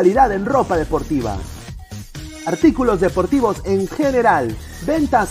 Calidad en ropa deportiva. Artículos deportivos en general. Ventas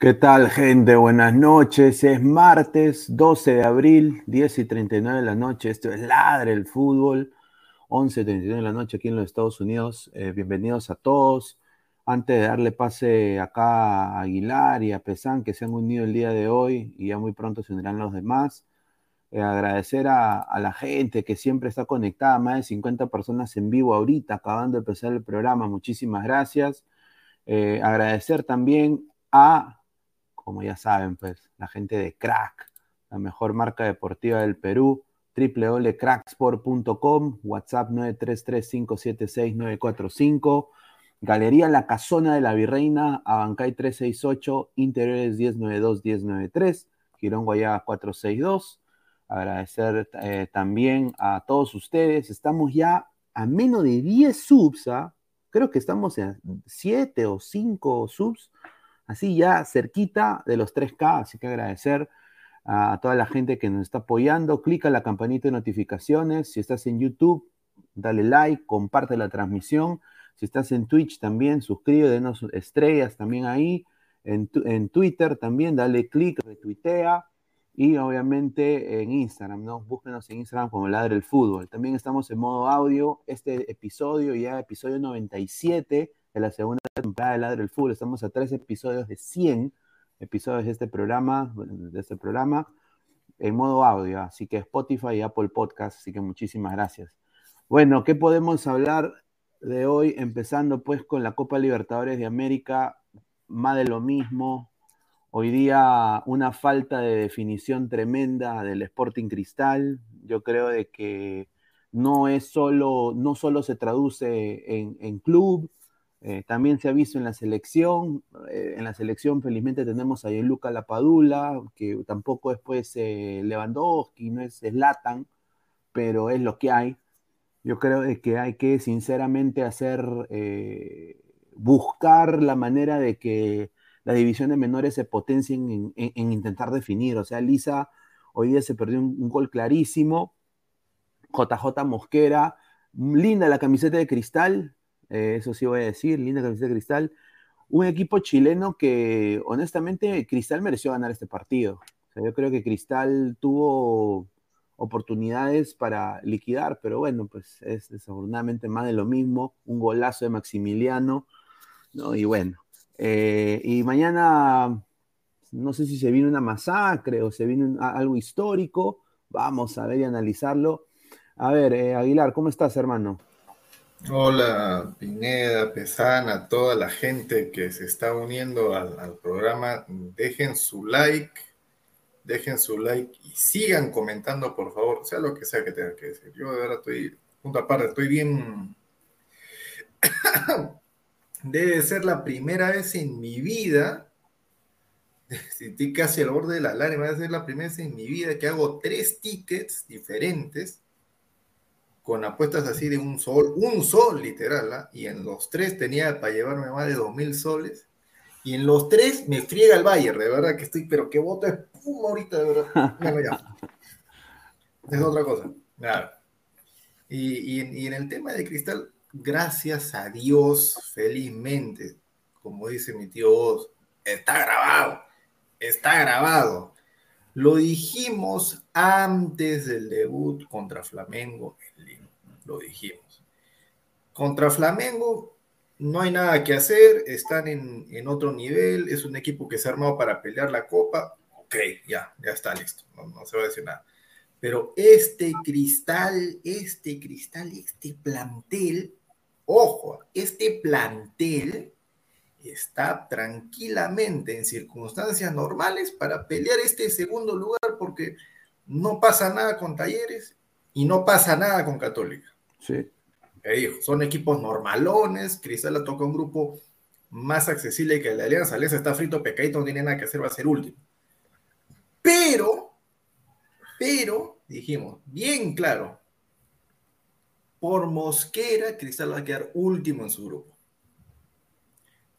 ¿Qué tal, gente? Buenas noches. Es martes 12 de abril, 10 y 39 de la noche. Esto es Ladre el Fútbol, 11 y 39 de la noche aquí en los Estados Unidos. Eh, bienvenidos a todos. Antes de darle pase acá a Aguilar y a Pesán, que se han unido el día de hoy y ya muy pronto se unirán los demás. Eh, agradecer a, la gente que siempre está conectada, más de 50 personas en vivo ahorita, acabando de empezar el programa. Muchísimas gracias. Eh, agradecer también a como ya saben, pues la gente de Crack, la mejor marca deportiva del Perú, www.cracksport.com, WhatsApp 933-576-945, Galería La Casona de la Virreina, Abancay 368, Interiores 1092-1093, Girón Guayaba 462. Agradecer eh, también a todos ustedes. Estamos ya a menos de 10 subs, ¿ah? creo que estamos en 7 o 5 subs así ya cerquita de los 3K, así que agradecer a toda la gente que nos está apoyando. Clica la campanita de notificaciones. Si estás en YouTube, dale like, comparte la transmisión. Si estás en Twitch también, suscríbete, denos estrellas también ahí. En, Twitter también, dale click, retuitea. Y obviamente en Instagram, ¿no? Búsquenos en Instagram como Ladre el Fútbol. También estamos en modo audio. Este episodio, ya episodio 97 la segunda temporada de Ladre el Fútbol. Estamos a tres episodios de 100 episodios de este programa, de este programa en modo audio, así que Spotify y Apple Podcast, así que muchísimas gracias. Bueno, ¿qué podemos hablar de hoy? Empezando pues con la Copa Libertadores de América, más de lo mismo. Hoy día una falta de definición tremenda del Sporting Cristal. Yo creo de que no es solo, no solo se traduce en, en club, eh, también se ha visto en la selección, eh, en la selección felizmente tenemos a Luca Lapadula, que tampoco es pues eh, Lewandowski, no es Zlatan, pero es lo que hay. Yo creo que hay que sinceramente hacer, buscar la manera de que las divisiones menores se potencien en, en, en, intentar definir. O sea, Lisa hoy día se perdió un, un gol clarísimo. JJ Mosquera, linda la camiseta de cristal, eh, eso sí voy a decir, linda camiseta de Cristal. Un equipo chileno que honestamente Cristal mereció ganar este partido. O sea, yo creo que Cristal tuvo oportunidades para liquidar, pero bueno, pues es desafortunadamente más de lo mismo, un golazo de Maximiliano, ¿no? Y bueno, eh, y mañana no sé si se viene una masacre o se viene algo histórico, vamos a ver y analizarlo. A ver, eh, Aguilar, ¿cómo estás, hermano? Hola, Pineda, Pesana, toda la gente que se está uniendo al, programa, dejen su like, dejen su like y sigan comentando, por favor, sea lo que sea que tengan que decir. Yo de verdad estoy, punto aparte, estoy bien. Debe ser la primera vez en mi vida, estoy casi al borde de la lágrima, debe ser la primera vez en mi vida que hago tres tickets diferentes con apuestas así de un sol, un sol literal, ¿eh? y en los tres tenía para llevarme más de dos mil soles, y en los tres me friega el Bayern, de verdad que estoy, pero que voto es pum ahorita, de verdad. Bueno, ya. Es otra cosa. Nada. Y, y, y en el tema de Cristal, gracias a Dios, felizmente, como dice mi tío Oz, está grabado, está grabado. Lo dijimos antes del debut contra Flamengo en Lima. Lo dijimos. Contra Flamengo no hay nada que hacer, están en, otro nivel, es un equipo que se ha armado para pelear la copa. Ok, ya, ya está listo, no se va a decir nada. Pero este cristal, este cristal, este plantel, ojo, este plantel está tranquilamente en circunstancias normales para pelear este segundo lugar porque no pasa nada con Talleres y no pasa nada con Católica. Sí. son equipos normalones, Cristal le toca un grupo más accesible que la Alianza. Alianza está frito, pecadito, no tiene nada que hacer, va a ser último. Pero, pero, dijimos, bien claro, por Mosquera, Cristal va a quedar último en su grupo.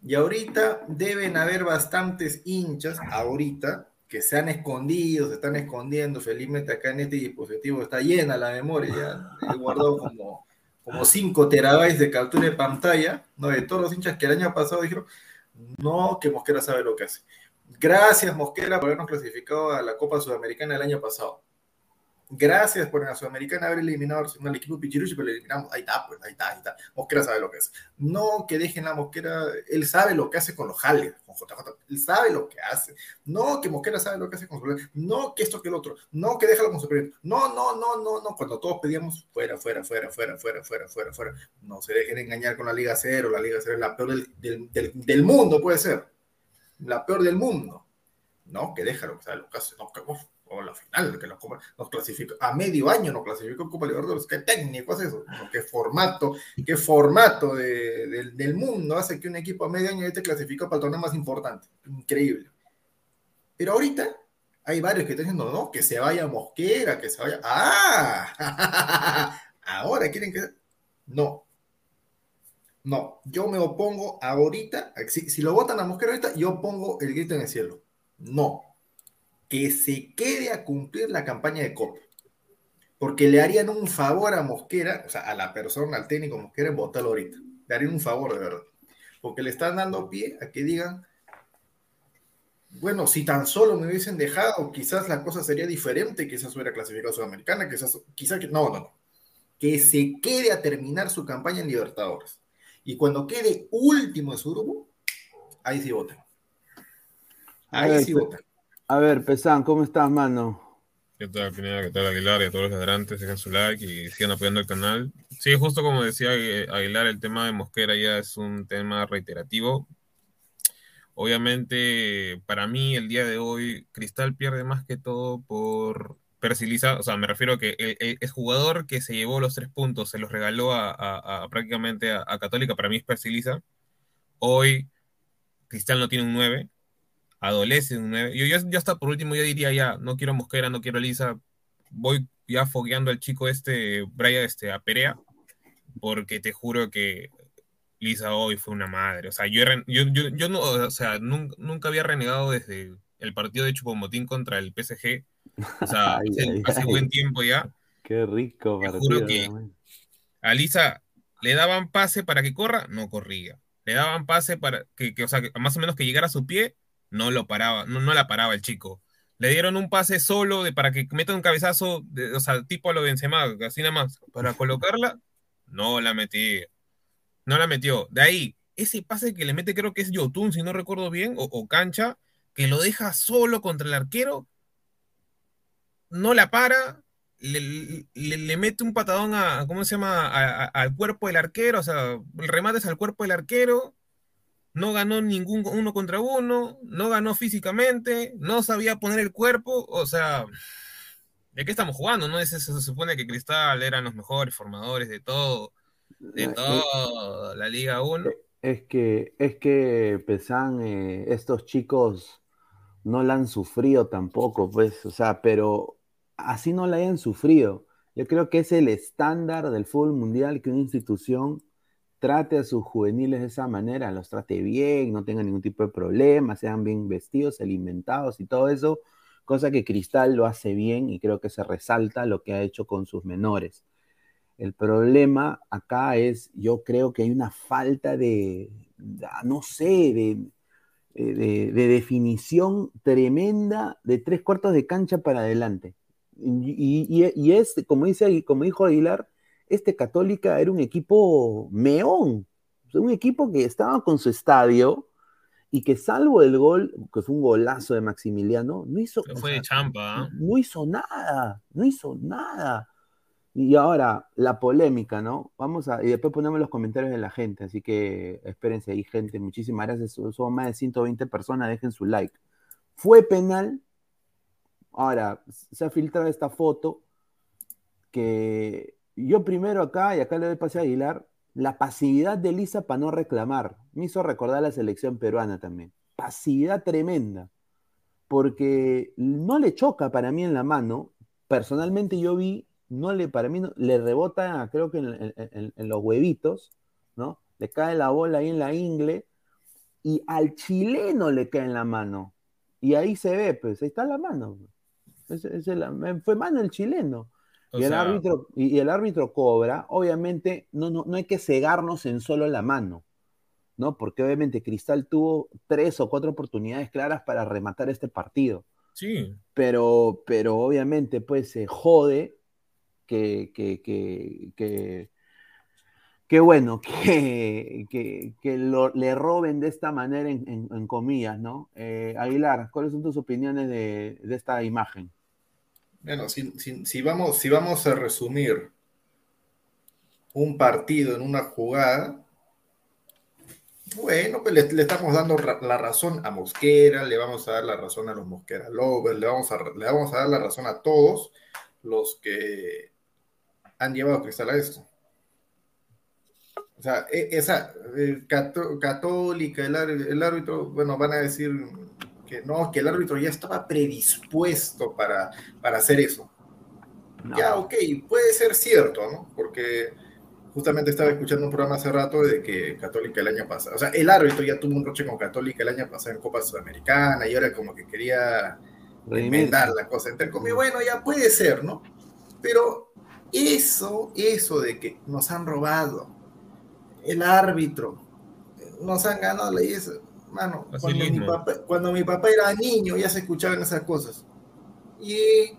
Y ahorita deben haber bastantes hinchas, ahorita, que se han escondido, se están escondiendo. Felizmente acá en este dispositivo está llena la memoria, ya he guardado como, como 5 terabytes de captura de pantalla, ¿no? De todos los hinchas que el año pasado dijeron, no, que Mosquera sabe lo que hace. Gracias Mosquera por habernos clasificado a la Copa Sudamericana el año pasado. Gracias por la Sudamericana haber eliminado al equipo Pichiruchi, pero lo eliminamos. Ahí está, pues, ahí está, ahí está. Mosquera sabe lo que hace. No que dejen la Mosquera, él sabe lo que hace con los jales, con JJ. Él sabe lo que hace. No que Mosquera sabe lo que hace con su No que esto que el otro. No que déjalo con su No, no, no, no, no. Cuando todos pedíamos fuera, fuera, fuera, fuera, fuera, fuera, fuera, fuera. No se dejen engañar con la Liga Cero. La Liga Cero es la peor del, del, del, del mundo, puede ser. La peor del mundo. No, que déjalo, que sabe lo que hace. No, que o la final, que nos, nos a medio año nos clasificó Copa Libertadores, qué técnico es eso, qué formato, qué formato de, del mundo hace que un equipo a medio año esté clasificado para el torneo más importante, increíble. Pero ahorita hay varios que están diciendo, no, que se vaya Mosquera, que se vaya, ah, ahora quieren que, no, no, yo me opongo ahorita, si, si lo votan a Mosquera ahorita, yo pongo el grito en el cielo, no, que se quede a cumplir la campaña de Copa. Porque le harían un favor a Mosquera, o sea, a la persona, al técnico Mosquera, en votarlo ahorita. Le harían un favor, de verdad. Porque le están dando pie a que digan, bueno, si tan solo me hubiesen dejado, quizás la cosa sería diferente, quizás hubiera clasificado Sudamericana, quizás, quizás, no, no, no. Que se quede a terminar su campaña en Libertadores. Y cuando quede último en su grupo, ahí sí votan. Ahí sí votan. A ver, Pesán, ¿cómo estás, mano? ¿Qué tal, Pineda? ¿Qué tal, Aguilar? Y a todos los ladrantes, dejen su like y sigan apoyando el canal. Sí, justo como decía Aguilar, el tema de Mosquera ya es un tema reiterativo. Obviamente, para mí, el día de hoy, Cristal pierde más que todo por Persiliza. O sea, me refiero a que el, jugador que se llevó los tres puntos, se los regaló a, prácticamente a, Católica, para mí es Persiliza. Hoy, Cristal no tiene un 9 adolece Yo, yo, hasta por último ya diría ya, no quiero Mosquera, no quiero Lisa, voy ya fogueando al chico este, Brian, este, a Perea, porque te juro que Lisa hoy fue una madre. O sea, yo, yo, yo, no, o sea, nunca, había renegado desde el partido de Chupomotín contra el PSG. O sea, hace, buen tiempo ya. Qué rico te Juro que a Lisa le daban pase para que corra, no corría. Le daban pase para que, que o sea, más o menos que llegara a su pie, no lo paraba, no, no la paraba el chico. Le dieron un pase solo de, para que meta un cabezazo, de, o sea, tipo a lo Benzema, así nada más, para colocarla, no la metí. No la metió. De ahí, ese pase que le mete, creo que es Yotun, si no recuerdo bien, o, Cancha, que lo deja solo contra el arquero, no la para, le, le, mete un patadón a, ¿cómo se llama? al cuerpo del arquero, o sea, el remate es al cuerpo del arquero, no ganó ningún uno contra uno, no ganó físicamente, no sabía poner el cuerpo, o sea, ¿de qué estamos jugando? ¿No? se, supone que Cristal eran los mejores formadores de todo, de eh, toda la Liga 1. Eh, es que, es que Pesan, eh, estos chicos no la han sufrido tampoco, pues, o sea, pero así no la hayan sufrido. Yo creo que es el estándar del fútbol mundial que una institución trate a sus juveniles de esa manera, los trate bien, no tengan ningún tipo de problema, sean bien vestidos, alimentados y todo eso, cosa que Cristal lo hace bien y creo que se resalta lo que ha hecho con sus menores. El problema acá es, yo creo que hay una falta de, no sé, de, de, definición tremenda de tres cuartos de cancha para adelante. Y, y es, como, dice, como dijo Aguilar, este Católica era un equipo meón, un equipo que estaba con su estadio y que salvo el gol, que fue un golazo de Maximiliano, no hizo, fue champa, no hizo nada, no hizo nada. Y ahora, la polémica, ¿no? Vamos a, y después ponemos los comentarios de la gente, así que espérense ahí, gente. Muchísimas gracias. Son más de 120 personas, dejen su like. ¿Fue penal? Ahora, se ha filtrado esta foto que yo primero acá, y acá le doy pase a Aguilar, la pasividad de Lisa para no reclamar. Me hizo recordar la selección peruana también. Pasividad tremenda. Porque no le choca para mí en la mano. Personalmente yo vi, no le, para mí le rebota, creo que en, los huevitos, ¿no? Le cae la bola ahí en la ingle y al chileno le cae en la mano. Y ahí se ve, pues, ahí está la mano. Fue mano el chileno. O Y el, sea- árbitro, y, el árbitro cobra, obviamente, no, no, no hay que cegarnos en solo la mano, ¿no? Porque obviamente Cristal tuvo tres o cuatro oportunidades claras para rematar este partido. Sí. Pero, pero obviamente, pues se jode que, que, que, que, que bueno, que, que, que lo- le roben de esta manera, en, en- en comillas, ¿no? Eh, Aguilar, ¿cuáles son tus opiniones de, de esta imagen? Bueno, si, si- vamos, si vamos a resumir un partido en una jugada, bueno, pues le, estamos dando la razón a Mosquera, le vamos a dar la razón a los Mosquera Lovers, le vamos a, le vamos a dar la razón a todos los que han llevado Cristal a esto. O sea, e- esa eh, cató- católica, el árbitro, bueno, van a decir que no, que el árbitro ya estaba predispuesto para, para hacer eso. Ya, ok, puede ser cierto, ¿no? Porque justamente estaba escuchando un programa hace rato de que Católica el año pasado, o sea, el árbitro ya tuvo un roche con Católica el año pasado en Copa Sudamericana y ahora como que quería enmendar la cosa. Entre comillas, bueno, ya puede ser, ¿no? Pero eso, eso de que nos han robado, el árbitro, nos han ganado la IES, mano, cuando mi, papá, cuando mi papá era niño ya se escuchaban esas cosas. Y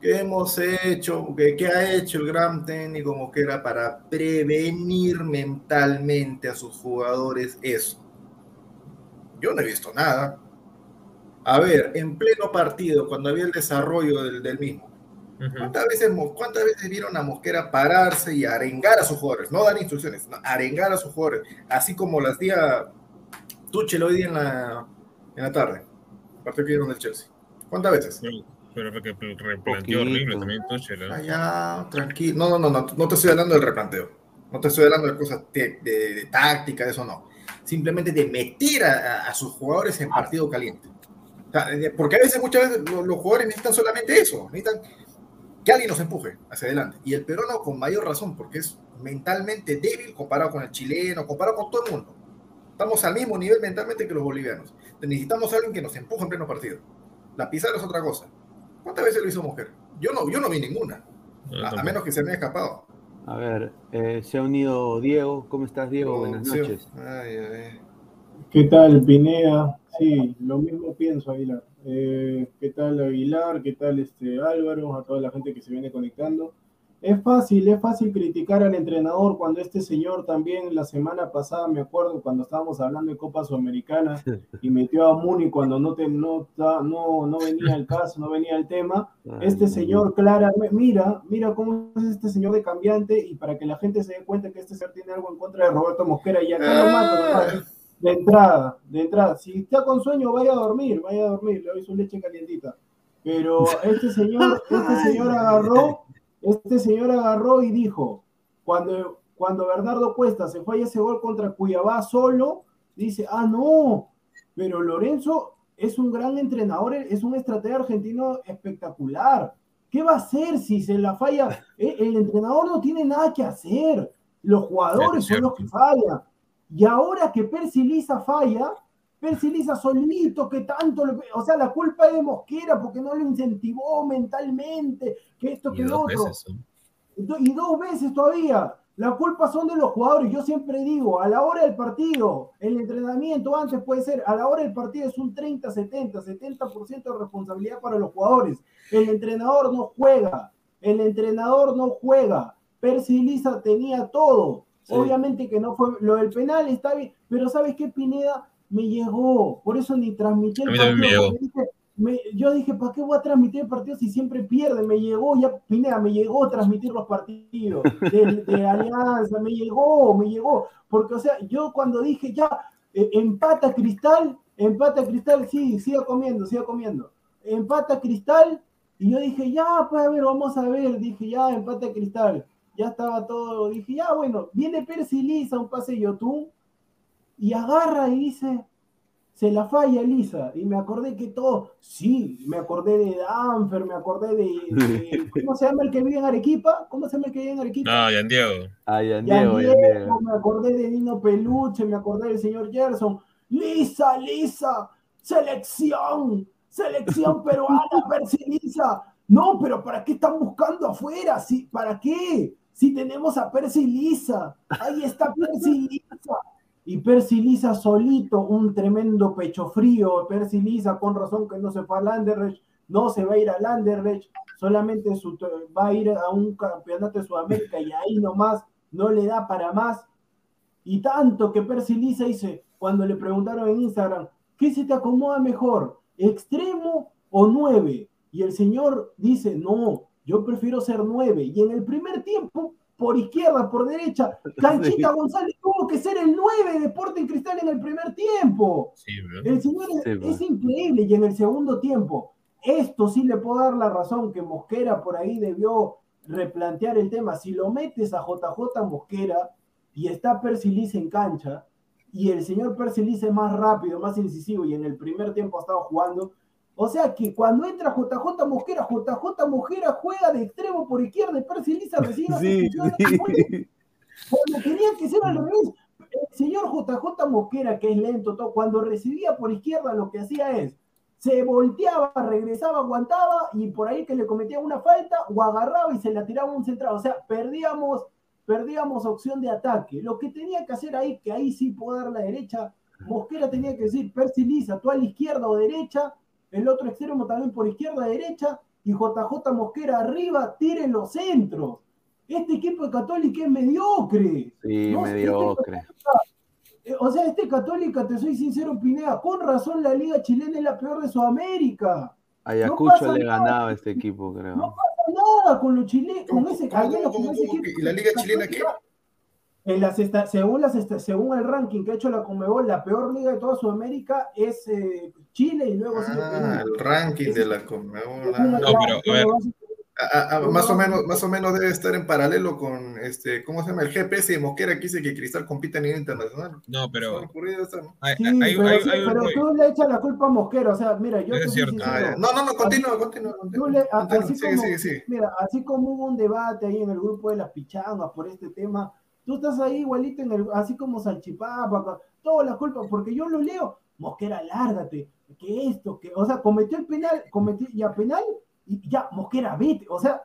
¿qué hemos hecho? ¿Qué, qué ha hecho el gran técnico Mosquera para prevenir mentalmente a sus jugadores eso? Yo no he visto nada. A ver, en pleno partido, cuando había el desarrollo del, del mismo, ¿cuántas veces, ¿cuántas veces vieron a Mosquera pararse y arengar a sus jugadores? No dar instrucciones, no, arengar a sus jugadores, así como las día Tuchel hoy día en la, en la tarde, el partido que dieron del Chelsea. ¿Cuántas veces? Pero que replanteó horrible también Tuchel. ¿eh? Ah, ya, tranquilo. No, no, no, no, no te estoy hablando del replanteo. No te estoy hablando de cosas de, de- de táctica, de eso no. Simplemente de meter a, a- a sus jugadores en partido caliente. O sea, de- porque a veces, muchas veces, lo- los, jugadores necesitan solamente eso. Necesitan que alguien los empuje hacia adelante. Y el peruano con mayor razón, porque es mentalmente débil comparado con el chileno, comparado con todo el mundo. Estamos al mismo nivel mentalmente que los bolivianos. Necesitamos a alguien que nos empuje en pleno partido. La pizarra es otra cosa. ¿Cuántas veces lo hizo Mujer? Yo no, yo no vi ninguna. A, a menos que se me haya escapado. A ver, eh, se ha unido Diego. ¿Cómo estás, Diego? Buenas noches. Ay, ay. ¿Qué tal, Pineda? Sí, lo mismo pienso, Aguilar. Eh, ¿Qué tal, Aguilar? ¿Qué tal, este Álvaro? A toda la gente que se viene conectando. Es fácil, es fácil criticar al entrenador cuando este señor también la semana pasada, me acuerdo, cuando estábamos hablando de Copa Sudamericana y metió a Muni cuando no, te, no, no, no venía el caso, no venía el tema. Este señor, Clara, mira, mira cómo es este señor de cambiante y para que la gente se dé cuenta que este señor tiene algo en contra de Roberto Mosquera y acá lo mato, ¿verdad? De entrada, de entrada. Si está con sueño, vaya a dormir, vaya a dormir, le doy su leche calientita. Pero este señor, este señor agarró, este señor agarró y dijo, cuando, cuando Bernardo Cuesta se falla ese gol contra Cuyabá solo, dice, ah, no, pero Lorenzo es un gran entrenador, es un estratega argentino espectacular. ¿Qué va a hacer si se la falla? Eh, El entrenador no tiene nada que hacer. Los jugadores son los que fallan. Y ahora que Percy Lisa falla, Percy Lisa solito, que tanto, lo- o sea, la culpa es de Mosquera porque no lo incentivó mentalmente, que esto, que lo otro. Y dos veces todavía. La culpa son de los jugadores. Yo siempre digo, a la hora del partido, el entrenamiento antes puede ser, a la hora del partido es un 30-70, 70% de responsabilidad para los jugadores. El entrenador no juega. El entrenador no juega. Percy Lisa tenía todo. Sí. Obviamente que no fue, lo del penal está bien, pero ¿sabes qué, Pineda? Me llegó, por eso ni transmití el A me partido, llegó. porque dije, me- yo dije, ¿para qué voy a transmitir el partido si siempre pierde? Me llegó, ya Pineda, me llegó transmitir los partidos de, de Alianza, me llegó, me llegó. Porque, o sea, yo cuando dije ya, eh, empata Cristal, empata Cristal, sí, siga comiendo, siga comiendo. Empata Cristal, y yo dije, ya, pues a ver, vamos a ver, dije, ya, empata Cristal. Ya estaba todo, dije, ya, bueno, viene Percy Lisa, un pase Yotun, y agarra y dice, se la falla Elisa. Y me acordé que todo, sí, me acordé de Danfer, me acordé de, de- ¿cómo se llama el que vive en Arequipa? ¿Cómo se llama el que vive en Arequipa? No, Yan Diego. Ah, Yan Diego, Diego, Diego. me acordé de Dino Peluche, me acordé del señor Gerson. Lisa, Lisa, selección, selección peruana, Percy Lisa. No, pero ¿para qué están buscando afuera? Sí, ¿Para qué? Si tenemos a Percy Lisa, ahí está Percy Lisa. Y Percy Lisa solito, un tremendo pecho frío. Percy Lisa, con razón que no se fue al Anderlecht, no se va a ir al Anderlecht, solamente va a ir a un campeonato de Sudamérica y ahí nomás no le da para más. Y tanto que Percy Lisa dice, cuando le preguntaron en Instagram, ¿qué se te acomoda mejor? ¿Extremo o nueve? Y el señor dice, no, yo prefiero ser nueve. Y en el primer tiempo, por izquierda, por derecha, Canchita González tuvo que ser el nueve de Sporting Cristal en el primer tiempo. Sí. El señor es, Sí, es increíble y en el segundo tiempo, esto sí le puedo dar la razón que Mosquera por ahí debió replantear el tema. Si lo metes a JJ Mosquera y está Percy Lice en cancha y el señor Percy Lice es más rápido, más incisivo y en el primer tiempo ha estado jugando, o sea que cuando entra JJ Mosquera, JJ Mosquera juega de extremo por izquierda y Percy la Sí, sí. Cuando tenía que ser al revés. El señor JJ Mosquera, que es lento, todo, cuando recibía por izquierda, lo que hacía es se volteaba, regresaba, aguantaba y por ahí que le cometía una falta o agarraba y se la tiraba a un central. O sea, perdíamos, perdíamos opción de ataque. Lo que tenía que hacer ahí, que ahí sí puedo dar la derecha, Mosquera tenía que decir, Percy Lisa, tú a la izquierda o derecha, el otro extremo también por izquierda, derecha, y JJ Mosquera arriba, tiren los centros. Este equipo de Católica es mediocre. Sí, No, mediocre. Eh, O sea, este Católica, te soy sincero, Pineda, con razón la Liga Chilena es la peor de Sudamérica. Ayacucho le nada. ganaba a este equipo, creo. No pasa nada con los chilenos, con ese, con ese cómo, equipo. ¿Y la Liga Chilena qué? En las esta- según, las esta- según el ranking que ha hecho la Conmebol, la peor liga de toda Sudamérica es eh, Chile y luego sigue Ah, Perú. el ranking de la Conmebol. Ah. No, pero, a ver. Ah, ah, más o menos, más o menos debe estar en paralelo con este, ¿cómo se llama? El GPS de Mosquera que dice que Cristal compite a nivel internacional. No, pero ha ocurrido eso, ¿no? hay, Sí, hay- pero, hay- sí, tú le echas la culpa a Mosquera, o sea, mira, yo es cierto. Ah. No, no, no, continúa, continúa. Así, Sigue, como. Mira, así como hubo un debate ahí en el grupo de las pichangas por este tema, tú estás ahí igualito así como Salchipapa, con todas las culpas, porque yo lo leo, Mosquera, lárgate, que esto, que, o sea, cometió el penal, cometió ya penal, y ya, Mosquera, vete, o sea,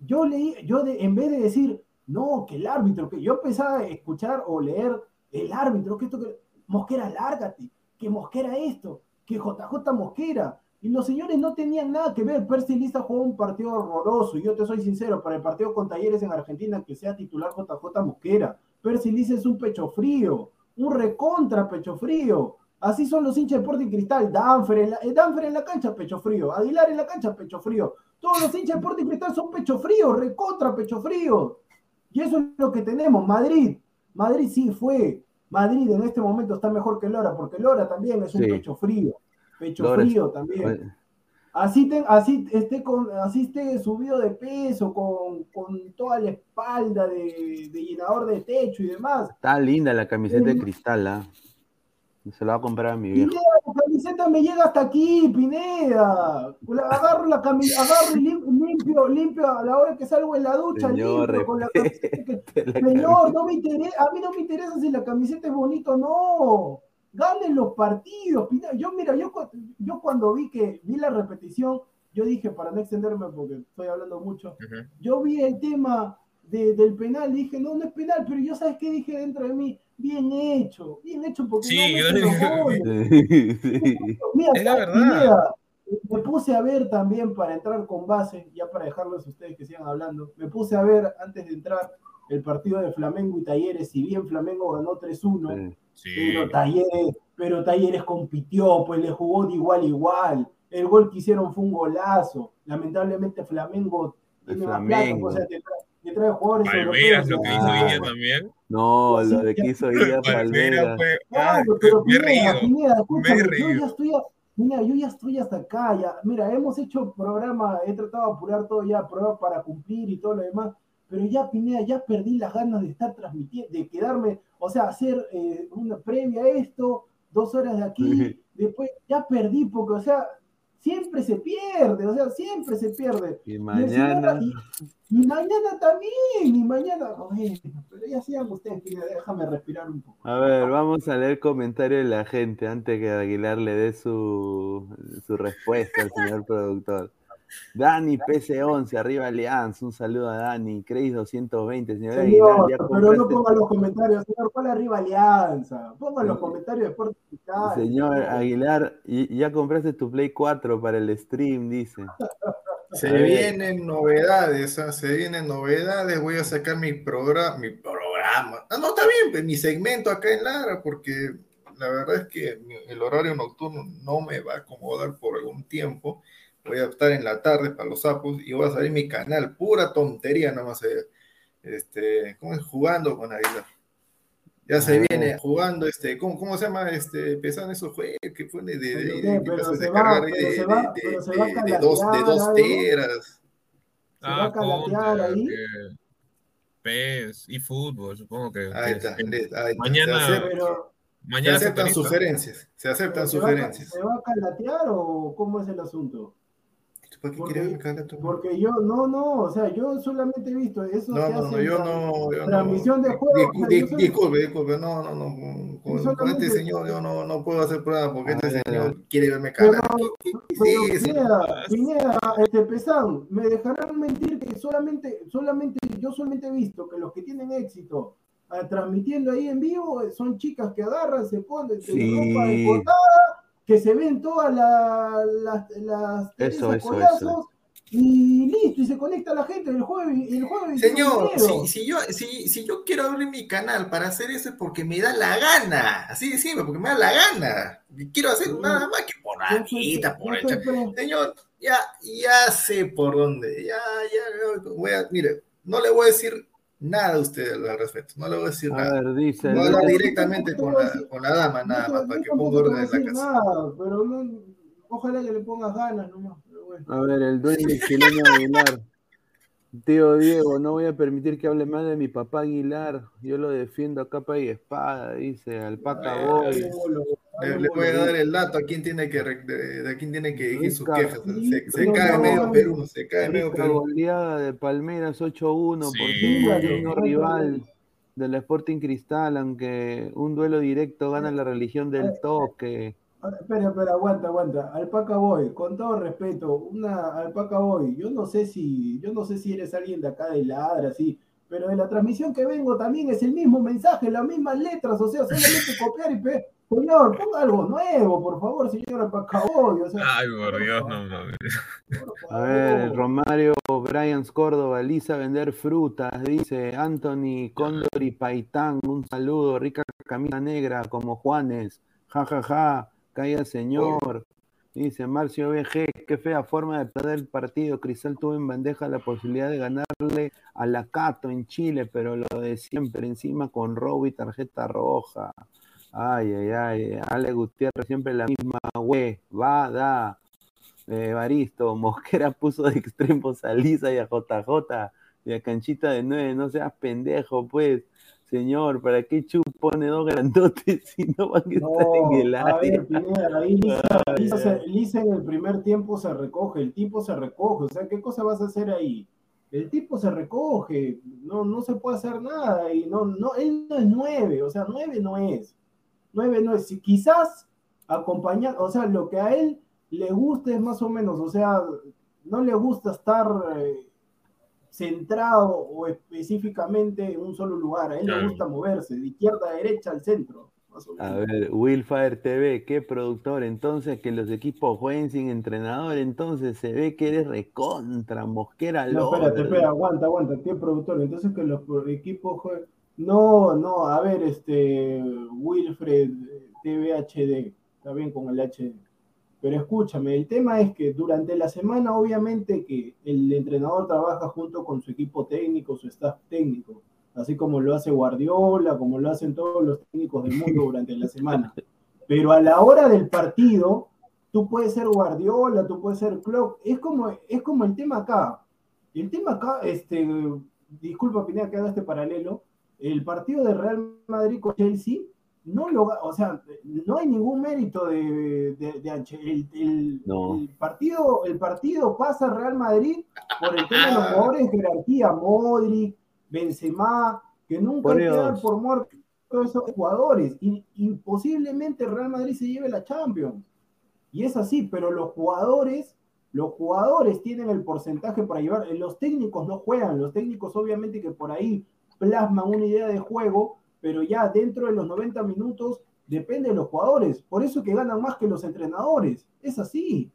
yo leí, yo de, en vez de decir, no, que el árbitro, que yo empezaba a escuchar o leer el árbitro, que esto, que Mosquera, lárgate, que Mosquera esto, que JJ Mosquera, y los señores no tenían nada que ver. Percy Lista jugó un partido horroroso. Y yo te soy sincero, para el partido con Talleres en Argentina, que sea titular JJ Mosquera. Percy Lista es un pecho frío, un recontra pecho frío. Así son los hinchas de Sporting Cristal. Danfer en, la, eh, Danfer en la cancha, pecho frío. Aguilar en la cancha, pecho frío. Todos los hinchas de Sporting Cristal son pecho frío, recontra pecho frío. Y eso es lo que tenemos. Madrid. Madrid sí fue. Madrid en este momento está mejor que Lora, porque Lora también es un Sí. pecho frío. Pecho frío también. Así, ten- así, esté con, así esté subido de peso, con, con toda la espalda de, de llenador de techo y demás. Está linda la camiseta de cristal, ¿ah? Se la va a comprar a mi viejo. Pineda, la camiseta me llega hasta aquí, Pineda. Agarro la camiseta, agarro y lim- limpio, limpio a la hora que salgo en la ducha, Señor, limpio con la camiseta. que- respete la Señor, no me interesa, a mí no me interesa si la camiseta es bonita o no. Ganen los partidos. Pineda. Yo, mira, yo, yo cuando vi que vi la repetición, yo dije, para no extenderme porque estoy hablando mucho, yo vi el tema de- del penal, dije, no, no es penal, pero yo sabes qué dije dentro de mí, bien hecho, bien hecho, porque Sí, no yo goles. Sí, sí. Mira, Es la ¿sabes, verdad. Pineda? Me puse a ver también para entrar con base, ya para dejarlos a ustedes que sigan hablando, me puse a ver antes de entrar el partido de Flamengo y Talleres, si bien Flamengo ganó 3-1, Sí. Sí. pero Talleres, pero Talleres compitió, pues le jugó de igual a igual. el gol que hicieron fue un golazo. Lamentablemente Flamengo tiene más plata, Flamengo. o sea, te trae, te trae jugadores Palmeiras, europeos. lo que ¿no? hizo Ah. También. No, lo de que hizo Villa Palmeiras Palmeiras. fue. Claro, Ay, pero me he Pineda, reído. Pineda, Me he escúchame, yo ya estoy, a- mira, yo ya estoy hasta acá, ya, mira, hemos hecho programa, he tratado de apurar todo ya, pruebas para cumplir y todo lo demás, pero ya Pineda, ya perdí las ganas de estar transmitiendo, de quedarme, o sea, hacer eh, una previa a esto, dos horas de aquí, después ya perdí, porque, o sea, siempre se pierde, o sea, siempre se pierde. Y mañana. y- y mañana también, y mañana, bueno, pero ya sigan ustedes, déjame respirar un poco. A ver, vamos a leer comentarios de la gente antes que Aguilar le dé su, su respuesta al señor productor. Dani PC11, arriba Alianza, un saludo a Dani. Craig 220, señor Aguilar, ya pero no ponga los comentarios, señor, ¿cuál arriba Alianza? Ponga los comentarios de Sport señor Aguilar, y- ya compraste tu Play 4 para el stream, dice. Se ver. vienen novedades, ¿ah? se vienen novedades. Voy a sacar mi programa, mi programa. Ah, no, está bien, pues, mi segmento acá en Lara, porque la verdad es que el horario nocturno no me va a acomodar por algún tiempo. Voy a estar en la tarde para los sapos y voy a salir mi canal, pura tontería nomás. eh, Este, ¿cómo es? Jugando con Aguilar. Ya se Ah. viene jugando, este, ¿cómo, cómo se llama? Este, empezaron esos juegos que fue de, de, de- Pero de- dos, de dos teras. ¿Se va a calatear ahí? PES y fútbol, supongo que. Ahí está, ahí. Mañana, Se acepta- Pero, Se mañana se aceptan sugerencias, se aceptan pero ¿se, va a, sugerencias. ¿se va a calatear o cómo es el asunto? ¿Para qué Porque- ver cada tú? Porque yo, no, no, o sea, yo solamente he visto eso No, que no, no, yo tra- no. yo no- transmisión de juego. Discu- o sea, di- yo soy- Disculpe, disculpe, no, no, no. Con, con este señor yo no, no puedo hacer prueba porque este A ver. señor quiere verme Pero, cara. ¿Qué- qué- qué pero? Pineda, Pineda, este Pesán, me dejarán mentir que solamente, solamente, yo solamente he visto que los que tienen éxito ah, transmitiendo ahí en vivo eh, son chicas que agarran, se ponen se Sí. ropa de portada, que se ven todas la- las, las Eso, eso, y listo, y se conecta la gente el jueves, el jueves Señor, si, si yo, si, si yo quiero abrir mi canal para hacer eso es porque me da la gana. Así de simple, porque me da la gana. Quiero hacer nada más que por la por el pre- Señor, ya, ya sé por dónde. Ya, ya, voy a, mire, no le voy a decir nada a usted al respecto. No le voy a decir A nada. ver, dice. A hablar No, directamente no, con no, la, con la dama, nada más, para que ponga orden en la casa. nada, pero no, ojalá que le pongas ganas nomás, pero bueno. A ver, el dueño chileno Aguilar. Tío Diego, no voy a permitir que hable mal de mi papá Aguilar. Yo lo defiendo a capa y espada, dice Alpaca Boy. Le, le voy a dar el dato a quién tiene que, de, quién tiene que dirigir sus quejas. Se, cae no, medio no. Perú, se cae medio Perú. goleada de Palmeiras 8-1 por Sí. fin dígalo. rival del Sporting Cristal, aunque un duelo directo gana la religión del toque. Ah, Espera, espera, aguanta, aguanta. Alpaca Boy, con todo respeto, una Alpaca Boy, yo no sé si, yo no sé si eres alguien de acá de Ladra, sí, pero de la transmisión que vengo también es el mismo mensaje, las mismas letras, o sea, solamente copiar y pegar. Señor, ponga algo nuevo, por favor, señor Alpaca Boy, o sea, Ay, por Dios, no, no. por A ver. Romario Bryans Córdoba, Lisa vender frutas, dice Anthony Cóndor y Paitán, un saludo, rica camisa negra como Juanes, ja ja ja, calla señor. Dice Marcio BG, qué fea forma de perder el partido. Cristal tuvo en bandeja la posibilidad de ganarle a la Cato en Chile, pero lo de siempre, encima con robo y tarjeta roja. Ay, ay, ay. Ale Gutiérrez, siempre la misma, güey, va, da. Eh, Baristo, Mosquera puso de extremos a Lisa y a JJ y a Canchita de nueve, no seas pendejo, pues, señor, ¿para qué Chu pone dos grandotes si no van a estar No, en el a área? ver, Pineda, ahí Lisa, Ay, Lisa ay. se- Lisa en el primer tiempo se recoge, el tipo se recoge, o sea, ¿qué cosa vas a hacer ahí? El tipo se recoge, no, no se puede hacer nada, y no, no, él no es nueve, o sea, nueve no es, nueve no es, si quizás acompañar, o sea, lo que a él le gusta es más o menos, o sea, no le gusta estar eh, centrado o específicamente en un solo lugar, a él le gusta moverse, de izquierda a derecha al centro, más o menos. A ver, Willfire TV, qué productor, entonces que los equipos jueguen sin entrenador, entonces se ve que eres recontra, Mosquera No, espérate, espera, aguanta, aguanta, qué productor. Entonces que los equipos jueguen. No, no, a ver, este Wilfred TVHD, está bien con el HD. Pero escúchame, el tema es que durante la semana, obviamente, que el entrenador trabaja junto con su equipo técnico, su staff técnico, así como lo hace Guardiola, como lo hacen todos los técnicos del mundo durante la semana. Pero a la hora del partido, tú puedes ser Guardiola, tú puedes ser Klopp, es como, es como el tema acá. El tema acá, este, disculpa Pineda que haga este paralelo, el partido de Real Madrid con Chelsea, no lo, o sea, no hay ningún mérito de, de, el, el- No. el partido, el partido pasa Real Madrid por el tema de los jugadores de jerarquía, Modric, Benzema, que nunca Por hay que dar Dios. por muerto todos esos jugadores, y, y posiblemente Real Madrid se lleve la Champions. Y es así, pero los jugadores, los jugadores tienen el porcentaje para llevar, los técnicos no juegan, los técnicos obviamente que por ahí plasman una idea de juego, pero ya dentro de los 90 minutos depende de los jugadores, por eso que ganan más que los entrenadores, es así.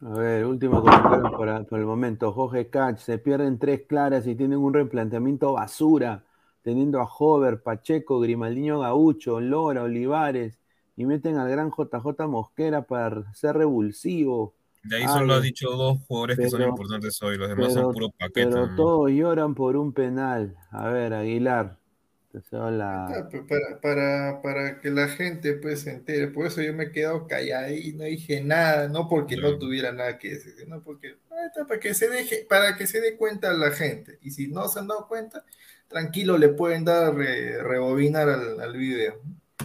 A ver, último comentario por, por el momento. Jorge Cach, se pierden tres claras y tienen un replanteamiento basura, teniendo a Hover, Pacheco, Grimaldiño Gaucho, Lora, Olivares, y meten al gran JJ Mosquera para ser revulsivo. De ahí solo has dicho dos jugadores que son pero- importantes hoy, los demás pero- son puro paquete. Pero ¿no? todos lloran por un penal. A ver, Aguilar. la- Ah, Para, para, para que la gente pues se entere, por eso yo me he quedado callado y no dije nada, no porque no tuviera nada que decir, sino porque está, para que se deje, para que se dé cuenta la gente. Y si no se han dado cuenta, tranquilo le pueden dar re- rebobinar al, al video.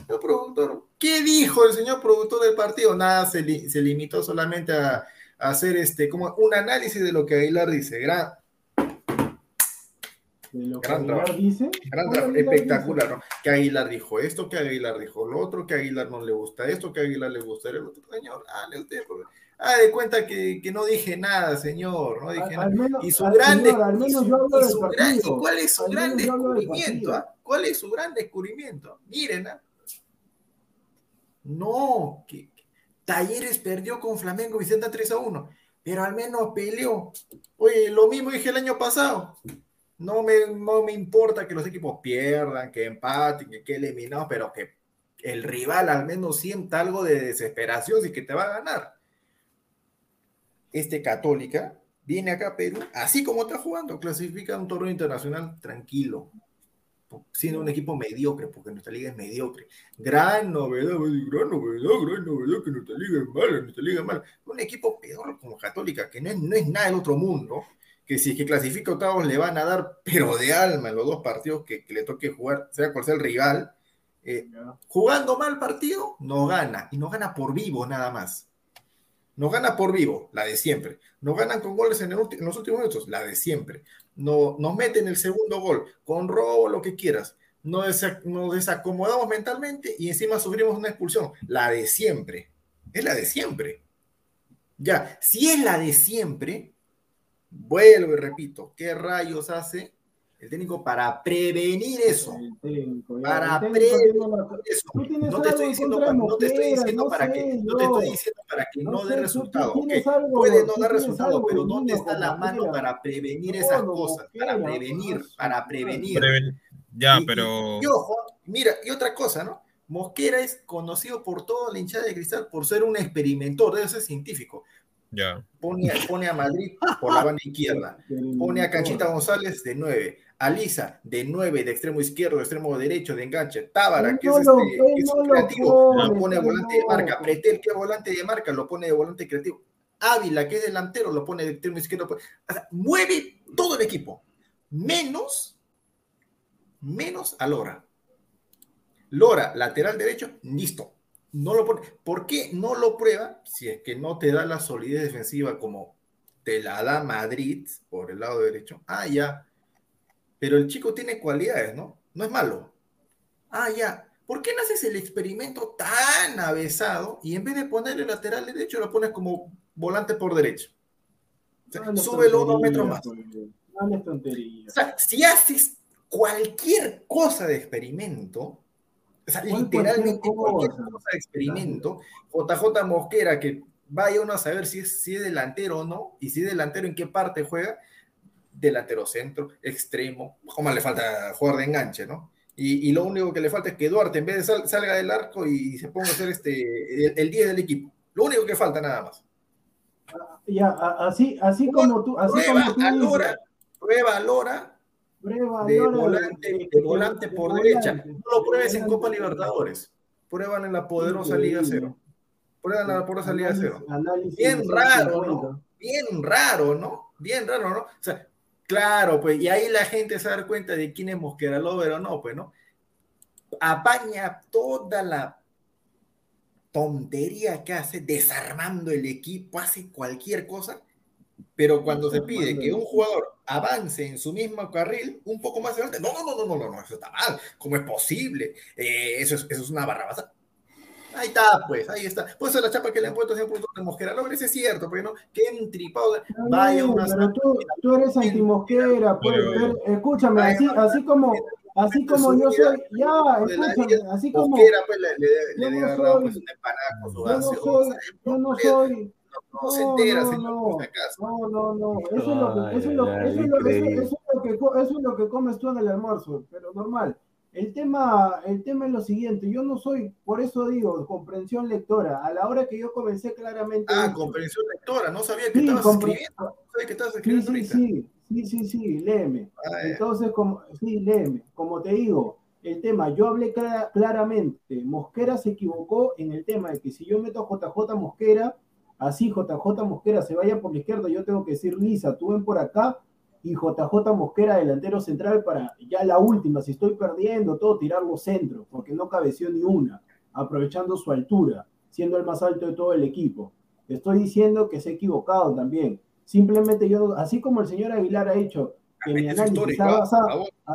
Señor productor, ¿qué dijo el señor productor del partido? Nada, se, li- se limitó solamente a, a hacer este como un análisis de lo que Aguilar dice. Gran, De lo que Gran Aguilar trabajo. dice, Gran ¿cómo trabajo, Aguilar espectacular, dice? ¿no? Que Aguilar dijo esto, que Aguilar dijo lo otro, que Aguilar no le gusta esto, que Aguilar le gusta el otro. Señor, hable usted, ah, de cuenta que, que no dije nada, señor, no dije Al- nada. al menos- y su al- gran, señor, al y menos su- yo hablo y del su gran- partido. ¿y ¿cuál es su Al gran descubrimiento? ah? ¿Cuál es su gran descubrimiento? Miren, ah. No, Talleres perdió con Flamengo Vicenta 3 a 1, pero al menos peleó. Oye, lo mismo dije el año pasado. No me, no me importa que los equipos pierdan, que empaten, que quede eliminados, pero que el rival al menos sienta algo de desesperación y que te va a ganar. Este Católica viene acá a Perú, así como está jugando, clasifica a un torneo internacional tranquilo, siendo un equipo mediocre, porque nuestra liga es mediocre. Gran novedad, gran novedad, gran novedad que nuestra liga es mala, nuestra liga es mala. Un equipo peor como Católica, que no es, no es nada del otro mundo, que si es que clasifica a octavos le van a dar, pero de alma en los dos partidos que, que le toque jugar, sea cual sea el rival. Eh, jugando mal partido, nos gana, y nos gana por vivo nada más. Nos gana por vivo, la de siempre. Nos ganan con goles en, el ulti- en los últimos minutos, la de siempre. No, nos meten el segundo gol, con robo, lo que quieras. Nos, desa- nos desacomodamos mentalmente y encima sufrimos una expulsión, la de siempre. Es la de siempre. Ya, si es la de siempre, vuelvo y repito, ¿qué rayos hace el técnico para prevenir eso? Para el técnico prevenir eso. No te estoy en diciendo, contra de pa- no te estoy diciendo no para sé, que, no te estoy diciendo para que No dé resultado. algo- Puede no dar resultado, algo pero de ¿dónde está la mano para prevenir esas no, cosas? Para prevenir, no, para prevenir. Preven- Ya, Y- pero. Y, ojo, mira, y otra cosa, ¿no? Mosquera es conocido por toda la hinchada de cristal por ser un experimentor, debe ser científico. Ya. Pone, a- pone a Madrid por la banda izquierda, pone a Canchita González de 9, a Lisa de 9, de extremo izquierdo, de extremo derecho, de enganche, Tábara, que es, No este, que es no un lo creativo, lo pone de volante de marca, Pretel, que es volante de marca, lo pone de volante creativo, Ávila, que es delantero, lo pone de extremo izquierdo, o sea, mueve todo el equipo, menos, menos a Lora. Lora, lateral derecho, listo. No lo pone. ¿Por qué no lo prueba? Si es que no te da la solidez defensiva como te la da Madrid por el lado derecho. Ah, ya. Pero el chico tiene cualidades, ¿no? No es malo. Ah, ya. ¿Por qué no haces el experimento tan avesado y en vez de ponerle lateral derecho lo pones como volante por derecho? O sea, No hables súbelo dos metros más. No. O sea, si haces cualquier cosa de experimento, o sea, ¿Cuál literalmente cualquier cosa de experimento, JJ Mosquera, que vaya uno a saber si es, si es delantero o no, y si es delantero en qué parte juega, delantero centro, extremo, como le falta jugar de enganche, ¿no? Y, y lo único que le falta es que Duarte, en vez de sal- salga del arco y se ponga a ser este, el, el 10 del equipo. Lo único que falta nada más. Ya, a- así, así como tú, así Prueba como tú dices, Lora, prueba a Lora prueba de Lora volante, de- de volante de por derecha. de No lo pruebes en. Copa Libertadores. Prueban en la poderosa Liga Cero. Prueban en la poderosa Liga Cero. Bien raro, 150. ¿no? Bien raro, ¿no? Bien raro, ¿no? O sea, claro, pues, y ahí la gente se da cuenta de quién es Mosquera Lover o no, pues, ¿no? Apaña toda la tontería que hace, desarmando el equipo, hace cualquier cosa, pero cuando se pide que un jugador avance en su mismo carril, un poco más adelante, no, no, no, no, no, no, eso está mal, ¿cómo es posible? Eh, eso, es, eso es una barrabasa. Ahí está, pues, ahí está. Pues la chapa que le han puesto siempre de Mosquera. Ese es cierto, porque no, que entripado, vaya una pero tú, tú eres antimosquera, pues, Pero- pero escúchame, así, así como, así como yo soy, ya, escúchame, así como, Mosquera, pues, le, le, yo le no agarraba, soy- pues, una empanada con su yo no gaseosa, soy, yo no soy, no se entera, no, no. por no, no, no, eso es lo que, eso es lo, eso lo, eso, eso lo que, co- eso es lo que comes tú en el almuerzo, pero normal. El tema, el tema es lo siguiente, yo no soy, por eso digo, comprensión lectora. A la hora que yo comencé claramente. Ah, comprensión lectora, no sabía que Sí, estabas escribiendo, no sabía que estabas Sí, escribiendo sí, ahorita. sí, sí, sí, sí, léeme. Ah. Entonces, como, sí, léeme. Como te digo, el tema, yo hablé clara- claramente, Mosquera se equivocó en el tema de que si yo meto a JJ Mosquera, así JJ Mosquera se vaya por la izquierda, yo tengo que decir, Lisa, tú ven por acá, y JJ Mosquera delantero central para ya la última, si estoy perdiendo todo, tirar los centros, porque no cabeció ni una, aprovechando su altura, siendo el más alto de todo el equipo. Estoy diciendo que se ha equivocado también. Simplemente yo, así como el señor Aguilar ha hecho que mi análisis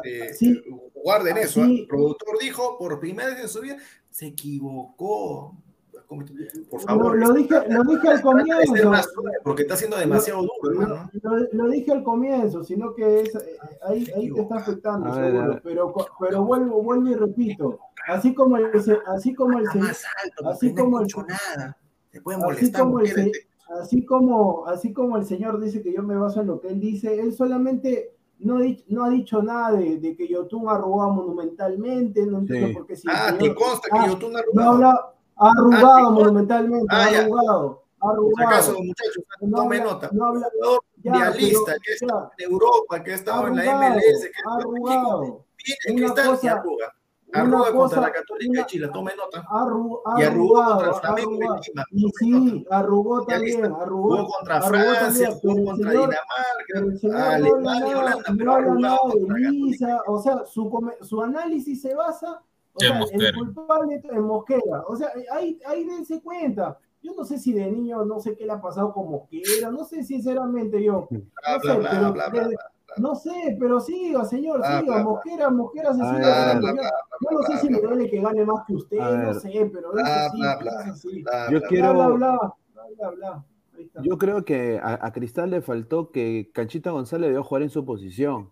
eh, sí, guarden eso. ah. El productor dijo por primera vez en su vida, se equivocó. Por favor, lo, lo dije, lo dije al comienzo. más porque está siendo demasiado duro, hermano. Lo, lo dije al comienzo, sino que es, eh, ahí, ahí te está afectando, ver, seguro. Pero, pero vuelvo, vuelvo y repito. Así como el, así como el, Está se- más alto, así no como el, así como el, este. así como, así como el señor dice que yo me baso en lo que él dice, él solamente no, ha dicho- no ha dicho nada de, de que Yotun ha robado monumentalmente, no entiendo Sí. por qué sí. Ah, el te señor- consta que ah, Yotun ha no robado. ha arrugado Ah, monumentalmente, Ah, arrugado, arrugado. acaso, muchachos, No tome habla- nota. no habla- ya, realista pero- que está ya. en Europa, que ha estado en la Arrugado, MLS, que ha estado en arrugado. México, cristal y arruga. Arruga contra la Católica una- de Chile, tome nota. Arru- Y arrugó contra arrugado, Flamengo arrugado. Lima. Y sí, arrugó también, arrugó. Jugó contra Francia, jugó contra señor- Dinamarca, no Alemania, Holanda, pero habla arrugado contra. Lisa, o sea, su análisis se basa, o sea, el culpable en Mosquera, o sea, ahí, ahí dense cuenta. Yo no sé si de niño, no sé qué le ha pasado con Mosquera, no sé sinceramente yo, Bla, no sé, bla, pero bla, bla, desde- bla. no sé, pero siga, señor, Bla, siga. Mosquera, Mosquera se A sigue Yo, no sé si me duele que gane más que usted, no sé, pero es es Yo bla, quiero- Bla, bla, bla, bla, bla. Ahí está. Yo creo que a, a Cristal le faltó que Canchita González debió jugar en su posición.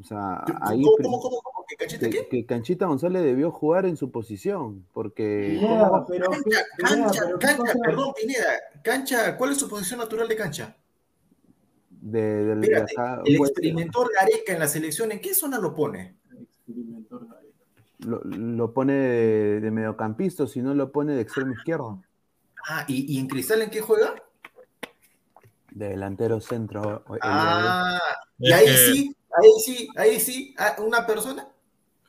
O sea, ¿Cómo, ahí cómo, cómo, cómo? ¿Que Cachita que, qué? que Canchita González debió jugar en su posición, porque Pineda, pero, Cancha, Pineda, cancha, perdón, Pineda. Cancha, ¿cuál es su posición natural de cancha? de, de Espérate, acá, el pues, experimentor Gareca en la selección, ¿en qué zona lo pone? Experimentor Gareca. lo, lo pone de, de mediocampista, si no lo pone de extremo izquierdo, Ah, ¿y, y en Cristal en qué juega? de delantero centro. el- Ah, y ahí sí, ahí sí, ahí sí, una persona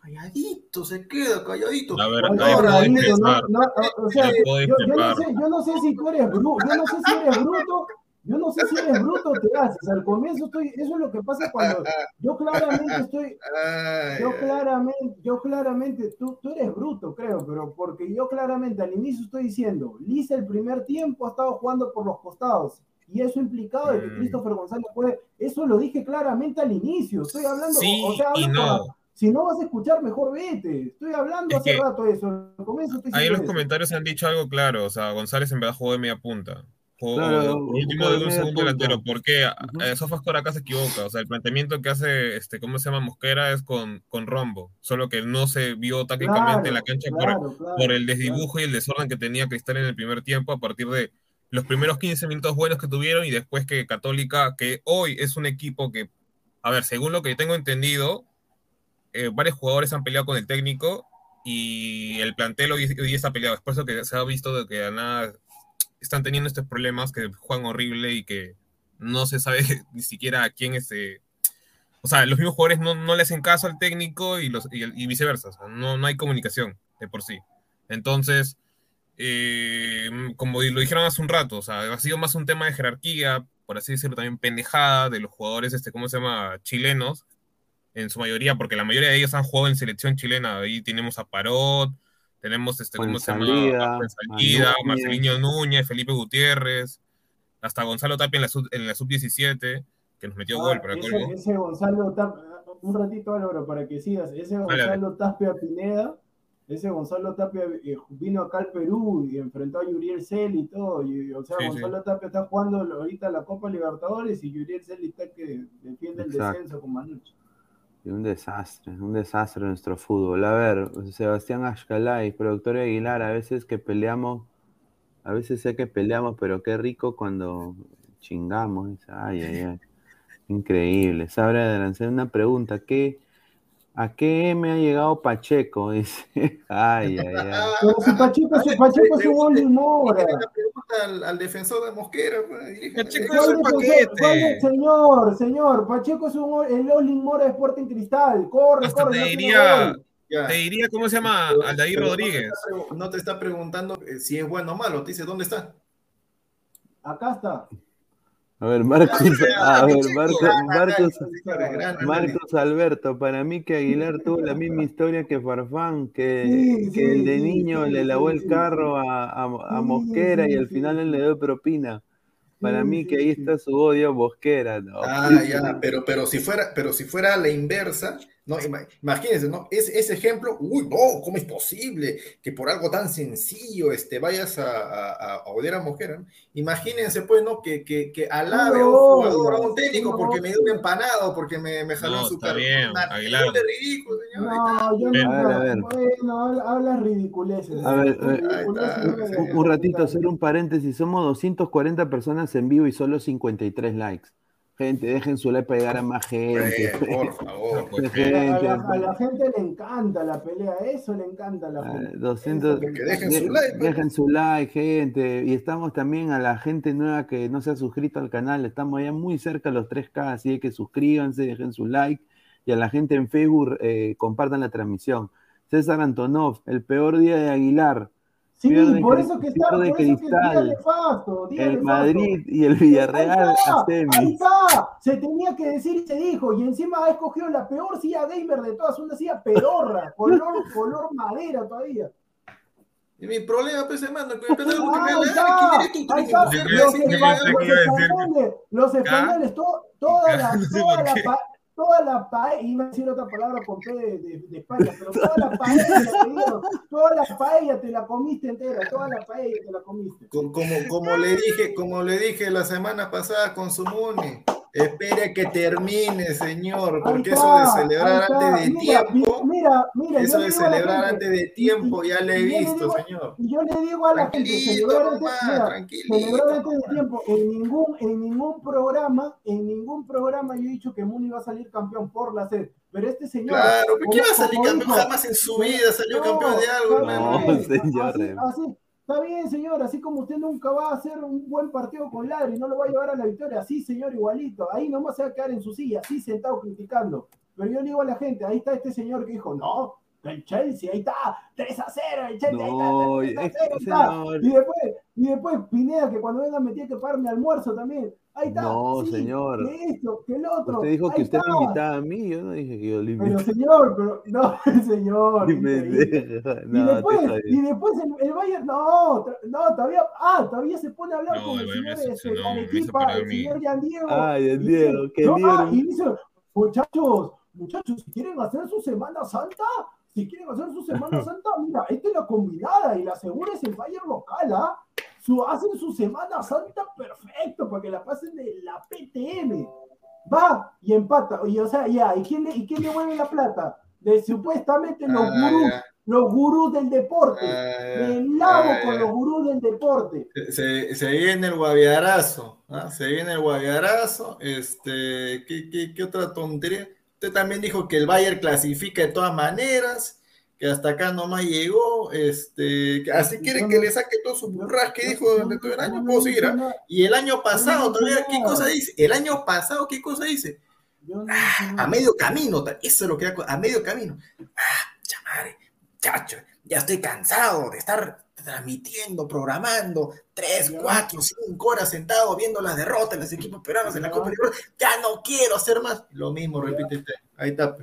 calladito, se queda calladito. A ver, Oye, ahí puedo Raúl, no, no, o- sea, yo, yo no sé, yo no sé si tú eres bruto, yo no sé si eres bruto, yo no sé si eres bruto te haces. Al comienzo estoy, eso es lo que pasa cuando yo claramente estoy, yo claramente, yo claramente, tú, tú eres bruto, creo, pero porque yo claramente al inicio estoy diciendo, Lisa el primer tiempo ha estado jugando por los costados. Y eso implicado de que Mm. Christopher González puede, eso lo dije claramente al inicio. Estoy hablando, Sí o sea, y no. para- si no vas a escuchar, mejor vete. Estoy hablando Es hace que rato eso. Al comienzo estoy Ahí los eso. comentarios han dicho algo claro, o sea, González en verdad jugó de media punta. Jugó Claro, último de un media segundo punta. delantero. porque Ujú. eh, Sofascore acá se equivoca. O sea, el planteamiento que hace, este, ¿cómo se llama? Mosquera es con, con rombo. Solo que no se vio tácticamente en la cancha claro, por, claro, por el claro. desdibujo y el desorden que tenía Cristal en el primer tiempo a partir de los primeros 15 minutos buenos que tuvieron y después que Católica, que hoy es un equipo que, a ver, según lo que tengo entendido, eh, varios jugadores han peleado con el técnico y el plantel hoy, hoy está peleado. Es por eso que se ha visto de que están teniendo estos problemas, que juegan horrible y que no se sabe ni siquiera a quién es... eh, o sea, los mismos jugadores no, no le hacen caso al técnico y, viceversa. No, no hay comunicación de por sí. Entonces, eh, como lo dijeron hace un rato, o sea, ha sido más un tema de jerarquía, por así decirlo, también pendejada de los jugadores, este, ¿cómo se llama? Chilenos, en su mayoría, porque la mayoría de ellos han jugado en selección chilena. Ahí tenemos a Parot, tenemos, este, ¿cómo se llama? Fuenzalida, A Fuenzalida, a Núñez. Marcelino Núñez, Felipe Gutiérrez, hasta Gonzalo Tapia en la sub- en la sub-17, que nos metió Ah, gol para ese, ese Gonzalo Tapia, un ratito Álvaro para que sigas, ese Gonzalo Tapia Pineda, ese Gonzalo Tapia eh, vino acá al Perú y enfrentó a Yuriel Cel y todo, y, o sea, Sí, sí. Gonzalo Tapia está jugando ahorita la Copa Libertadores y Yuriel Cel está que defiende el descenso con Manucho. Y un desastre, un desastre nuestro fútbol. A ver, Sebastián Ashkalay, productor de Aguilar, a veces que peleamos, a veces sé que peleamos, pero qué rico cuando chingamos. Ay, ay, ay. Increíble. Sabrá de lanzar una pregunta. ¿qué, ¿A qué M ha llegado Pacheco? Dice. Ay, ay, ay. Pero si Pacheco, si Pacheco es un gol de Mora. Al, al defensor de Mosquera. Pacheco ¿Cuál es un paquete. ¿Cuál de- Señor, señor, Pacheco es un el Olin Mora de Sporting Cristal. Corre, Hasta corre. te diría, te diría, ¿cómo se llama? Pero- Aldair pero Rodríguez. No te, está, pregu- no te está preguntando eh, si es bueno o malo, te dice dónde está. Acá está. A ver, Marcos, a ver, Marcos, Marcos, Alberto, para mí que Aguilar tuvo la misma historia que Farfán, que, que el de niño le lavó el carro a, a, a Mosquera y al final él le dio propina. Para mí que ahí está su odio a Mosquera, ¿no? Ah, ya, pero, pero si fuera, pero si fuera la inversa, no, ima- imagínense, ¿no? Ese, ese ejemplo, uy, no, ¿cómo es posible que por algo tan sencillo este, vayas a, a, a- odiar a? ¿no? Imagínense, pues, ¿no? Que, que, que alabe a un jugador, a un técnico, no. porque me dio un empanado, porque me, me jaló No, en su está carro. bien, Aguilar. un de ridículo, señor. No, yo no. A ver, a ver. Bueno, habla- hablas ridiculeces. A ver, un ratito, hacer un paréntesis. Somos 240 personas en vivo y solo 53 likes. Gente, dejen su like para llegar a más gente. Por favor. Pues, A Gente, la, a la gente le encanta la pelea, eso le encanta a la Ah, gente. 200, Que dejen de- su like, pues. dejen su like, gente. Y estamos también a la gente nueva que no se ha suscrito al canal. Estamos ya muy cerca a los 3K, así que suscríbanse, dejen su like. Y a la gente en Facebook, eh, compartan la transmisión. César Antonov, el peor día de Aguilar. Sí, por eso que está, por eso que es Cristal. nefasto, día El. Madrid y el Ahí Villarreal está, a ahí está, se tenía que decir y se dijo, y encima ha escogido la peor silla gamer de todas, una silla pedorra, color, color madera todavía. Y mi problema, pues, hermano, que me lo que me Ahí da, está, ahí está, los, españoles, los españoles, to- toda la, No sé toda la, paella, iba a decir otra palabra con P de, España, pero toda la paella, te digo, toda la paella te la comiste entera, toda la paella te la comiste. Co- Como, como le dije, como le dije la semana pasada con su Muni, espere que termine, señor, porque eso de celebrar antes de Mira, tiempo, Mira, mira, eso de celebrar gente, antes de tiempo, y- ya le he visto, digo- señor. Y yo le digo a la gente, Tranquilito celebrar antes, de tiempo, en ningún, en ningún programa, en ningún programa yo he dicho que Muni va a salir campeón por la sed, pero este señor... Claro, ¿pero como- ¿qué va a salir campeón? Jamás en su vida salió No, campeón de algo. No, bien, señor. Así, así, está bien, señor, así como usted nunca va a hacer un buen partido con Ladri y no lo va a llevar a la victoria, así, señor, igualito, ahí nomás se va a quedar en su silla, así sentado criticando. Pero yo le digo a la gente, ahí está este señor que dijo, no, el Chelsea, ahí está, 3 a 0, el Chelsea, No, ahí está, 3 a es 0, que, ahí está. señor. Y después, y después Pineda, que cuando venga me tiene que pagar mi almuerzo también. Ahí está. No, sí, señor. Que esto, que el otro. Usted dijo que usted me invitaba a mí, yo no dije que yo le Pero invitaba. señor, pero no, señor. Y deja. Y No, te después, y después el, el Bayern, no, no, todavía, ah, todavía se pone a hablar No, con el señor este, hizo Arequipa, el señor Yan Diego. Ay, el y dice, Diego, el no, ah, y dice, muchachos, muchachos, si quieren hacer su Semana Santa, si quieren hacer su Semana Santa, mira, esta es la combinada y la segura es el Bayern local, ¿ah? Su, hacen su Semana Santa perfecto para que la pasen de la PTM. Va y empata. Y, o sea, ya, ¿y quién le, y quién le mueve la plata? De supuestamente los Ah, gurús, ya. los gurús del deporte. Ah, del lado ah, con los gurús del deporte. Se, se viene el guaviarazo, ¿ah? se viene el guaviarazo. Este, ¿qué, qué, qué otra tontería? Usted también dijo que el Bayern clasifica de todas maneras, que hasta acá nomás llegó, este, que así quieren que le saque todo su burras que dijo durante todo el año, puedo seguir, ¿ah? Y el año pasado, todavía, ¿qué cosa dice? El año pasado, ¿qué cosa dice? Ah, a medio camino, eso es lo que era, a medio camino. Ah, chamare, chacho, ya estoy cansado de estar transmitiendo, programando tres, cuatro, cinco horas sentado viendo las derrotas de los equipos peruanos en la Copa Libertadores. Ya no quiero hacer más. Lo mismo, repite. Ahí está.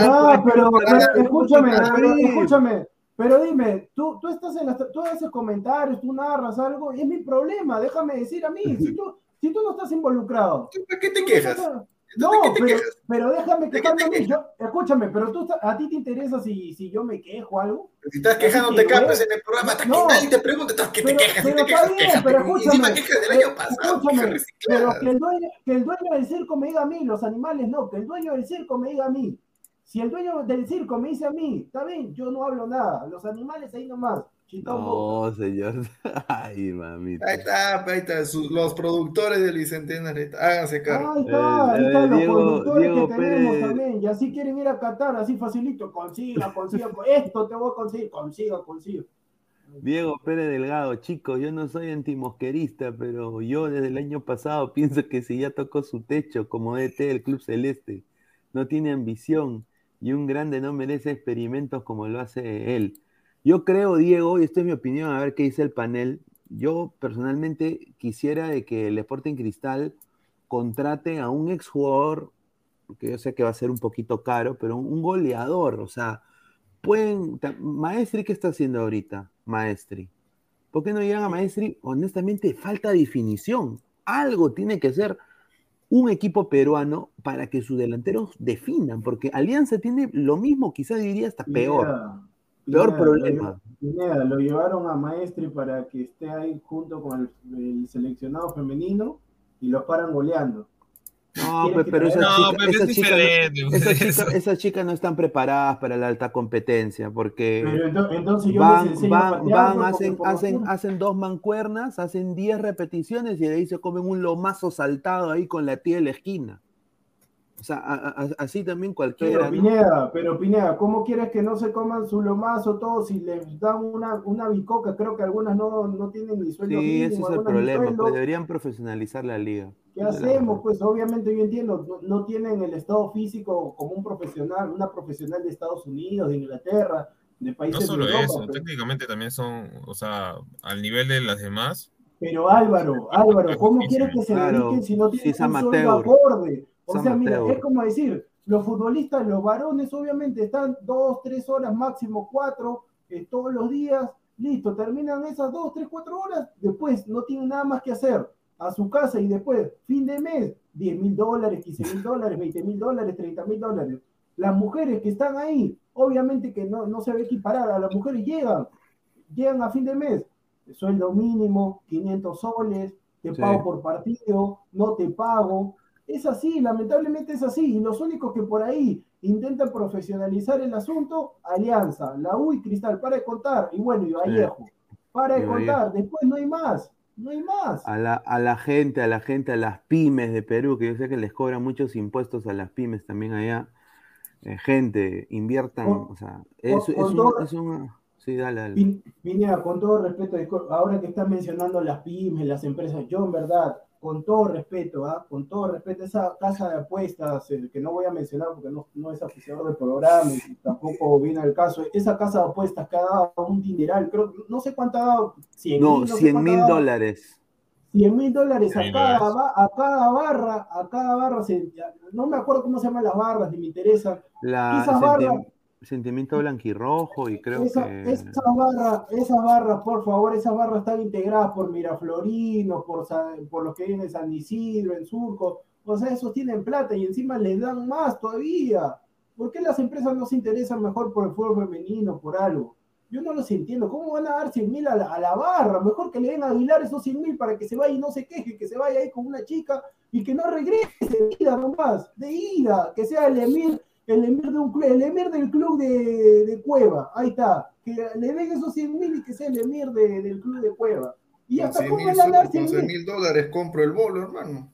Ah, pero, Gran- pero escúchame, pero escúchame, pero dime, tú, tú estás en las, tú haces comentarios, tú narras algo, y es mi problema, déjame decir a mí, si tú, si tú no estás involucrado. ¿Para qué te quejas? No, ¿De te pero, pero déjame quejarme a mí. Yo, escúchame, pero tú, estás- a ti te interesa si, si yo me quejo o algo. Si estás quejándote Así que, capes ¿eh? en el programa, hasta No. que nadie te pregunta, hasta que te quejas, pero te está quejas, bien, quéjate. pero escúchame. quejas del eh, año pasado, quejas escúchame, pero que el, dueño, que el dueño del circo me diga a mí, los animales no, que el dueño del circo me diga a mí. Si el dueño del circo me dice a mí, está bien, yo no hablo nada, los animales ahí nomás. Chitón, No, señor. Ay, mamita. Ahí está, ahí está. los productores del Bicentenario, háganse cargo. Ahí está, ahí está, Eh, los Diego- conductores Diego que tenemos Pérez. también, y así quieren ir a Qatar, así facilito, consiga, consiga, esto te voy a conseguir, consiga, consiga. Diego Pérez Delgado, chicos, yo no soy antimosquerista, pero yo desde el año pasado pienso que si ya tocó su techo como DT del Club Celeste, no tiene ambición y un grande no merece experimentos como lo hace él. Yo creo, Diego, y esta es mi opinión, a ver qué dice el panel, yo personalmente quisiera de que el Sporting Cristal contrate a un exjugador, que yo sé que va a ser un poquito caro, pero un, goleador, o sea, pueden. Maestri, ¿qué está haciendo ahorita? Maestri. ¿Por qué no llegan a Maestri? Honestamente, falta definición. Algo tiene que ser un equipo peruano para que sus delanteros definan, porque Alianza tiene lo mismo, quizás diría hasta peor. Peor Pineda, problema. Lo, Pineda, lo llevaron a Maestri para que esté ahí junto con el, el seleccionado femenino y los paran goleando. No, pues, pero esas No, chicas, pero es esas chicas no- diferente, esas pues, no están preparadas para la alta competencia, porque entonces yo van, les hacen, hacen dos mancuernas, hacen 10 repeticiones y de ahí se comen un lomazo saltado ahí con la tía de la esquina. O sea, a- a- así también cualquiera, Pero ¿no? Pineda, pero Pineda, ¿cómo quieres que no se coman su lomazo todos si les dan una, una bicoca? Creo que algunas no, no tienen ni sueldo Sí, ese es el problema, pues deberían profesionalizar la liga. ¿Qué hacemos? Pues obviamente yo entiendo, no, no tienen el estado físico como un profesional, una profesional de Estados Unidos, de Inglaterra, de No países solo de Europa. eso, pero, técnicamente también son, o sea, al nivel de las demás. pero Álvaro, Álvaro, ¿cómo quieres que se claro, dediquen si no tienen es un sueldo amateur. acorde? O sea, mira, es como decir, los futbolistas, los varones, obviamente están dos, tres horas, máximo cuatro, eh, todos los días, listo, terminan esas dos, tres, cuatro horas, después no tienen nada más que hacer a su casa y después, fin de mes, 10 mil dólares, 15 mil dólares, 20 mil dólares, 30 mil dólares. Las mujeres que están ahí, obviamente que no, no se ve equiparada, las mujeres llegan, llegan a fin de mes, sueldo mínimo, 500 soles, te Sí. pago por partido, no te pago. Es así, lamentablemente es así. Y los únicos que por ahí intentan profesionalizar el asunto, Alianza, la U y Cristal, para de contar. Y bueno, y Vallejo, para de contar. Después no hay más, no hay más. A la, a la gente, a la gente, a las pymes de Perú, que yo sé que les cobran muchos impuestos a las pymes también allá. Eh, gente, inviertan, Con- o sea, es, con es un- todo- es una... Sí, dale, dale. Pin- Pineda, con todo respeto, ahora que estás mencionando las pymes, las empresas, yo en verdad, con todo respeto, ¿ah? con todo respeto, esa casa de apuestas, eh, que no voy a mencionar porque no, no es oficiador del programa y tampoco viene al caso, esa casa de apuestas que ha dado un dineral, creo, no sé cuánto ha dado, 100 No, mil, sé 100 cuánto ha mil dólares. 100 mil dólares a 100.000 cada, a cada barra, a cada barra, se- no me acuerdo cómo se llaman las barras, ni me interesa, La Esas barras- sentimiento blanquirrojo y creo Esa- que... Esas barras, esas barras, por favor, esas barras están integradas por Miraflorino, por, por los que vienen en San Isidro, en Surco. O sea, esos tienen plata y encima les dan más todavía. ¿Por qué las empresas no se interesan mejor por el fútbol femenino, por algo? Yo no los entiendo. ¿Cómo van a dar 100 mil a, la- a la barra? Mejor que le den a Aguilar esos 100 mil para que se vaya y no se queje, que se vaya ahí con una chica y que no regrese de ida nomás, de ida, que sea el emir, el emir de un club, el emir del club de, de Cueva, ahí está, que le den esos 100 mil y que sea el emir de- del club de Cueva. Y Con hasta 100 cómo con 100 100 mil. dólares compro el bolo, hermano.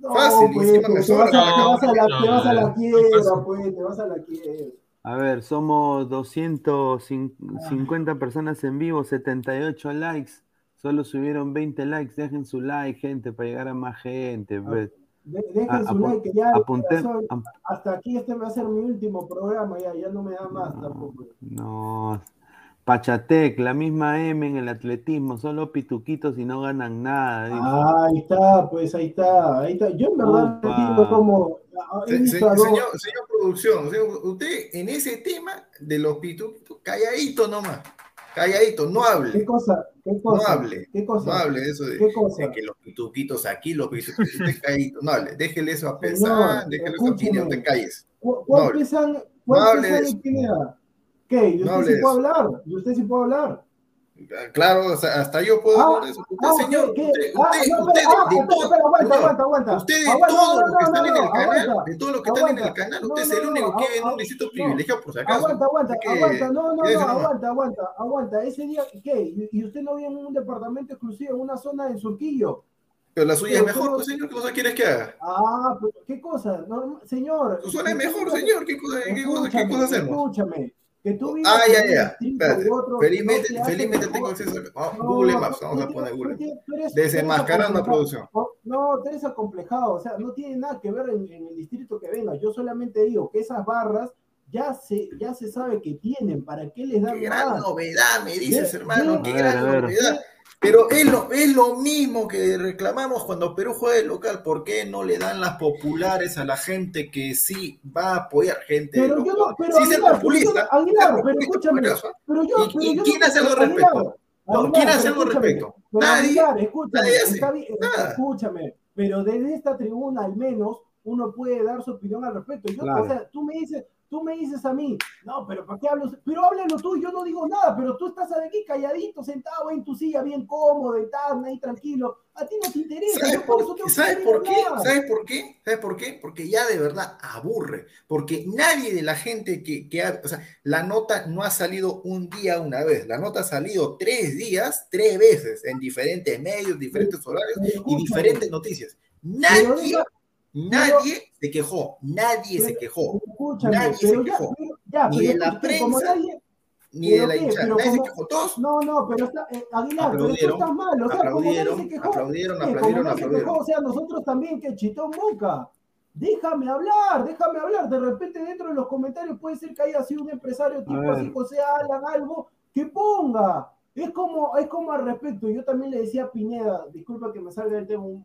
No, Fácil, pues, encima me te vas a- para te vas a la- no, te vas a la quiebra, pues, te vas a la quiebra. A ver, somos 250 personas en vivo, 78 likes. Solo subieron 20 likes. Dejen su like, gente, para llegar a más gente. pues. De- dejen su like, que ya apunté- corazón, hasta aquí este va a ser mi último programa, ya, ya no me da más tampoco. No. Pachatec, la misma M en el atletismo, solo pituquitos y no ganan nada. dice. Ahí está, pues ahí está, ahí está. Yo en verdad entiendo cómo. he Se- visto se- a dos- señor, señor producción, señor, usted en ese tema de los pituquitos, calladito nomás, calladito, no ¿Qué hable, cosa? ¿Qué no cosa? hable, ¿Qué cosa? no hable de eso de, ¿Qué cosa? de que los pituquitos aquí, los pituquitos, usted calladito, no hable, déjele eso a Señor, pesar, déjele eso a. Pineda, usted calles. ¿Cu- No ¿Cuál? No ¿Cuál hable pesan de en eso. Pineda? ¿Qué? ¿Y No usted hable sí de puede hablar? ¿Y usted sí puede hablar? Claro, hasta yo puedo Ah, hablar de eso. Usted, ah, señor, usted, de, de de todos los que están en el canal, de todos los que están en el canal, usted es el único que en un distrito privilegiado, por si acaso. Aguanta, aguanta, aguanta, no, no, no, aguanta, aguanta, aguanta. Ese día, ¿qué? ¿Y, usted no vive en un departamento exclusivo, en una zona en Surquillo? Pero la suya es mejor, pues, señor, ¿qué cosa quieres que haga? Ah, pero ¿qué cosa? No, señor. Su zona es mejor, señor, ¿qué cosa, qué cosa, qué cosa hacemos? Escúchame, que tú vivas Ah, ya, ya, espérate. Felizmente, no te hace felizmente tengo acceso a No, Google Maps, vamos a poner Google Maps. Desenmascarando producción. No, tú eres acomplejado, o sea, no tiene nada que ver en, en el distrito que venga. Yo solamente digo que esas barras ya se, ya se sabe que tienen, ¿para qué les dan Qué gran más? novedad, me dices, hermano, qué gran ver. Pero es lo, es lo mismo que reclamamos cuando Perú juega de local. ¿Por qué no le dan las populares a la gente que sí va a apoyar gente de Pero yo local? no, pero Sí, Aguilar, populista. Aguilar, pero escúchame, pero yo, ¿Y- pero y yo quién no- hace algo al respecto? No, ¿quién hace algo al respecto? Nadie. Aguilar, escúchame, Nadie hace está bien, nada. escúchame, pero desde esta tribuna al menos uno puede dar su opinión al respecto. Yo, Claro. o sea, tú me dices, tú me dices a mí, no, pero ¿para qué hablo? Pero háblalo tú, yo no digo nada, pero tú estás aquí calladito, sentado en tu silla, bien cómodo, y tal, ahí tranquilo. A ti no te interesa. ¿Sabes por eso por, tengo que ¿sabes salir por a qué? ¿Sabes por qué? ¿Sabes por qué? Porque ya de verdad aburre. Porque nadie de la gente que, que ha, o sea, la nota no ha salido un día una vez. La nota ha salido tres días, tres veces, en diferentes medios, diferentes horarios y diferentes noticias. Nadie, nadie se quejó. Nadie se pero- quejó. Nadie se pero ya, quejó. pero- ya, Ni pero de la prensa, nadie- Ni de ¿Pero la hinchada. Pero Nadie se como- quejó. Todos No, no, pero está, eh, Aguilar, pero tú Aplaudieron, estás mal, o sea, como nadie aplaudieron, se quejó, aplaudieron, eh, aplaudieron, nadie se quejó, o sea, nosotros también, que chitón boca. Déjame hablar, déjame hablar. De repente dentro de los comentarios puede ser que haya sido un empresario tipo así, José Alan, algo, que ponga. Es como, es como al respecto. Yo también le decía a Pineda, disculpa que me salga el tema un,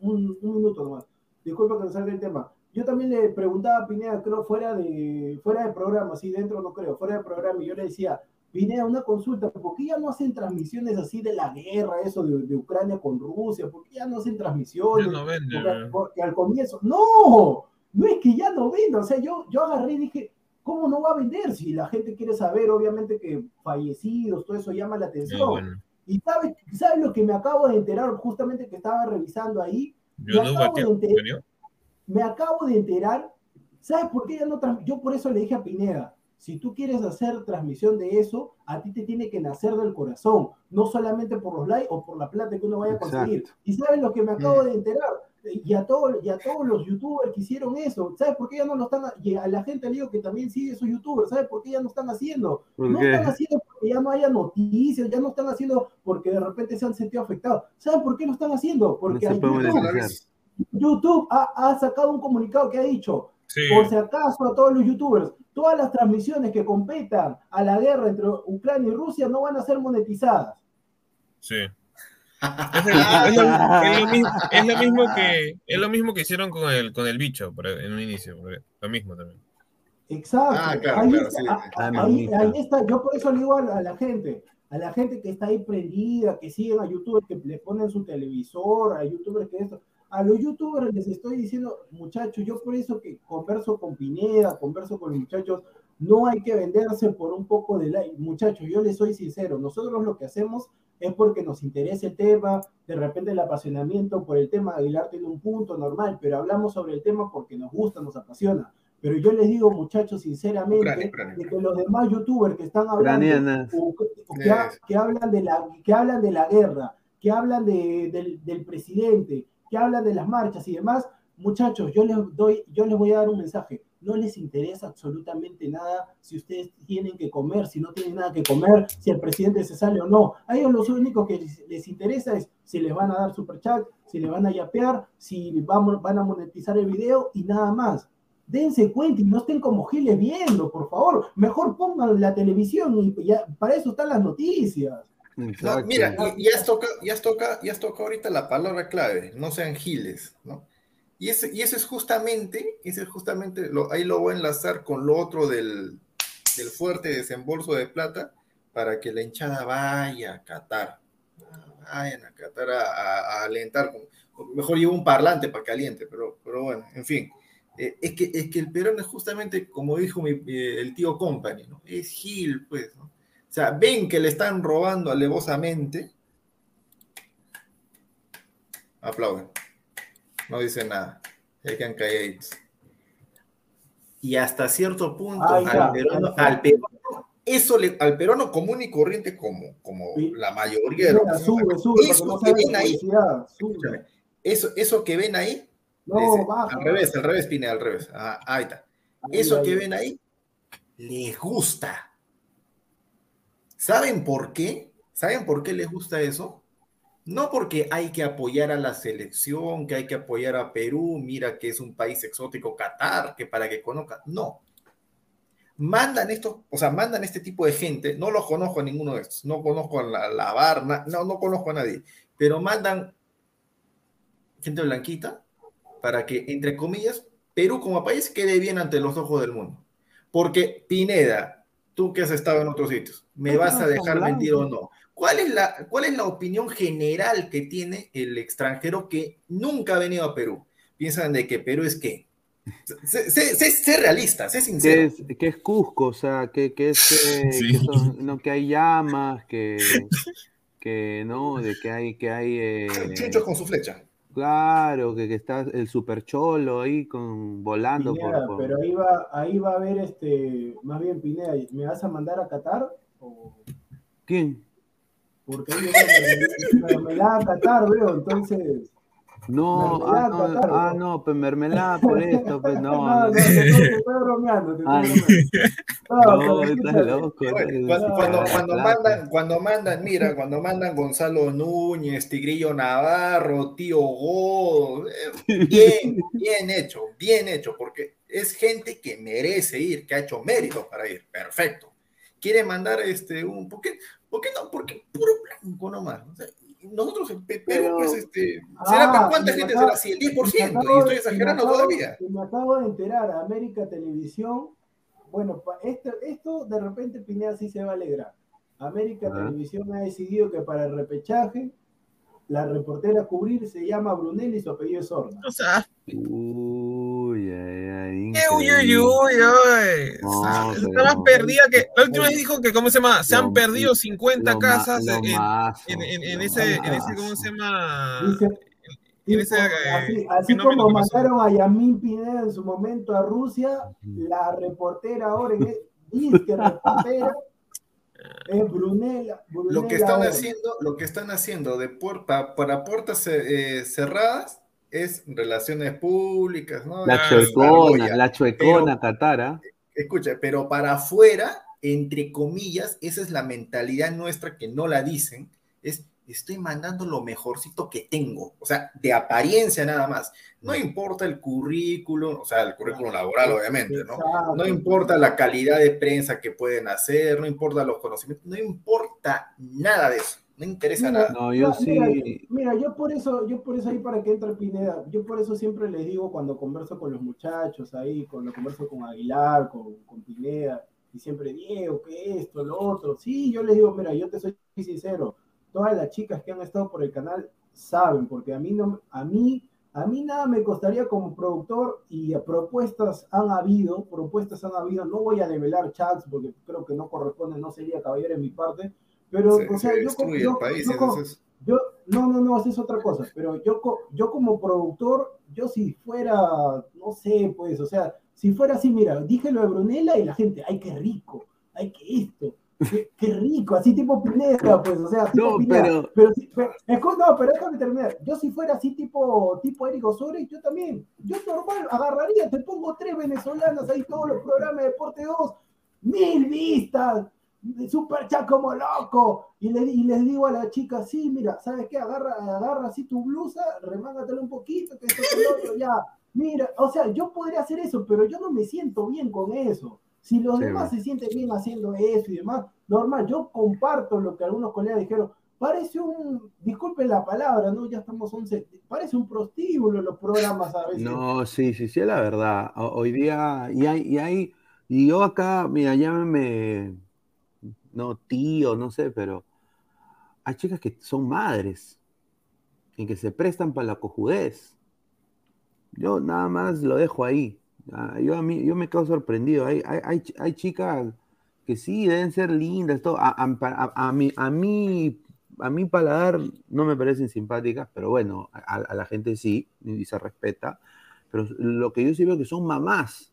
un, un minuto nomás. Disculpa que me salga el tema. Yo también le preguntaba a Pineda, creo, fuera de, fuera de programa, así dentro no creo, fuera de programa, y yo le decía, Pineda, una consulta, ¿por qué ya no hacen transmisiones así de la guerra, eso de, de Ucrania con Rusia? ¿Por qué ya no hacen transmisiones? Ya no venden, Porque, al comienzo, no, no es que ya no venda, o sea, yo, yo agarré y dije, ¿cómo no va a vender? Si la gente quiere saber, obviamente que fallecidos, todo eso llama la atención. bueno. Y sabes, ¿sabes lo que me acabo de enterar justamente que estaba revisando ahí? Yo no acabo de batí- enter- ¿Venió? Me acabo de enterar, ¿sabes por qué ya no Yo por eso le dije a Pineda, si tú quieres hacer transmisión de eso, a ti te tiene que nacer del corazón, no solamente por los likes o por la plata que uno vaya a conseguir. Exacto. Y sabes lo que me acabo de enterar, y a, todos y a todos los youtubers que hicieron eso, ¿sabes por qué ya no lo están? Y a la gente le digo que también sigue esos youtubers, ¿sabes por qué ya no están haciendo? ¿Por no qué? están haciendo porque ya no haya noticias, ya no están haciendo porque de repente se han sentido afectados. ¿Saben por qué lo están haciendo? No Porque a puede YouTube- ha, ha sacado un comunicado que ha dicho, Sí. por si acaso a todos los youtubers, todas las transmisiones que competan a la guerra entre Ucrania y Rusia no van a ser monetizadas. Sí. Es, el- es lo, es lo mismo, es lo mismo que es lo mismo que hicieron con el con el bicho en un inicio, por- lo mismo también. Exacto. Ah, claro, ahí, claro, está, sí, a- sí. Ahí- mamita. ahí está. Yo por eso le digo a, a la gente, a la gente que está ahí prendida, que siguen a youtubers, que le ponen su televisor, a youtubers que esto. A los youtubers les estoy diciendo, muchachos, yo por eso que converso con Pineda, converso con los muchachos, no hay que venderse por un poco de like. Muchachos, yo les soy sincero, nosotros lo que hacemos es porque nos interesa el tema, de repente el apasionamiento por el tema de Aguilar tiene un punto normal, pero hablamos sobre el tema porque nos gusta, nos apasiona. Pero yo les digo, muchachos, sinceramente, Ucrania, Ucrania, de que los demás youtubers que están hablando, o que, o que ha- Yes. que hablan de la, que hablan de la guerra, que hablan de- del, del presidente, que hablan de las marchas y demás, muchachos, yo les doy, yo les voy a dar un mensaje. No les interesa absolutamente nada si ustedes tienen que comer, si no tienen nada que comer, si el presidente se sale o no. A ellos lo único que les, interesa es si les van a dar superchat, si les van a yapear, si van a monetizar el video y nada más. Dense cuenta y no estén como giles viendo, por favor. Mejor pongan la televisión y para eso están las noticias. No, mira, y, y has tocado, y has tocado, y has tocado ahorita la palabra clave, no sean giles, ¿no? Y ese, y eso es justamente, ese es justamente, lo, ahí lo voy a enlazar con lo otro del, del fuerte desembolso de plata para que la hinchada vaya a Qatar. Vayan a Qatar a, a- a alentar. mejor llevo un parlante para caliente, pero, pero bueno, en fin. Eh, es, que, es que el Perón es justamente, como dijo mi- eh, el tío Company, ¿no? Es Gil, pues, ¿no? O sea, ven que le están robando alevosamente. Aplauden. No dicen nada. Se quedan calladitos. Y hasta cierto punto, al, peruano, al peruano, eso le, al peruano común y corriente, como, como Sí. la mayoría de los eso que ven ahí, eso, eso que ven ahí, al revés, al revés, Pine, al revés. Ah, ahí está. Ahí, Eso ahí. que ven ahí, les gusta. ¿Saben por qué? ¿Saben por qué les gusta eso? No porque hay que apoyar a la selección, que hay que apoyar a Perú, mira que es un país exótico, Qatar, que para que conozcan. No. Mandan estos, o sea, mandan este tipo de gente, no los conozco a ninguno de estos, no conozco a la, la no, no conozco a nadie, pero mandan gente blanquita para que, entre comillas, Perú como país quede bien ante los ojos del mundo. Porque, Pineda, tú que has estado en otros sitios, ¿me No, vas a dejar blanco. mentir o no? ¿Cuál es, la, ¿Cuál es la opinión general que tiene el extranjero que nunca ha venido a Perú? Piensan de que Perú es qué? Sé, sé- sé- sé realista, sé ¿Qué sincero. es, qué es Cusco? O sea, que, que es eh, Sí. que, son- no, que hay llamas, que, que no, de que hay, que hay eh, Chuchos con su flecha. Claro, que, que está el super cholo ahí con volando por, Pineda, por- pero ahí va, ahí va a haber este, más bien Pineda, ¿me vas a mandar a Qatar? O- ¿Quién? Porque ahí veo mermelada- mermelada a Qatar, veo, entonces. No, Mermelada ah, no, ah, ¿no? pues mermelada por esto, pues no, no, no, no, te estoy, bromeando, te estoy Ah, bromeando. No, estás loco. Cuando, cuando, ah, cuando mandan, cuando mandan, mira, cuando mandan Gonzalo Núñez, Tigrillo Navarro, Tío Godo, eh, bien, bien hecho, bien hecho, porque es gente que merece ir, que ha hecho méritos para ir, perfecto. Quiere mandar este un, ¿por qué, por qué no? Porque puro blanco nomás. O sea, nosotros en Pe- Perú, Pero- pues, este, ¿será, Ah, ¿cuánta gente acabo- será así? El y me 10%, acabo y estoy exagerando me acabo- todavía. me acabo de enterar, América Televisión, bueno, este- esto de repente Pineda sí se va a alegrar. América. Televisión ha decidido que para el repechaje, la reportera a cubrir se llama Brunelli y su apellido es Horna. O sea, Uy, ay, ay, ¡Qué uy, uy, uy, uy! No, Está más perdida que. La última vez dijo que, ¿cómo se llama? Se Lo- han perdido 50 Lo ma- casas lo en, mazo, en, en, en ese, en ese. ¿cómo se llama? Y ese, eh, así, fenómeno como mandaron a Yamín Pineda en su momento a Rusia, la reportera ahora es disque reportera es Brunella. Lo que Brunella están Horna. haciendo, lo que están haciendo de puerta para puertas eh, cerradas es relaciones públicas, ¿no? La chuecona, desarrolla. la chuecona Catara. Escucha, pero para afuera, entre comillas, esa es la mentalidad nuestra que no la dicen, es estoy mandando lo mejorcito que tengo, o sea, de apariencia nada más. No importa el currículum, o sea, el currículum laboral, obviamente, ¿no? No importa la calidad de prensa que pueden hacer, no importa los conocimientos, no importa nada de eso, no interesa Mira, nada. No, yo mira, sí. Mira, yo por eso, yo por eso ahí para que entre Pineda, yo por eso siempre les digo cuando converso con los muchachos ahí, cuando converso con Aguilar, con, con Pineda, y siempre Diego, que esto, lo otro. Sí, yo les digo, mira, yo te soy sincero, todas las chicas que han estado por el canal saben, porque a mí no, a mí, a mí nada me costaría como productor y propuestas han habido, propuestas han habido, no voy a develar chats porque creo que no corresponde, no sería caballero en mi parte, pero, Se, o sea, se yo, como- destruye yo- el país, yo como- entonces... yo, no, no, no, es otra cosa, pero yo, co- yo como productor, yo si fuera, no sé, pues, o sea, si fuera así, mira, dije lo de Brunella y la gente, ay, qué rico, ay, qué esto, Qué, qué rico, así tipo Pineda, pues, o sea, tipo No, Pineda. pero- Pero, sí, pero- no, pero déjame terminar. Yo si fuera así tipo, tipo Eric Osorio, yo también, yo normal agarraría, te pongo tres venezolanas ahí, todos los programas de Deporte 2, mil vistas, super chat como loco, y, le, y les digo a la chica, sí, mira, ¿sabes qué? Agarra, agarra así tu blusa, remángatela un poquito, que esto que otro, ya, mira, o sea, yo podría hacer eso, pero yo no me siento bien con eso. Si los Sí, demás se sienten bien haciendo eso y demás, normal, yo comparto lo que algunos colegas dijeron, parece un, disculpen la palabra, ¿no? Ya estamos 11, parece un prostíbulo los programas a veces. No, sí, sí, sí, es la verdad. Ho- Hoy día, y hay, y hay, y yo acá, mira, llámeme, no tío, no sé, pero hay chicas que son madres y que se prestan para la cojudez. Yo nada más lo dejo ahí. Ah, Yo, a mí, yo me quedo sorprendido. Hay, hay, hay, ch- hay chicas que sí, deben ser lindas, todo. A, a- a- a mí, a, mí, a mi paladar no me parecen simpáticas, pero bueno, a la gente sí, y se respeta. Pero lo que yo sí veo que son mamás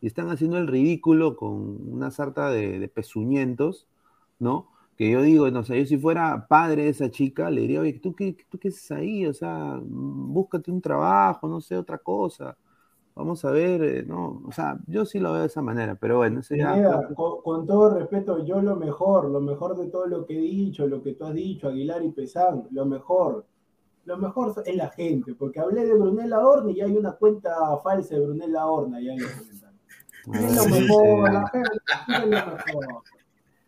y están haciendo el ridículo con una sarta de, de pezuñentos, ¿no? Que yo digo, no sé, yo si fuera padre de esa chica, le diría, oye, ¿tú qué, tú qué haces ahí? O sea, búscate un trabajo, no sé, otra cosa. Vamos a ver, eh, ¿no? O sea, yo sí lo veo de esa manera, pero bueno, eso ya... Pineda, con, con todo respeto, yo lo mejor, lo mejor de todo lo que he dicho, lo que tú has dicho, Aguilar y Pesán, lo mejor, lo mejor es la gente, porque hablé de Brunella Horna y hay una cuenta falsa de Brunella Horna ya en los comentarios.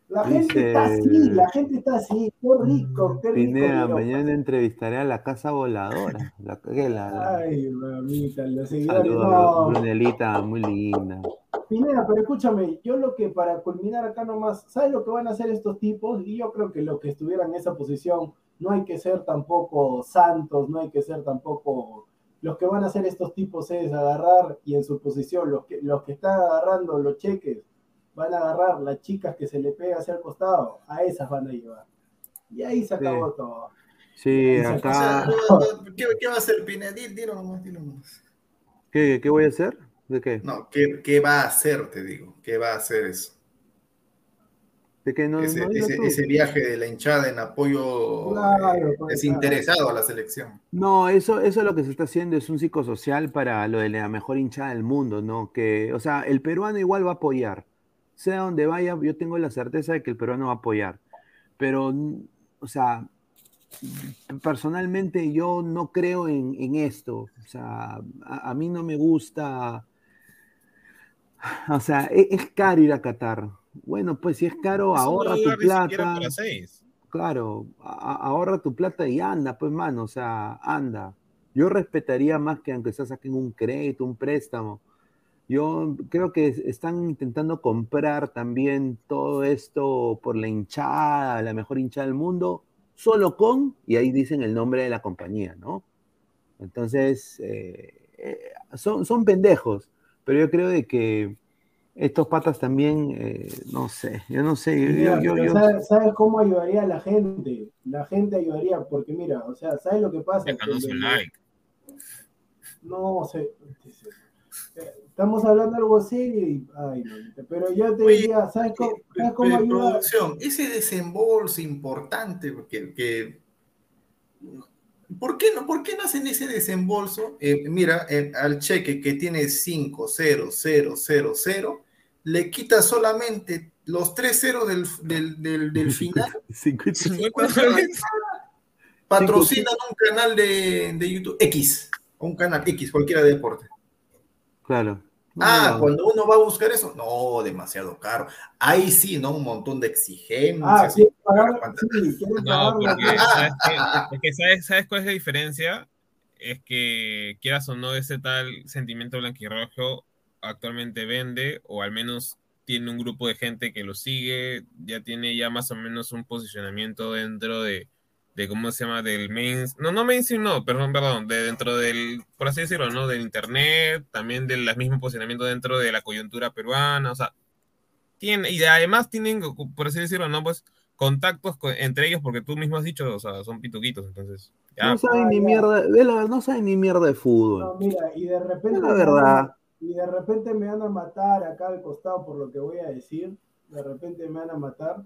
La gente. La está así, la gente está así, qué rico, qué rico. Pineda, Dios. mañana entrevistaré a la casa voladora. La, la, la- Ay, mamita, los seguidores, Saludos, no. Brunelita, muy linda. Pineda, pero escúchame, yo lo que para culminar acá nomás, ¿sabes lo que van a hacer estos tipos? Y yo creo que los que estuvieran en esa posición, no hay que ser tampoco santos, no hay que ser tampoco... Los que van a hacer estos tipos es agarrar y en su posición, los que, los que están agarrando los cheques, van a agarrar las chicas que se le pega hacia el costado, a esas van a llevar. Y ahí se acabó todo. Sí, acá. ¿Qué, qué va a hacer Pineda? Dilo nomás, dilo nomás. ¿Qué, qué voy a hacer? ¿De qué? No, ¿qué, qué va a hacer, te digo? ¿Qué va a hacer eso? ¿De qué no, ese, no dilo ese- tú. ese viaje de la hinchada en apoyo Claro, eh, pues, desinteresado a la selección. No, eso, eso lo que se está haciendo es un psicosocial para lo de la mejor hinchada del mundo, ¿no? Que, o sea, el peruano igual va a apoyar. Sea donde vaya, yo tengo la certeza de que el peruano va a apoyar. Pero, o sea, personalmente yo no creo en, en esto. O sea, a, a mí no me gusta. O sea, e- es, caro ir a Qatar. Bueno, pues si es caro, Es un ahorra tu plata. para seis. Claro, ahorra tu plata y anda, pues, mano, o sea, anda. Yo respetaría más que aunque se saquen un crédito, un préstamo. Yo creo que es- están intentando comprar también todo esto por la hinchada, la mejor hinchada del mundo, solo con, y ahí dicen el nombre de la compañía, ¿no? Entonces, eh, eh, son, son pendejos, pero yo creo de que estos patas también, eh, no sé, yo no sé, yo- Mira, yo- pero yo- ¿sabes, sabes cómo ayudaría a la gente? La gente ayudaría, porque mira, o sea, ¿sabes lo que pasa? Lo- like. No, sé, eh, estamos hablando algo serio y, ay, mamita, pero yo te Oye, diría, ¿sabes cómo, ¿sabes Eh, cómo ayuda? producción, ese desembolso importante, porque que, ¿por, qué no, ¿por qué no hacen ese desembolso? Eh, mira, eh, al cheque que tiene 50000, le quita solamente los tres ceros del, del, del, del final, 50 patrocinan un canal de, de YouTube X, un canal X, cualquiera de deporte. Claro. Ah, No, cuando uno va a buscar eso, no, demasiado caro. Ahí sí, ¿no? Un montón de exigencias. Ah, pagar, sí, No, porque, ¿sabes, ¿sabes, ¿sabes cuál es la diferencia? Es que, quieras o no, ese tal sentimiento blanquirrojo actualmente vende, o al menos tiene un grupo de gente que lo sigue, ya tiene ya más o menos un posicionamiento dentro de, de ¿cómo se llama? Del main, no, no mainstream, no, perdón, perdón, de dentro del, por así decirlo, ¿no? Del internet, también del mismo posicionamiento dentro de la coyuntura peruana, o sea, tiene, y además tienen, por así decirlo, ¿no? Pues contactos con- entre ellos, porque tú mismo has dicho, o sea, son pituquitos, entonces. Ya, no saben ni mierda, de la- no saben ni mierda de fútbol. No, mira, y de repente. Es la verdad. y de repente me van a matar acá al costado por lo que voy a decir. de repente me van a matar.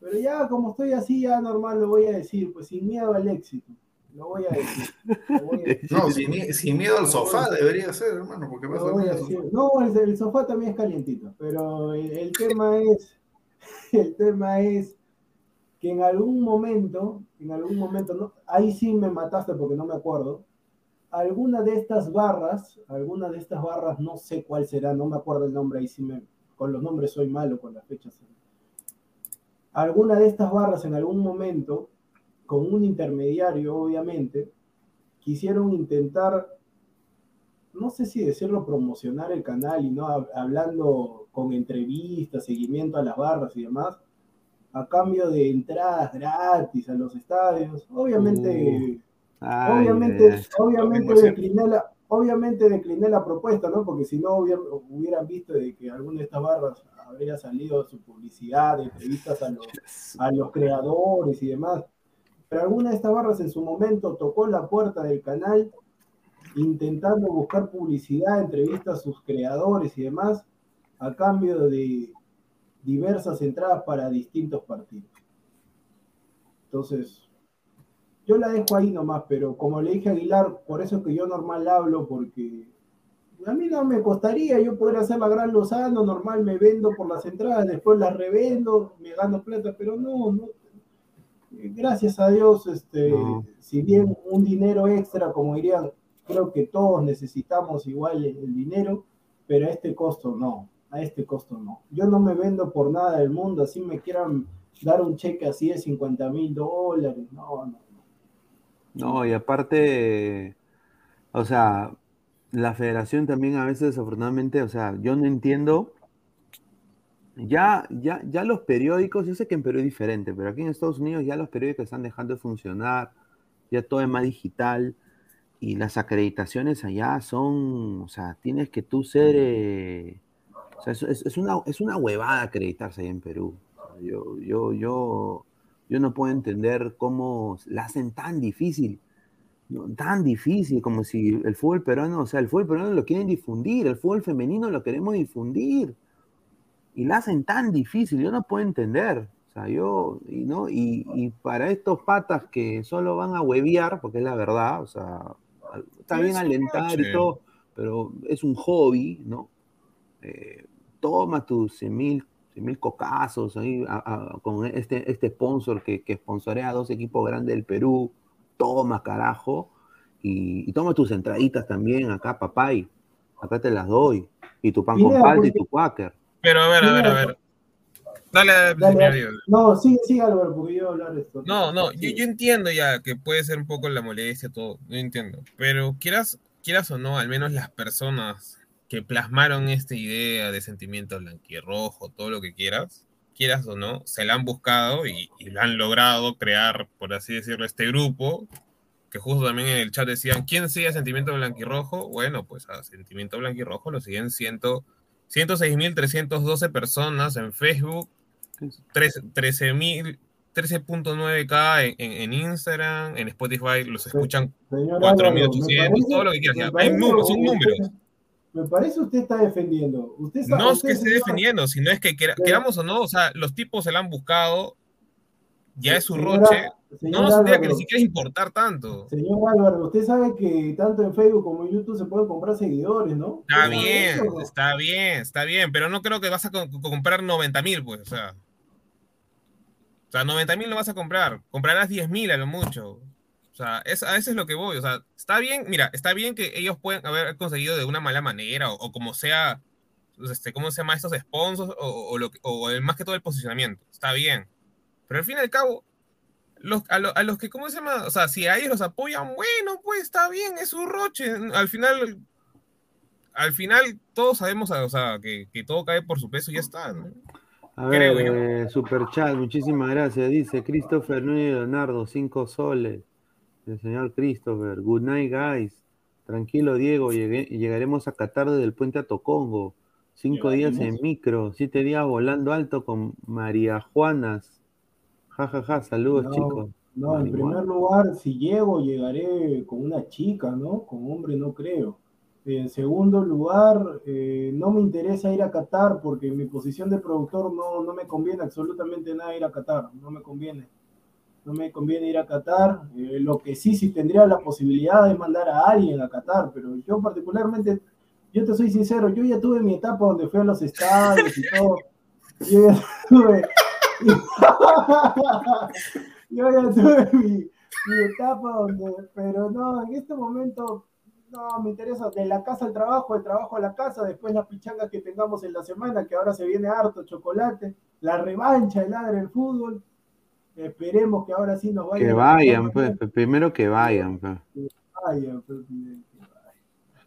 Pero ya, como estoy así, ya normal lo voy a decir, pues sin miedo al éxito. Lo voy a decir. Lo voy a decir. No, sin, mie- sin miedo al sofá debería ser, hermano, porque vas a Lo voy a decir. No, el, el sofá también es calientito, pero el, el tema es, el tema es que en algún momento, en algún momento, no, ahí sí me mataste porque no me acuerdo, alguna de estas barras, alguna de estas barras, no sé cuál será, no me acuerdo el nombre, ahí sí me, con los nombres soy malo, con las fechas. Alguna de estas barras en algún momento, con un intermediario, obviamente, quisieron intentar no sé si decirlo, promocionar el canal y no Hab- hablando con entrevistas, seguimiento a las barras y demás, a cambio de entradas gratis a los estadios. Obviamente, Ay, obviamente, ay. obviamente decliné la, obviamente decliné la propuesta, ¿no? Porque si no hubiera- hubieran visto de que alguna de estas barras habría salido su publicidad, entrevistas a los, a los creadores y demás. Pero alguna de estas barras en su momento tocó la puerta del canal intentando buscar publicidad, entrevistas a sus creadores y demás, a cambio de diversas entradas para distintos partidos. Entonces, yo la dejo ahí nomás, pero como le dije a Aguilar, por eso es que yo normal hablo, porque a mí no me costaría, yo poder hacer la gran Lozano, normal me vendo por las entradas, después las revendo, me gano plata, pero no, no. Gracias a Dios, este, No. si bien un dinero extra, como dirían, creo que todos necesitamos igual el, el dinero, pero a este costo no, a este costo no. Yo no me vendo por nada del mundo, así me quieran dar un cheque así de 50 mil dólares, no, no. No, y aparte, o sea, la federación también a veces desafortunadamente, o sea, yo no entiendo. Ya, ya, ya los periódicos, yo sé que en Perú es diferente, pero aquí en Estados Unidos ya los periódicos están dejando de funcionar, ya todo es más digital y las acreditaciones allá son, o sea, tienes que tú ser, eh, o sea, es, es- una, es una huevada acreditarse ahí en Perú. Yo, yo, yo, yo no puedo entender cómo la hacen tan difícil, ¿no? tan difícil, como si el fútbol peruano, o sea, el fútbol peruano lo quieren difundir, el fútbol femenino lo queremos difundir, y la hacen tan difícil, yo no puedo entender. O sea, yo, y, ¿no? y, y para estos patas que solo van a huevear, porque es la verdad, o sea, está Es bien alentar y todo, pero es un hobby, ¿no? Eh, toma tus 100 mil mil cocazos ahí a- a- con este, este sponsor que, que sponsorea a dos equipos grandes del Perú, toma carajo, y, y toma tus entraditas también acá, papay, acá te las doy, y tu pan con palta y tu quaker. Pero a ver, a ver, a ver. Dale, dale, Dale, señor dale. Diego. No, sigue, sigue Álvaro, porque yo voy a hablar de esto. No, no, yo, yo entiendo ya que puede ser un poco la molestia, todo, yo entiendo. Pero quieras, quieras o no, al menos las personas que plasmaron esta idea de sentimiento blanquirrojo, todo lo que quieras, quieras o no, se la han buscado y, y lo han logrado crear, por así decirlo, este grupo, que justo también en el chat decían, ¿quién sigue Sentimiento Blanquirrojo? Bueno, pues a Sentimiento Blanquirrojo lo siguen ciento- 106.312 personas en Facebook, 13 13.000 13.9k en, en- en Instagram, en Spotify los escuchan Señor 4.800, Álvaro, me parece- todo lo que quieras. Hay números, son números. Me parece usted está defendiendo. Usted sabe- No es usted, que esté defendiendo, sino es que Pero- queramos o no, o sea, los tipos se la han buscado, ya es su Señora- roche, señor no nos tendría que ni siquiera importar tanto. Señor Álvaro, usted sabe que tanto en Facebook como en YouTube se pueden comprar seguidores, ¿no? Está ¿Usted sabe bien, eso o no? está bien, está bien, pero no creo que vas a co- co- comprar 90 mil, pues, o sea. O sea, 90 mil no vas a comprar, comprarás 10 mil a lo mucho. O sea, es, a eso es lo que voy. O sea, está bien, mira, está bien que ellos pueden haber conseguido de una mala manera o, o como sea, pues, este, ¿cómo se llama estos sponsors o, o, lo que- o el, más que todo el posicionamiento? Está bien. Pero al fin y al cabo, los, a, lo- a los que, ¿cómo se llama? O sea, si a ellos los apoyan, bueno, pues está bien, es un roche. Al final, al final todos sabemos, o sea, que, que todo cae por su peso y ya está. ¿no? A ver, eh, super chat, muchísimas gracias. Dice Christopher Núñez Leonardo, 5 soles. El señor Christopher, good night, guys. Tranquilo, Diego, llegué- llegaremos a Qatar desde el puente a Tocongo. Cinco días en micro, siete días volando alto con María Juanas. Ja, ja, ja, saludos, No, chicos. No, en primer lugar, si llego, llegaré con una chica, ¿no? Con hombre no creo. En segundo lugar, eh, no me interesa ir a Qatar porque en mi posición de productor no, no me conviene absolutamente nada ir a Qatar, no me conviene. No me conviene ir a Qatar. Eh, lo que sí, sí tendría la posibilidad de mandar a alguien a Qatar, pero yo particularmente, yo te soy sincero, yo ya tuve mi etapa donde fui a los estadios y todo. Yo ya tuve, yo ya tuve mi, etapa donde, pero no, en este momento no, me interesa de la casa al trabajo, del trabajo a la casa, después la pichanga que tengamos en la semana, que ahora se viene harto chocolate, la revancha, el ladre del fútbol. Esperemos que ahora sí nos vayan. Que vayan, pues, primero que vayan, pues. Que vayan, pues, Pineda.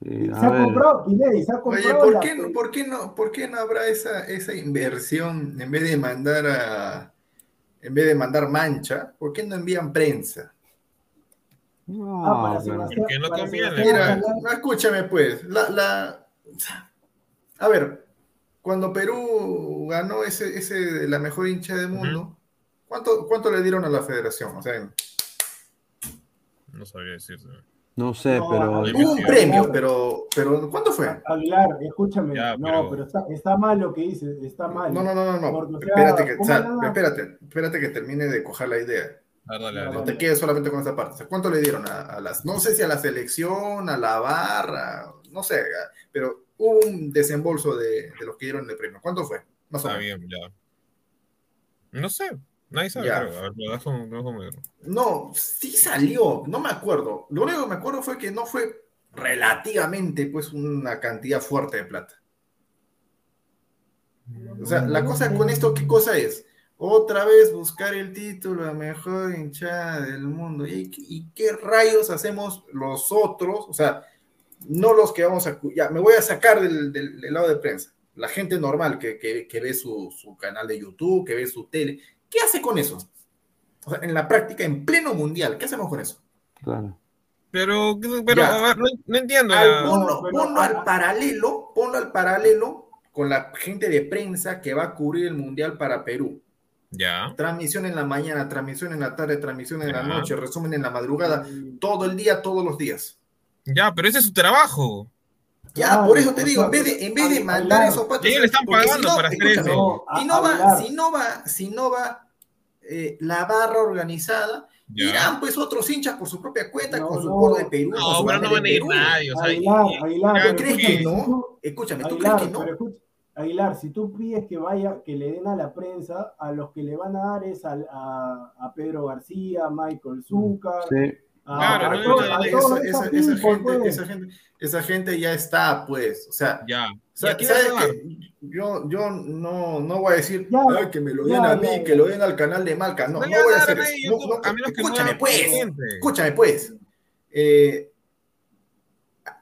Sí, a Se ha comprado, Pineda, y se ha Oye, comprado ¿por la- qué, no- por, qué no, ¿por qué no habrá esa, esa inversión en vez de mandar a, en vez de mandar mancha, ¿por qué no envían prensa? No, Ah, para no Mira, no, escúchame pues, la, la, a ver, cuando Perú ganó ese, ese de la mejor hincha del mundo, ¿cuánto, ¿cuánto le dieron a la federación? O sea, No sabría decirte. No sé, No, pero. hubo un premio, pero, pero ¿cuándo fue? Aguilar, escúchame, Ya, no, pero- está, está mal lo que dices, está mal. No, no, no, no, no. Porque, o sea, Espérate que, espérate, espérate que termine de coger la idea. A ver, dale, dale. No te quedes solamente con esa parte. O sea, ¿Cuánto le dieron a, a las, no sé si a la selección, a la barra, no sé, pero hubo un desembolso de, de los que dieron el premio. ¿Cuánto fue? Más o Está menos. bien, ya. No sé. Nadie sabe, Ya. creo. A ver, pero déjame- déjame ver. No, sí salió, no me acuerdo. Lo único que me acuerdo fue que no fue relativamente, pues, una cantidad fuerte de plata. O sea, la cosa con esto, ¿qué cosa es? Otra vez buscar el título de mejor hinchada del mundo. ¿Y, y qué rayos hacemos los otros? O sea, no los que vamos a... Ya, me voy a sacar del, del- del lado de prensa. La gente normal que, que- que ve su, su canal de YouTube, que ve su tele. ¿Qué hace con eso? O sea, en la práctica, en pleno mundial, ¿qué hacemos con eso? Claro. Pero, pero ver, no, no entiendo. Al- ponlo, pero- ponlo al paralelo, ponlo al paralelo con la gente de prensa que va a cubrir el mundial para Perú. Ya. Transmisión en la mañana, transmisión en la tarde, transmisión en la noche, resumen en la madrugada, todo el día, todos los días. Ya, pero ese es su trabajo. Ya, por eso te digo, en vez de, en vez de mandar esos patos, Y ellos le están pagando para hacer eso. No, Si no va, si no va, si no va eh, la barra organizada, Ya. irán pues otros hinchas por su propia cuenta, No, con su no. coro de Perú. No, pero no van a ir nadie. O sea, Aguilar, y- Aguilar, ya, pero ¿Crees escúchame, que si no? tú- Escúchame, ¿tú Aguilar, crees que no? pero escucha, Aguilar, si tú pides que vaya, que le den a la prensa, a los que le van a dar es a, a Pedro García, a Michael Zúcar, Sí. a, Claro, esa gente ya está, pues. O sea, Ya. Sa- ¿Y a quién ¿sabes le va a qué? Yo, yo no, no voy a decir Ya, "Ay, que me lo den ya, a mí, ya, que lo den al canal de Malca. No, No no, voy a a hacer a eso. No, no, a escúchame, pues. Escúchame, pues. Eh,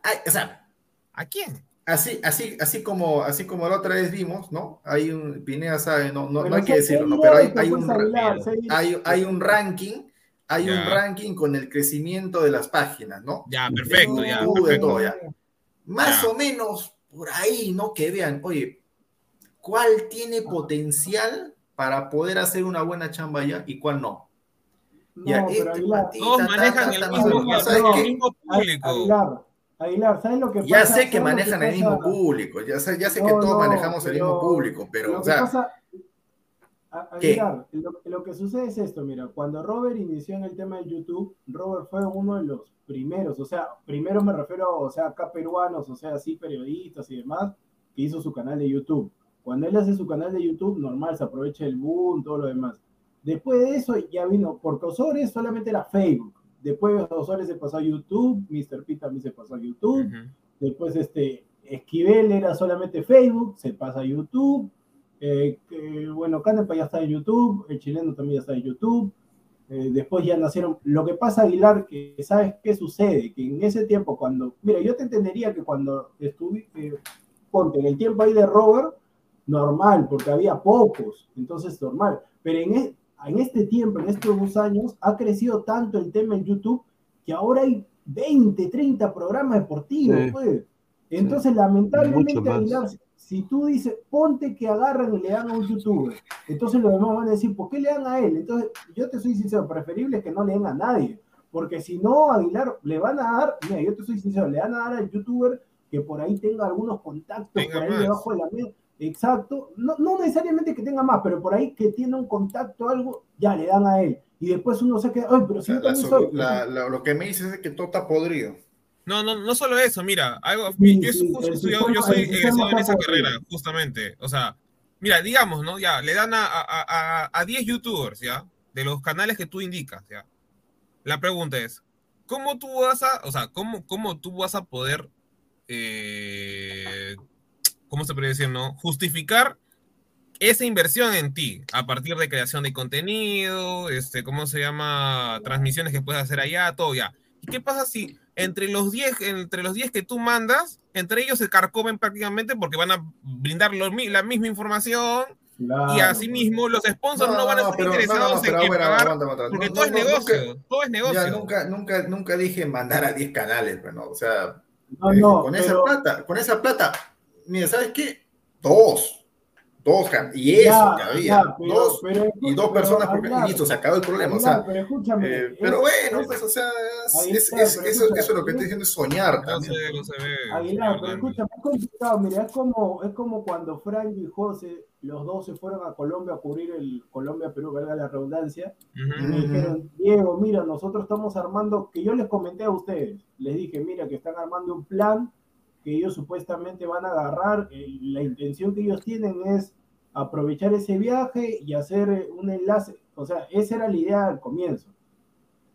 ay, o sea, ¿A quién? así, así, así como, así como la otra vez vimos, ¿no? Hay un, Pineda sabe, no, no, no hay que decirlo, ¿no? Pero hay, hay un, hay, hay un ranking, hay un Ya. ranking con el crecimiento de las páginas, ¿no? Ya, De perfecto, ya. YouTube, perfecto. todo, ya. Más Ya. o menos por ahí, ¿no? Que vean, oye, ¿cuál tiene potencial para poder hacer una buena chamba ya y cuál no? No, Ya, pero este Aguilar, patita, Todos ta, manejan ta, el mismo, público. Aguilar, Aguilar, ¿sabes lo que Ya pasa? sé que ¿Sabes lo manejan el mismo público, ya sé, ya sé No, que todos manejamos el mismo público, pero, lo o que sea, pasa- A- lo, lo que sucede es esto, mira, cuando Robert inició en el tema de YouTube, Robert fue uno de los primeros, o sea, primero me refiero, o sea, acá peruanos, o sea, sí, periodistas y demás, que hizo su canal de YouTube. Cuando él hace su canal de YouTube, normal, se aprovecha el boom, todo lo demás. Después de eso ya vino, porque Osores solamente era Facebook. Después Osores se pasó a YouTube, Mr. P también se pasó a YouTube. Ujú. Después este, Esquivel era solamente Facebook, se pasa a YouTube. Eh, que, bueno, Canepa ya está en YouTube, el chileno también ya está en YouTube. Eh, después ya nacieron. Lo que pasa, Aguilar, que sabes qué sucede, que en ese tiempo, cuando. Mira, yo te entendería que cuando estuve. eh, ponte, en el tiempo ahí de Robert, normal, porque había pocos, entonces normal. Pero en, e- en este tiempo, en estos dos años, ha crecido tanto el tema en YouTube que ahora hay 20, 30 programas deportivos, Sí. pues. Entonces, lamentablemente, Mucho más. Aguilar, si tú dices, ponte que agarran y le dan a un youtuber, entonces los demás van a decir, ¿por qué le dan a él? Entonces, yo te soy sincero, preferible es que no le den a nadie, porque si no, Aguilar, le van a dar, mira, yo te soy sincero, le van a dar al youtuber que por ahí tenga algunos contactos Tenga por ahí más. debajo de la mesa. Exacto, no, no necesariamente que tenga más, pero por ahí que tiene un contacto algo, ya le dan a él. Y después uno se queda, ay, pero si La la- la- lo que me dices es que todo está podrido. No, no, no solo eso, mira, algo, Sí, yo, sí, justo sistema- yo soy egresado en esa carrera, justamente. O sea, mira, digamos, ¿no? Ya, le dan a, a, a, a 10 youtubers, ¿ya? De los canales que tú indicas, ¿ya? La pregunta es, ¿cómo tú vas a, o sea, cómo, cómo tú vas a poder, eh, ¿cómo se puede decir, no? Justificar esa inversión en ti, a partir de creación de contenido, este, ¿cómo se llama? Transmisiones que puedes hacer allá, todo ya. ¿Y qué pasa si entre los 10, entre los 10 que tú mandas, entre ellos se carcomen prácticamente porque van a brindar la misma información Claro, y asimismo los sponsors no, van a estar pero- interesados no, en, pagar aguanta, aguanta. porque No, todo no, es no, negocio, nunca- todo es negocio. Ya, nunca, nunca, nunca dije mandar a 10 canales, pero no, o sea, No, eh, no, con pero- esa plata, con esa plata, mira, ¿sabes qué? Dos. Dos, y eso Ya, que había, ya, pero- dos pero- y dos pero, personas, porque, y listo, se acabó el problema, o sea, pero escúchame, eh, es- pero bueno, es- pues, o sea, es- es- está, es- pero eso, es lo que estoy es- diciendo es soñar No sé, no se ve. Aguilar, pero escucha, es complicado, mira, es como, es como cuando Frank y José, los dos se fueron a Colombia a cubrir el Colombia-Perú, valga la redundancia, y me dijeron, Diego, mira, nosotros estamos armando, que yo les comenté a ustedes, les dije, mira, que están armando un plan que ellos supuestamente van a agarrar, eh, la intención que ellos tienen es aprovechar ese viaje y hacer eh, un enlace, o sea, esa era la idea al comienzo,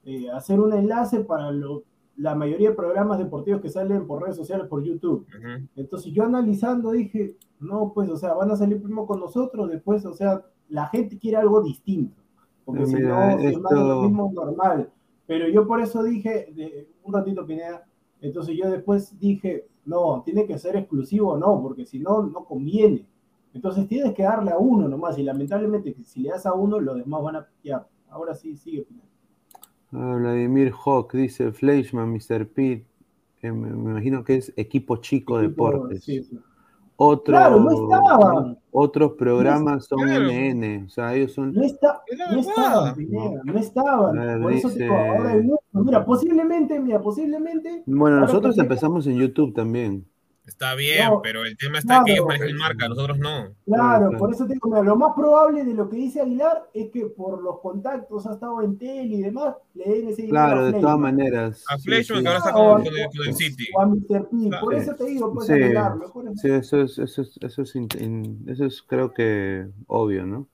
eh, hacer un enlace para lo- la mayoría de programas deportivos que salen por redes sociales, por YouTube. Ujú. Entonces yo analizando dije, no, pues, o sea, van a salir primero con nosotros, después, o sea, la gente quiere algo distinto, porque si mira, no, es lo mismo normal. Pero yo por eso dije, de- un ratito Pineda, entonces yo después dije, no, tiene que ser exclusivo o no, porque si no, no conviene. Entonces tienes que darle a uno nomás, y lamentablemente si le das a uno, los demás van a piquear. Ahora sí, sigue. Ah, Vladimir Hawk dice Fleischman, Mr. Pitt. eh, me, me imagino que es equipo chico Equipo- deportes. sí, sí. Otro- Claro, no estaban. Otros programas son Claro. NN, o sea, ellos son. No, está, no estaban, Pineda, no estaban. Ver, Por eso te digo, dice- ahora hay mucho. Mira, posiblemente, mira, posiblemente. Bueno, ahora nosotros empezamos en YouTube también. Está bien, No, pero el tema está que ellos claro. manejan marca, nosotros no. Claro, Claro, por eso te digo, mira, lo más probable de lo que dice Aguilar es que por los contactos ha estado en tele y demás, le den ese dinero Claro, a de todas maneras. A sí, Fleischmann sí. que ahora está con, el, el City. O a Mr. P. Por eso te digo, pues Sí, Aguilar, mejor es sí, eso es, eso es, eso es, in- in- eso es creo que obvio, ¿no?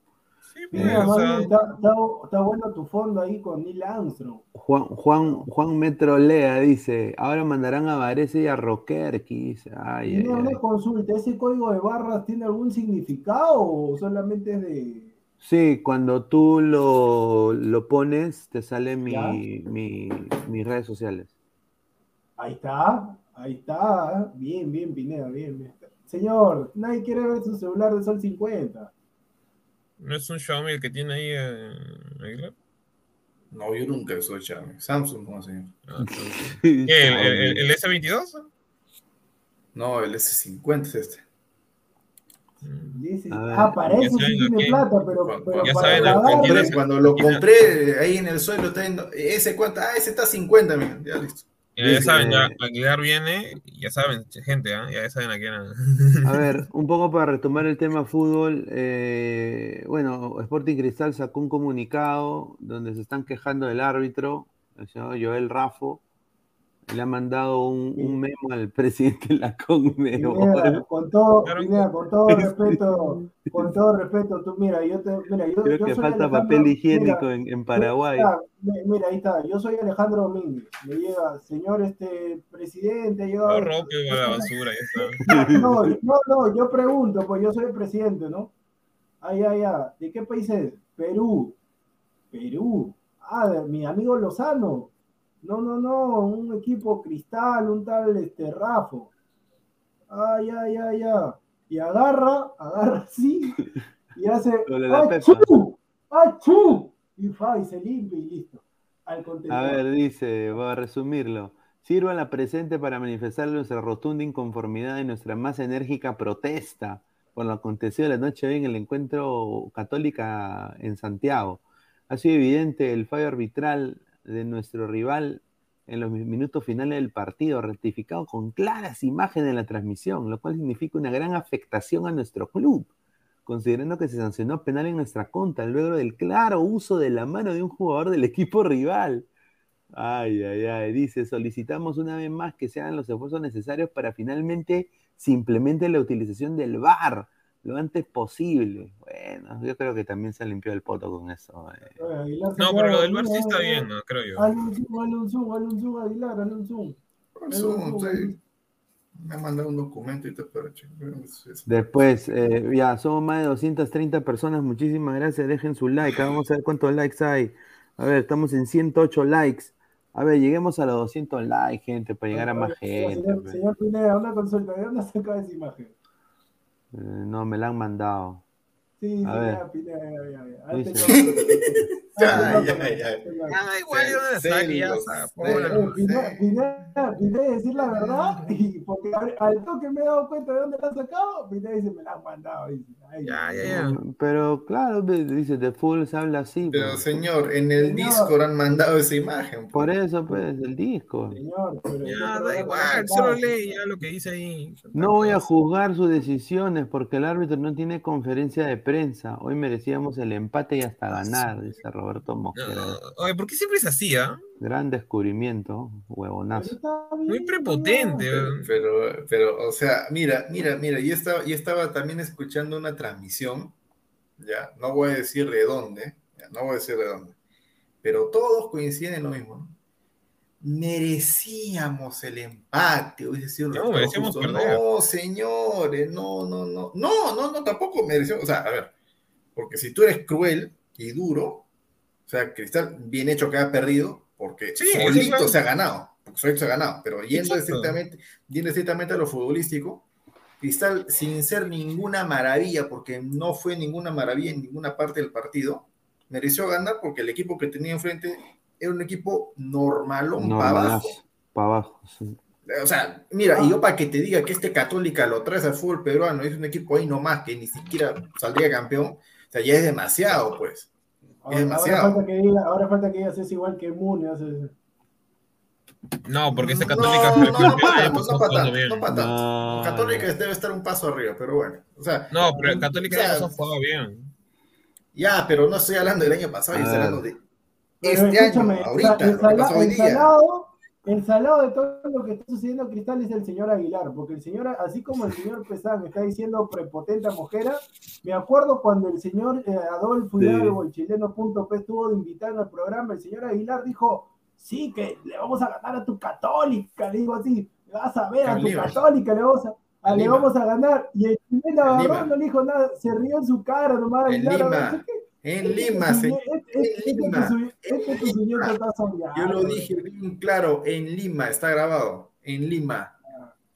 Mira, está, está- está bueno tu fondo ahí con Neil Armstrong. Juan, Juan, Juan Metrolea dice, ahora mandarán a Varese y a Roquerqui. Dice, ay, ay. una consulta, ¿ese código de barras tiene algún significado o solamente es de... Sí, cuando tú lo, lo pones, te sale mi, mi, mis redes sociales. Ahí está, ahí está, bien, bien, Pineda, bien, bien. Señor, nadie quiere ver su celular de Sol 50. ¿No es un Xiaomi el que tiene ahí eh, Aguilar? No, yo nunca soy Xiaomi. Samsung, no, señor. Ah, entonces- ¿Qué, ¿El, el, el S22? No, el S50 es este. Dice, ah, sí saben a tiene plata, pero, Cuando, pero ya para saben a pagar- quién compré, tienes- cuando lo compré ahí en el suelo, está viendo, ese cuánto, ah, ese está 50, mira, ya listo. Ya, ya saben, ya Aguilar viene, ya saben, gente, ¿ah? ya saben a quién. A ver, un poco para retomar el tema fútbol. eh, bueno, Sporting Cristal sacó un comunicado donde se están quejando del árbitro, el señor Joel Rafo. Le ha mandado un, un memo al presidente de la Conmebol. con todo, Claro. Con todo respeto, con todo respeto, tú mira, yo te, mira, yo, Creo yo que soy falta Alejandro- papel higiénico mira, en, en Paraguay. Mira, mi- mira, ahí está, yo soy Alejandro Domínguez, me llega, señor este presidente, yo No rompe a la basura, ya está. No, no, no, yo pregunto, pues yo soy el presidente, ¿no? Ay, ay, ay, ¿de qué país es? Perú. Perú. Ah, de mi amigo Lozano. No, no, no, un equipo cristal, un tal este Rafo. Ay, ay, ay, ay. Y agarra, agarra así, y hace ¡Achú! ¡Achú! Y fa, y se limpia y listo. Al. A ver, dice, voy a resumirlo. Sirva la presente para manifestar nuestra rotunda inconformidad y nuestra más enérgica protesta por lo acontecido la noche hoy en el encuentro católica en Santiago. Ha sido evidente el fallo arbitral de nuestro rival en los mi- minutos finales del partido, rectificado con claras imágenes en la transmisión, lo cual significa una gran afectación a nuestro club, considerando que se sancionó penal en nuestra contra luego del claro uso de la mano de un jugador del equipo rival. Ay, ay, ay, dice, solicitamos una vez más que se hagan los esfuerzos necesarios para finalmente se implemente la utilización del VAR lo antes posible. Bueno, yo creo que también se limpió el poto con eso. eh. No, pero lo del bar sí está eh. bien, ¿no? creo yo. Hazle un zoom, hazle un zoom, hazle un zoom, Aguilar, hazle un zoom. Hazle un Zoom, zoom. sí. Me ha mandado un documento y te Después, eh, ya, somos más de 230 personas. Muchísimas gracias. Dejen su like. ah, Vamos a ver cuántos likes hay. A ver, estamos en 108 likes. A ver, lleguemos a los 200 likes, gente, para llegar a más gente. Señor, señor Pineda, una consulta. ¿De dónde saca esa imagen? Eh, no, me la han mandado. Sí, A sí, ver. ya, ya, ya, Dice- Ya, Ah, ya, ya. Ah, igual, ¿de dónde Celos, saque? Ya, o sea, celos. pongo la- Eh, Pineda, Pineda, Pineda, decir la verdad, y porque al- toque me he dado cuenta de dónde la han sacado, Pineda dice, me la han mandado. Ya, ya, ya. Pero claro, dice, de full se habla así. Pero pues. señor, en el Señor. Discord han mandado esa imagen. Por eso, pues, el disco. Señor, pero Ya, yo da igual, solo lee ya lo que dice ahí. No voy a juzgar sus decisiones porque el árbitro no tiene conferencia de prensa. Hoy merecíamos el empate y hasta ganar, dice Roberto Mosquera. No, Oye, ¿por qué siempre es así, ah? Gran descubrimiento, huevonazo. Muy prepotente. Pero, pero, o sea, mira, mira, mira, yo estaba, yo estaba también escuchando una transmisión, ya, no voy a decir de dónde, ya, no voy a decir de dónde, pero todos coinciden en lo mismo, ¿no? Merecíamos el empate, hubiese sido un No, merecíamos perder. No, señores, no, no, no, no, no, no, tampoco merecíamos, o sea, a ver, porque si tú eres cruel y duro, sea, Cristal, bien hecho que ha perdido, porque Sí, solito se ha ganado, porque solito se ha ganado, pero yendo estrictamente, yendo estrictamente a lo futbolístico, Cristal, sin ser ninguna maravilla, porque no fue ninguna maravilla en ninguna parte del partido, mereció ganar porque el equipo que tenía enfrente era un equipo normalón para abajo. Para abajo. sí. O sea, mira, y yo para que te diga que este Católica lo traes al fútbol peruano, es un equipo ahí nomás que ni siquiera saldría campeón, o sea, ya es demasiado, pues. Ahora, Es ahora demasiado. falta que diga, ahora falta que digas es igual que Mune. hace- No, porque ese No, Católica no, fue no, año tanto, pasado no tanto, bien. no para tanto. No, Católica debe estar un paso arriba, pero bueno. O sea, No, pero el Católica o sea, el año pasado jugaba bien. ya, pero no estoy hablando del año pasado, yo estoy ver. hablando de este año, ahorita, lo que pasó hoy día. salado, el salado de todo lo que está sucediendo en Cristal es el señor Aguilar, porque el señor, así como el señor Pesán está diciendo prepotente a Mojera, me acuerdo cuando el señor eh, Adolfo Sí. Hidalgo, el chileno.p, estuvo de invitado al programa, el señor Aguilar dijo, sí, que le vamos a ganar a tu católica, le digo así, le vas a ver a tu católica, le vamos a, le vamos a ganar, y el chileno no le dijo nada, se rió en su cara nomás Aguilar, Lima. a ver, ¿qué- En Lima, señor. este, En Lima. Este tu señor está soñando. Yo lo dije bien claro, en Lima, está grabado. En Lima.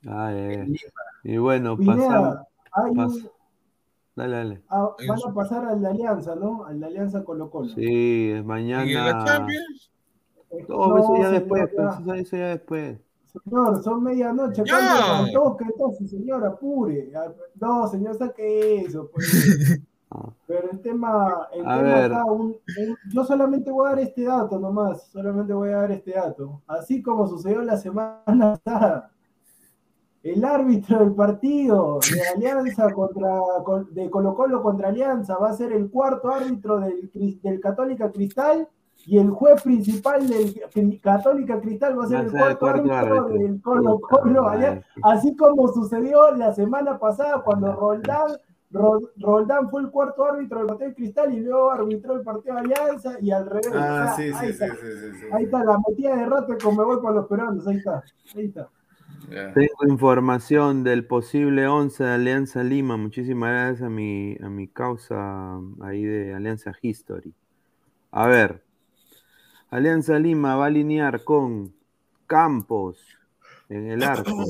Ah, eh. En Lima. Y bueno, pasamos. pas- Dale, dale. ah, van a pasar al de Alianza, ¿no? Al de Alianza Colo Colo. Sí, es ¿Y en la mañana. Champions? No, eso ya señor, después, ya. eso, eso ya después. Señor, son medianoche, Ya. ¿cuánto toque entonces, señor? Apure. Ah, No, señor, saque eso, pues. Pero el tema, el A tema ver. acá, un- un- yo solamente voy a dar este dato nomás, solamente voy a dar este dato. Así como sucedió la semana pasada, el árbitro del partido de Alianza contra con- de Colo Colo contra Alianza va a ser el cuarto árbitro del, del Católica Cristal y el juez principal del Católica Cristal va a ser el cuarto, cuarto árbitro árbitro. del Colo Colo. Alianza. Así como sucedió la semana pasada cuando Roldán, Ro- Roldán fue el cuarto árbitro del partido de Cristal y luego arbitró el partido de Alianza y al revés. Ah, O sea, sí, ahí, sí, sí, está, sí, sí, sí. ahí está la metida de rata con me voy para los peruanos, ahí está, ahí está. Tengo información del posible 11 de Alianza Lima. Muchísimas gracias a mi, a mi causa ahí de Alianza History. A ver, Alianza Lima va a alinear con Campos en el arco,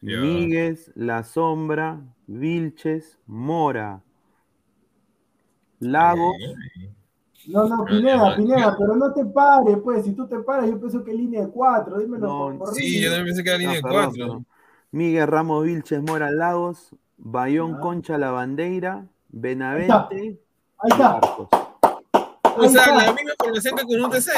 Ya. Míguez, La Sombra, Vilches, Mora, Lagos, No, no, Ah, Pineda, Pineda, pero no te pares, pues, si tú te paras, yo pienso que es línea de cuatro, dímelo No, por Sí, yo también pensé que era línea de Ah, perdón, cuatro. perdón. Miguel Ramos Vilches, Mora Lagos, Bayón Ya. Concha La Bandeira, Benavente Ahí está. O ahí sea, la misma formación que con un TC.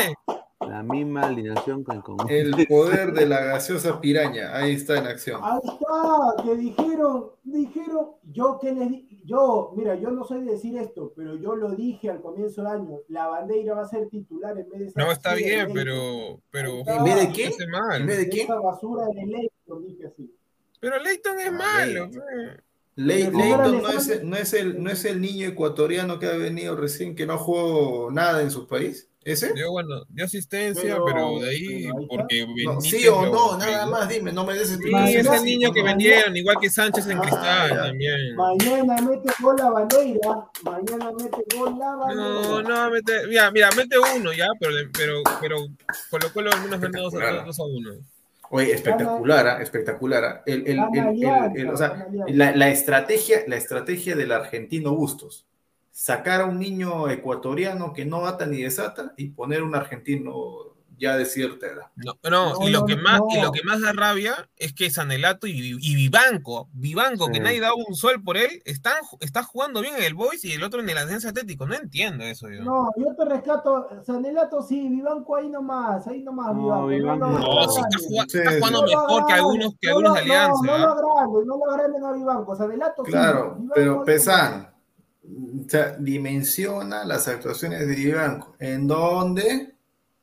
La misma alineación con el conjunto. El poder de la gaseosa piraña. Ahí está en acción. Ahí está, que dijeron, dijeron, yo que les di, yo, mira, yo no soy de decir esto, pero yo lo dije al comienzo del año, la bandera va a ser titular en vez de esa No, está bien, pero. pero. ¿En vez de qué? ¿En vez de De qué? Esa basura de Leighton, dije así. Pero Leighton es Ah, malo. Leighton. Le- no es, no, es el, no es el niño ecuatoriano que ha venido recién, que no jugó nada en su país. ¿Ese? Dio, bueno, dio asistencia, Pero- pero, de ahí, pero ahí porque No, Benítez ¿Sí o lo no? Nada más, dime, no me des Sí, explicaciones. ese sí, niño que mañana- vendieron, igual que Sánchez en Ah, Cristal ya. también. Mañana mete gol la bandera, mañana mete gol la bandera. No, no, mete, mira, mira, mete uno ya, pero, pero, pero Colo Colo al menos gana dos a, Espectacular. dos a uno. Oye, espectacular, ¿ah? espectacular. ¿ah? El, el- el- el- Alianza, el- o sea, la, la estrategia, la estrategia del argentino Bustos. Sacar a un niño ecuatoriano que no ata ni desata y poner un argentino ya de cierta edad. No, no, No, y lo no, que más, y no. lo que más da rabia es que Sanelato y, y Vivanco, Vivanco, que nadie da un sol por él, están, está jugando bien en el Boys y el otro en el Alianza Atlético. No entiendo eso yo. No, yo te rescato, Sanelato sí, Vivanco ahí nomás, ahí nomás, No, Vivanco. Lo- no. No, lo si está, agranden. jugando, Sí, está jugando No lo mejor que algunos, que no algunos lo- de Alianza. No, no ¿ah? lo agranden, no lo agranden a Vivanco, Sanelato sí. Claro, pero. Pesan, o sea, dimensiona las actuaciones de Vivanco. ¿En dónde?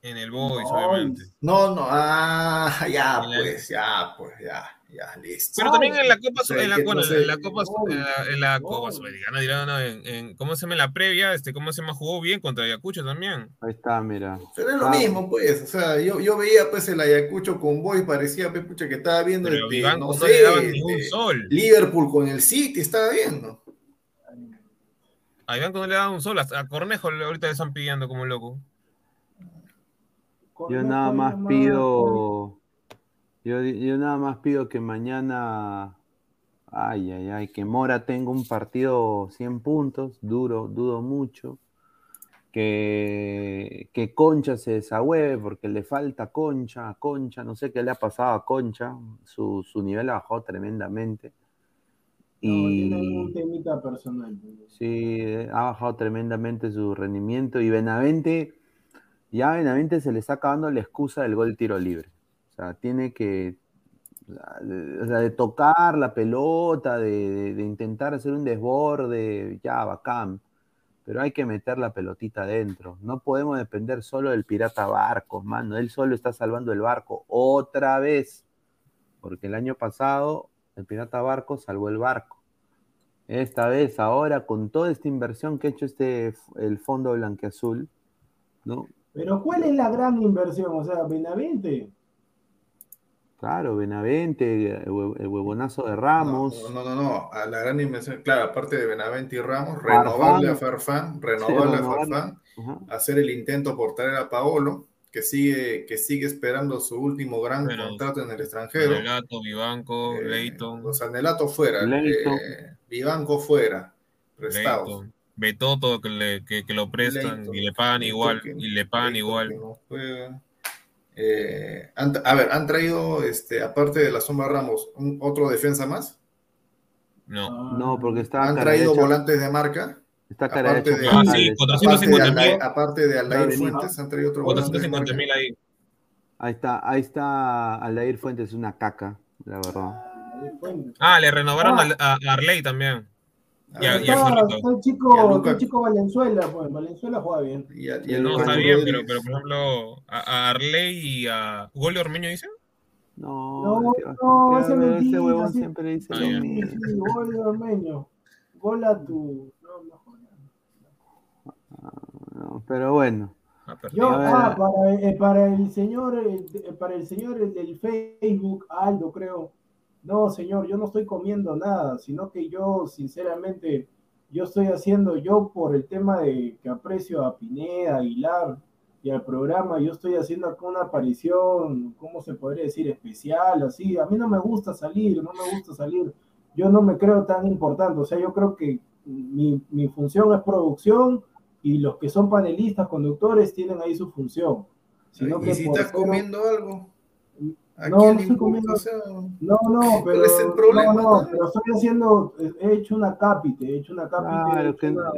En el Boys, No, obviamente. No, no, ah, ya, En pues, ya, pues, ya, ya, listo. Pero también en la Copa, en la, bueno, no sé. en la Copa, en la, en la Copa Gol. Sudamericana, dirán, no, en, en- ¿cómo se llama en la previa? Este, ¿Cómo se llama? Jugó bien contra Ayacucho también. Ahí está, mira. Pero es lo Ah, mismo, pues, o sea, yo, yo veía pues el Ayacucho con Boy, parecía pues, pucha, que estaba viendo Pero este, Vivanco no no, sé, le daban ni un este, sol. Liverpool con el City, estaba viendo. A Vivanco no le daban un sol. A Cornejo ahorita le están pidiendo como loco. Yo nada más pido. Yo, yo nada más pido que mañana. Ay, ay, ay, que Mora tenga un partido 100 puntos, duro, dudo mucho. Que, que Concha se desahueve porque le falta Concha, a Concha, no sé qué le ha pasado a Concha, su, su nivel ha bajado tremendamente. No, tiene Y un temita personal. sí, ha bajado tremendamente su rendimiento. Y Benavente, ya Benavente se le está acabando la excusa del gol tiro libre. O sea, tiene que, o sea, de, tocar la pelota, de, de- de intentar hacer un desborde, ya, bacán. Pero hay que meter la pelotita adentro. No podemos depender solo del pirata Barcos, mano. Él solo está salvando el barco otra vez. Porque el año pasado el pirata Barcos salvó el barco. Esta vez, ahora, con toda esta inversión que ha hecho este, el fondo blanqueazul, ¿no? Pero ¿cuál es la gran inversión? O sea, Benavente. Claro, Benavente, el hue- el huevonazo de Ramos. No, no, no, no, a la gran inversión, claro, aparte de Benavente y Ramos, renovarle a Farfán, renovarle a. Farfán, hacer el intento por traer a Paolo, que sigue, que sigue esperando su último gran contrato en el extranjero. Relato, Vivanco, Eh, Leighton, O sea, Nelato fuera, Leighton. eh, Vivanco fuera, prestados. Leighton. Betoto que, le, que, que lo prestan Leighton. y le pagan igual. Y le pagan Leighton igual. no. Eh, han- a ver, han traído, este, aparte de la sombra Ramos, un- otro defensa más. No. No, porque está Han traído derecha- volantes de marca. Está cara Aparte derecha de- Ah, sí, Aparte de, 450 mil. Aldair, aparte de Aldair Fuentes, han traído otro volante de 450 marca. mil ahí. Ahí está, ahí está Aldair Fuentes, una caca, la verdad. Ah, le renovaron Ah. a, a Arley también. Y a, y Está, el Y chico, está el chico Valenzuela, pues. Valenzuela juega bien. Y a- y Y a el No, está bien, pero, Rodríguez. pero por ejemplo, a, a Arley y a Gol Ormeño dice. No, No, que- no, ese es mentira, ese huevón sí. siempre dice Ah, lo mismo. Sí, gol de Ormeño. Gol a tu. No, no jodas. Pero bueno. Yo, ah, para, eh, para el señor, eh, para el señor el del Facebook, Aldo, creo. No, señor, yo no estoy comiendo nada, sino que yo, sinceramente, yo estoy haciendo, yo por el tema de que aprecio a Pineda, Aguilar y al programa, yo estoy haciendo acá una aparición, ¿cómo se podría decir? Especial, así. A mí no me gusta salir, no me gusta salir. Yo no me creo tan importante, o sea, yo creo que mi, mi función es producción y los que son panelistas, conductores, tienen ahí su función. Sino ¿Y que si por estás comiendo algo? ¿A No, quién no estoy comiendo. O sea, No, no, pero, ¿Cuál es el problema, no, pero estoy haciendo, he hecho una cápite, he hecho una cápite, he Claro, hecho que, una-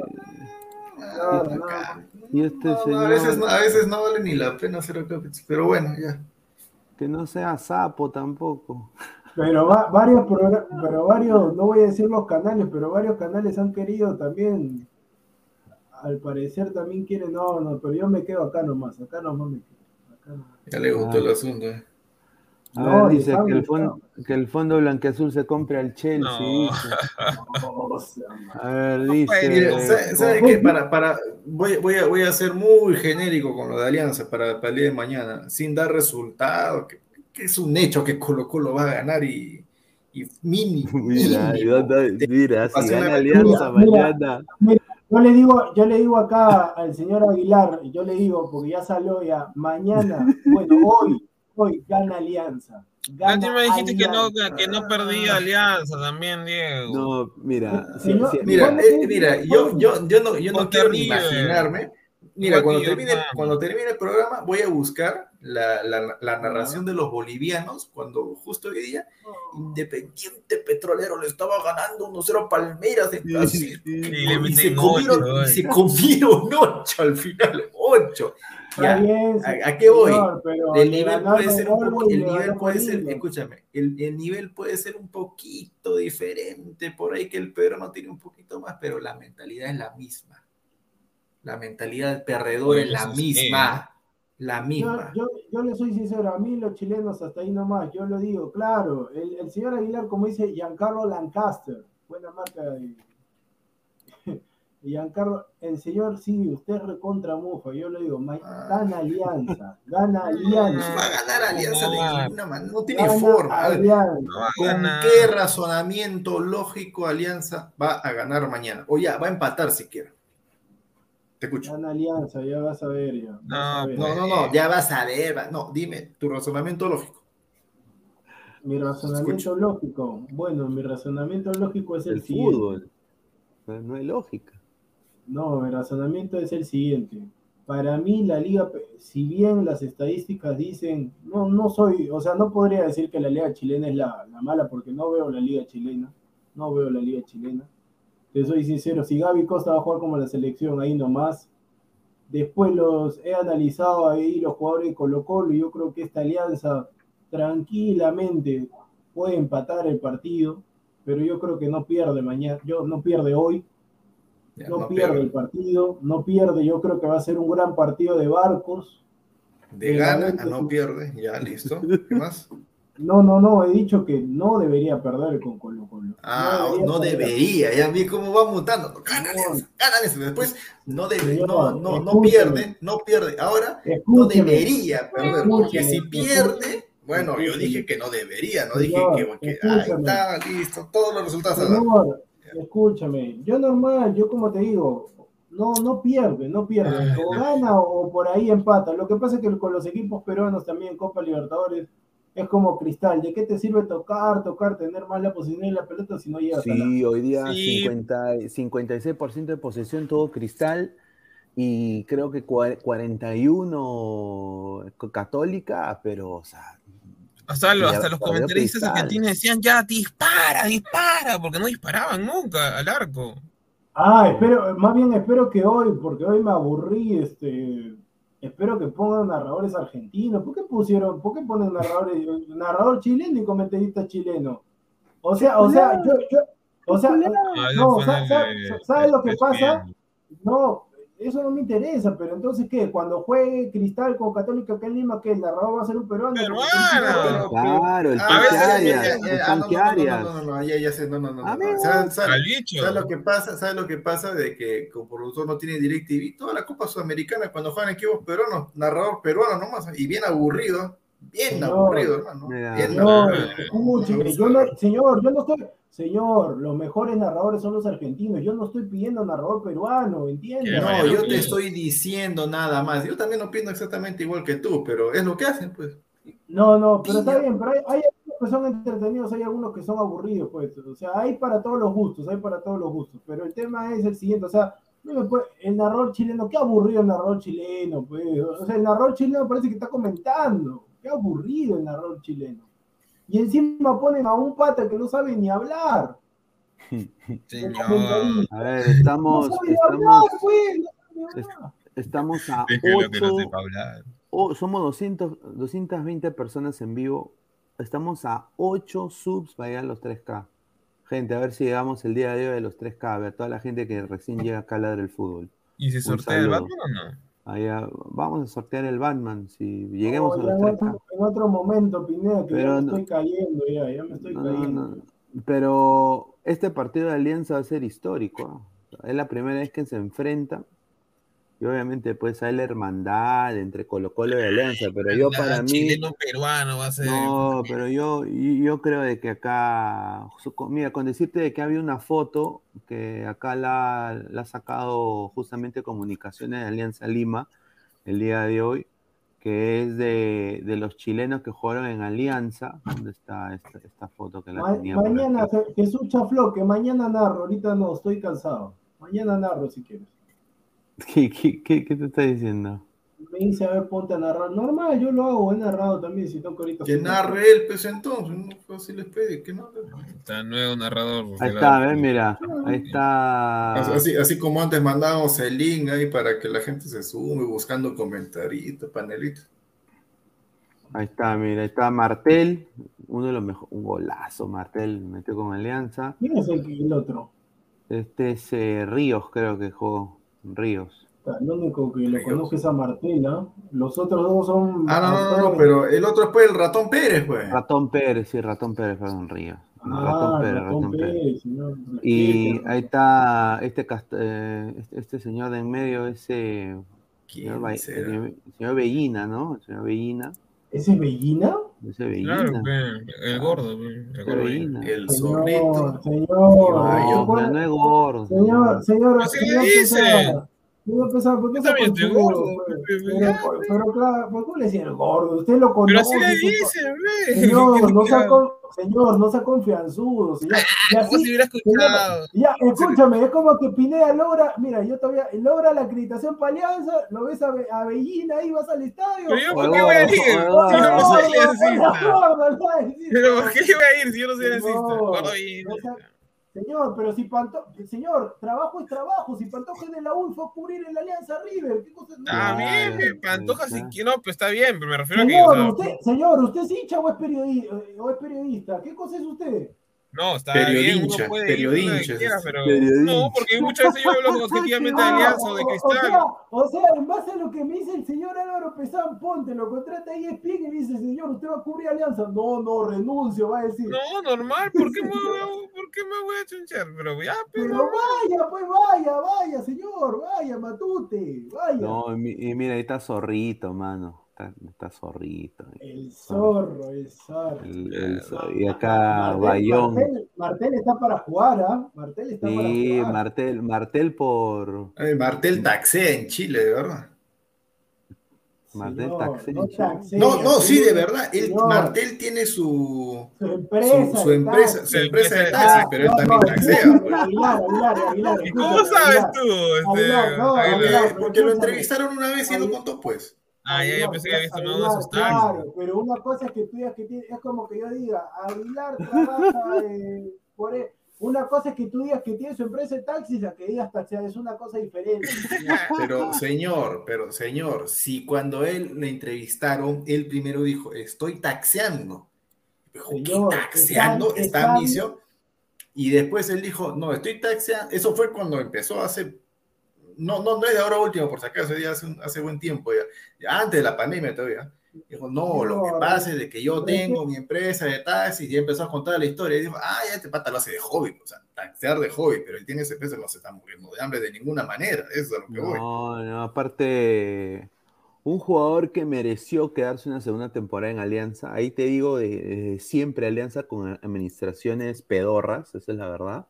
Claro, nada más. Y este No, no, señor, a, veces, no, a veces no vale ni la pena hacer acá, pero bueno, ya. que no sea sapo tampoco. Pero va- varios pero varios, no voy a decir los canales, pero varios canales han querido también, al parecer también quieren, no, no, pero yo me quedo acá nomás, acá nomás me quedo. acá nomás. Ya le gustó el asunto. eh. A No, ver, dice que el, fondo, que el fondo blanqueazul se compre al Chelsea. No. dice. A ver, dice. Mire, ¿sabe, sabe qué? Para, para, voy, voy, a, voy a ser muy genérico con lo de Alianza para, para el día de mañana, sin dar resultado, que, que es un hecho que Colo Colo va a ganar y, y mini, Mira, mínimo. yo no- mira, si gana Alianza Mira, mañana. Yo le digo, yo le digo acá al señor Aguilar, yo le digo, porque ya salió ya, mañana, bueno, hoy, hoy gana Alianza. La Gana última dijiste que no, Alianza. que no perdía alianza también, Diego. No, mira. si- Señor, si- Mira, eh, mira, yo, yo, yo no, yo no quiero ni imaginarme. Mira, cuando termine, cuando termine el programa, voy a buscar la, la, la narración de los bolivianos cuando justo hoy día Independiente Petrolero le estaba ganando 1-0 Palmeiras en Brasil. Y le y, se comieron, ocho, y se comieron 8 al final, 8. Está Ya, bien, ¿a, a qué voy? pero El nivel puede ser un Volvo poco, y el nivel puede ser, escúchame, el, el nivel puede ser un poquito diferente, por ahí que el Pedro no tiene un poquito más, pero la mentalidad es la misma. La mentalidad perdedora es la misma. La Yo, misma. yo, yo le soy sincero, a mí los chilenos hasta ahí nomás, yo lo digo, claro, el, el señor Aguilar, como dice Giancarlo Lancaster, buena marca de Giancarlo, el señor sí, usted es recontra mufa, yo lo digo, Ah. gana alianza, gana No alianza. va a ganar Alianza de No. ninguna manera, no tiene Gana forma. Alianza. ¿Con qué razonamiento lógico Alianza va a ganar mañana? O ya, va a empatar siquiera. Te escucho. Gana alianza, ya vas a ver ya. a No, ver. No, no, no, ya vas a ver. va- No, dime tu razonamiento lógico. Mi razonamiento lógico, bueno, mi razonamiento lógico es el, el siguiente. fútbol. Pero No hay lógica. No, mi razonamiento es el siguiente. Para mí la liga, si bien las estadísticas dicen, no, no soy, o sea, no podría decir que la liga chilena es la, la mala porque no veo la liga chilena, no veo la liga chilena. Te soy sincero, si Gaby Costa va a jugar como la selección ahí nomás, después los he analizado ahí los jugadores de Colo Colo y yo creo que esta alianza tranquilamente puede empatar el partido, pero yo creo que no pierde mañana, yo no pierde hoy, Ya, no, no pierde pierde. el partido, no pierde, yo creo que va a ser un gran partido de barcos. De gana a no pierde. Ya, listo. ¿Qué más? No, no, no, he dicho que no debería perder con Colo Colo. Ah, debería no debería. Ya vi cómo va mutando. Alianza, gana Alianza. Después no, debe, Señor, no, no, no pierde, no pierde. Ahora no debería perder. Porque si pierde, bueno, yo dije que no debería. No Señor, dije que, que ahí está, listo. Todos los resultados. Señor, escúchame, yo normal, yo como te digo, no, no pierde, no pierde, o gana o por ahí empata. Lo que pasa es que con los equipos peruanos también, Copa Libertadores, es como cristal. ¿De qué te sirve tocar, tocar, tener más la posición en la pelota si no llegas a la... Sí, hoy día Sí. 50, 56% de posesión todo cristal y creo que cua- 41 católica, pero o sea, Hasta, lo- Y hasta los comentaristas argentinos decían ya, dispara, dispara, porque no disparaban nunca al arco. Ah, espero, más bien espero que hoy, porque hoy me aburrí, este, espero que pongan narradores argentinos. ¿Por qué pusieron, por qué ponen narradores, narrador chileno y comentarista chileno? O sea, o sea, yo, yo, o sea, no, ¿sabes lo que pasa? No, eso no me interesa, pero entonces, ¿qué? Cuando juegue Cristal con Católica acá en Lima, ¿qué? ¿El narrador va a ser un peruano? Peruano. Pero que- claro, el tanque Arias, no, no, no, Arias. No, no, no, ya, ya sé, no, no, no. no, Amigo. no. ¿Sabes, sabes- Al bicho. sabes lo que pasa? ¿Sabes lo que pasa? De que como productor no tiene DirecTV, toda la Copa Sudamericana, cuando juegan equipos peruanos, narrador peruano nomás, y bien aburrido, bien Señor. aburrido, hermano. Bien Señor, yo no, señor, yo no estoy, señor, los mejores narradores son los argentinos, yo no estoy pidiendo narrador peruano, ¿entiendes? No, yo te estoy diciendo nada más. Yo también opino exactamente igual que tú, pero es lo que hacen, pues. No, no, pero está bien, pero hay, hay algunos que son entretenidos, hay algunos que son aburridos, pues, o sea, hay para todos los gustos, hay para todos los gustos, pero el tema es el siguiente, o sea, no me puede- el narrador chileno, qué aburrido el narrador chileno, pues, o sea, el narrador chileno parece que está comentando, qué aburrido el narrador chileno. Y encima ponen a un pata que no sabe ni hablar. Señor. A ver, estamos, No estamos, hablar, pues, no es- estamos a Déjelo que no 8, sepa hablar. oh, somos 200, 220 personas en vivo. Estamos a 8 subs para llegar a los 3K. Gente, a ver si llegamos el día de hoy a los 3K. A ver, toda la gente que recién llega acá a ladrar el fútbol. ¿Y se sortea el. Batman o no? Allá, vamos a sortear el Batman si lleguemos No, a los en 3K. otro, en otro momento, Pineda, que Pero ya me no- estoy cayendo, ya, ya me estoy No, cayendo. Pero este partido de Alianza va a ser histórico. ¿ah? Es la primera vez que se enfrentan. Y obviamente pues hay la hermandad entre Colo Colo y Alianza. Pero yo para mí... Chileno peruano va a ser. No, pero yo, yo creo de que acá, mira, con decirte de que había una foto que acá la, la ha sacado justamente Comunicaciones de Alianza Lima el día de hoy, que es de, de los chilenos que jugaron en Alianza. ¿Dónde está esta, esta foto que la Ma- tenía? mañana, Jesús Chaflo, que mañana narro, ahorita no, estoy cansado. Mañana narro si quieres. ¿Qué, qué, qué, qué te está diciendo? Me dice, a ver, ponte a narrar. Normal, yo lo hago, he narrado también, si toco ahorita. Que narre él, pues entonces, no fácil les pede, que narre. Está nuevo narrador. Ahí está, a ver, mira, ahí está. Así, así como antes mandábamos el link ahí para que la gente se sume buscando comentaritos, panelitos. Ahí está, mira, ahí está Martel, uno de los mejores, un golazo, Martel metió con Alianza. ¿Quién es el, que- el otro? Este es eh, Ríos, creo que jugó. Ríos. El único que lo conozco es a Martela. Los otros dos son. Ah, no, no, no, no, pero el otro es pues el ratón Pérez, pues. Ratón Pérez, sí, Ratón Pérez, perdón, Ríos. No, Ah, ratón Pérez, Ratón Ratón Pérez. Pérez, señor. Y ahí está este, cast- eh, este, este señor de en medio, ese señor, Ba- será? señor, señor Bellina, ¿no? El señor Bellina. ¿Ese es Bellina? Ese Bellina. Claro, el gordo. El gordo. Bellina. El Señor, zorrito. señor. No, ¿se es gordo. Señor, señor, Así señor le dice. Señor Pesada, ¿por qué Yo se también estoy confundió, gordo, pues? pe, pe, Pero, pero, claro, ¿por qué le decía el gordo? Usted lo Pero conoce. así le dice. Señor, no sea, Ya. con- señor, no sea confianzudo. Señor. Y Como si así, hubiera escuchado. señor, ya, escúchame, es como que Pineda logra, mira, yo todavía logra la acreditación para Alianza, lo ves a, Be- a Bellina ahí, vas al estadio. Pero yo, ¿por qué voy a ir? Si yo no soy aliancista. Pero ¿por qué voy a ir si yo no soy aliancista? No, Señor, pero si Pantoja, señor, trabajo es trabajo. Si Pantoja es de la U fue a cubrir en la Alianza River, ¿qué cosa es? Está bien, pe, Pantoja si quiere, no, pues está bien, pero me refiero Señor, a que. usted, señor, ¿usted es hincha o es, periodista, o es periodista? ¿Qué cosa es usted? No, está Periodincha, bien, uno periodincha, quiera, pero periodincha. no, porque muchas veces yo hablo objetivamente de Alianza o de o, Cristal. sea, o sea, en base a lo que me dice el señor Álvaro Pesán, ponte, lo contrata ahí es y me dice, señor, ¿usted va a cubrir Alianza? No, no, renuncio, va a decir. No, normal, ¿por qué me voy a, por qué me voy a chunchar? Pero ya, pero. Pero vaya, pues vaya, vaya, señor, vaya, matute, vaya. No, y mira, ahí está Zorrito, mano. Está, está Zorrito. El zorro, el zorro. El- el Zor- y acá Martel, Bayón. Martel, Martel está para jugar, ¿ah? Martel está Sí, para jugar. Martel, Martel por. Ay, Martel taxea en Chile, de verdad. Martel Señor, taxea no en Chile. taxea, No, no, sí, de verdad. Él, Señor, Martel tiene su, su empresa. su, empresa, su empresa de Ah, taxi, pero él no, también no, taxea. pues. Aguilar, Aguilar, Aguilar. ¿Y cómo sabes Aguilar. tú? Este, Aguilar, no, Aguilar? Aguilar. Porque lo entrevistaron una vez y lo contó, pues. Ah, ya, yo pensé que habías tomado esos taxis. Claro, pero una cosa es que tú digas que tiene, es como que yo diga, Aguilar trabaja eh, por e- Una cosa es que tú digas que tiene su empresa de taxis, a que digas taxia, es una cosa diferente. Pero, señor, pero, señor, si cuando él le entrevistaron, él primero dijo, estoy taxeando. Dijo, ¿qué Señor, taxeando? Está están- misión. Y después él dijo, no, estoy taxeando. Eso fue cuando empezó hace. No, no, no es de ahora último, por si acaso, ya hace, un- hace buen tiempo, ya. Ya Antes de la pandemia todavía. Dijo, no, lo que pasa es de que yo tengo mi empresa de taxis y empezó a contar la historia. Y dijo, ah, ya este pata lo hace de hobby, o sea, taxear de hobby, pero él tiene ese peso, no se está muriendo de hambre de ninguna manera. Eso es a lo que voy. No, no, aparte, un jugador que mereció quedarse una segunda temporada en Alianza, ahí te digo, de, de siempre Alianza con administraciones pedorras, esa es la verdad,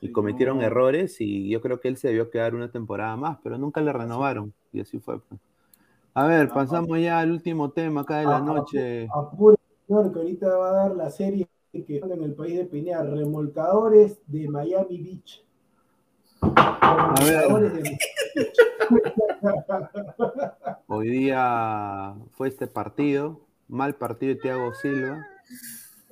y cometieron errores y yo creo que él se debió quedar una temporada más, pero nunca le renovaron, y así fue. pues. A ver, pasamos ya al último tema acá de la Ah, noche. Apure, señor, que ahorita va a dar la serie que está en el país de Pinea, Remolcadores de Miami Beach. Remolcadores de Hoy día fue este partido, mal partido de Thiago Silva.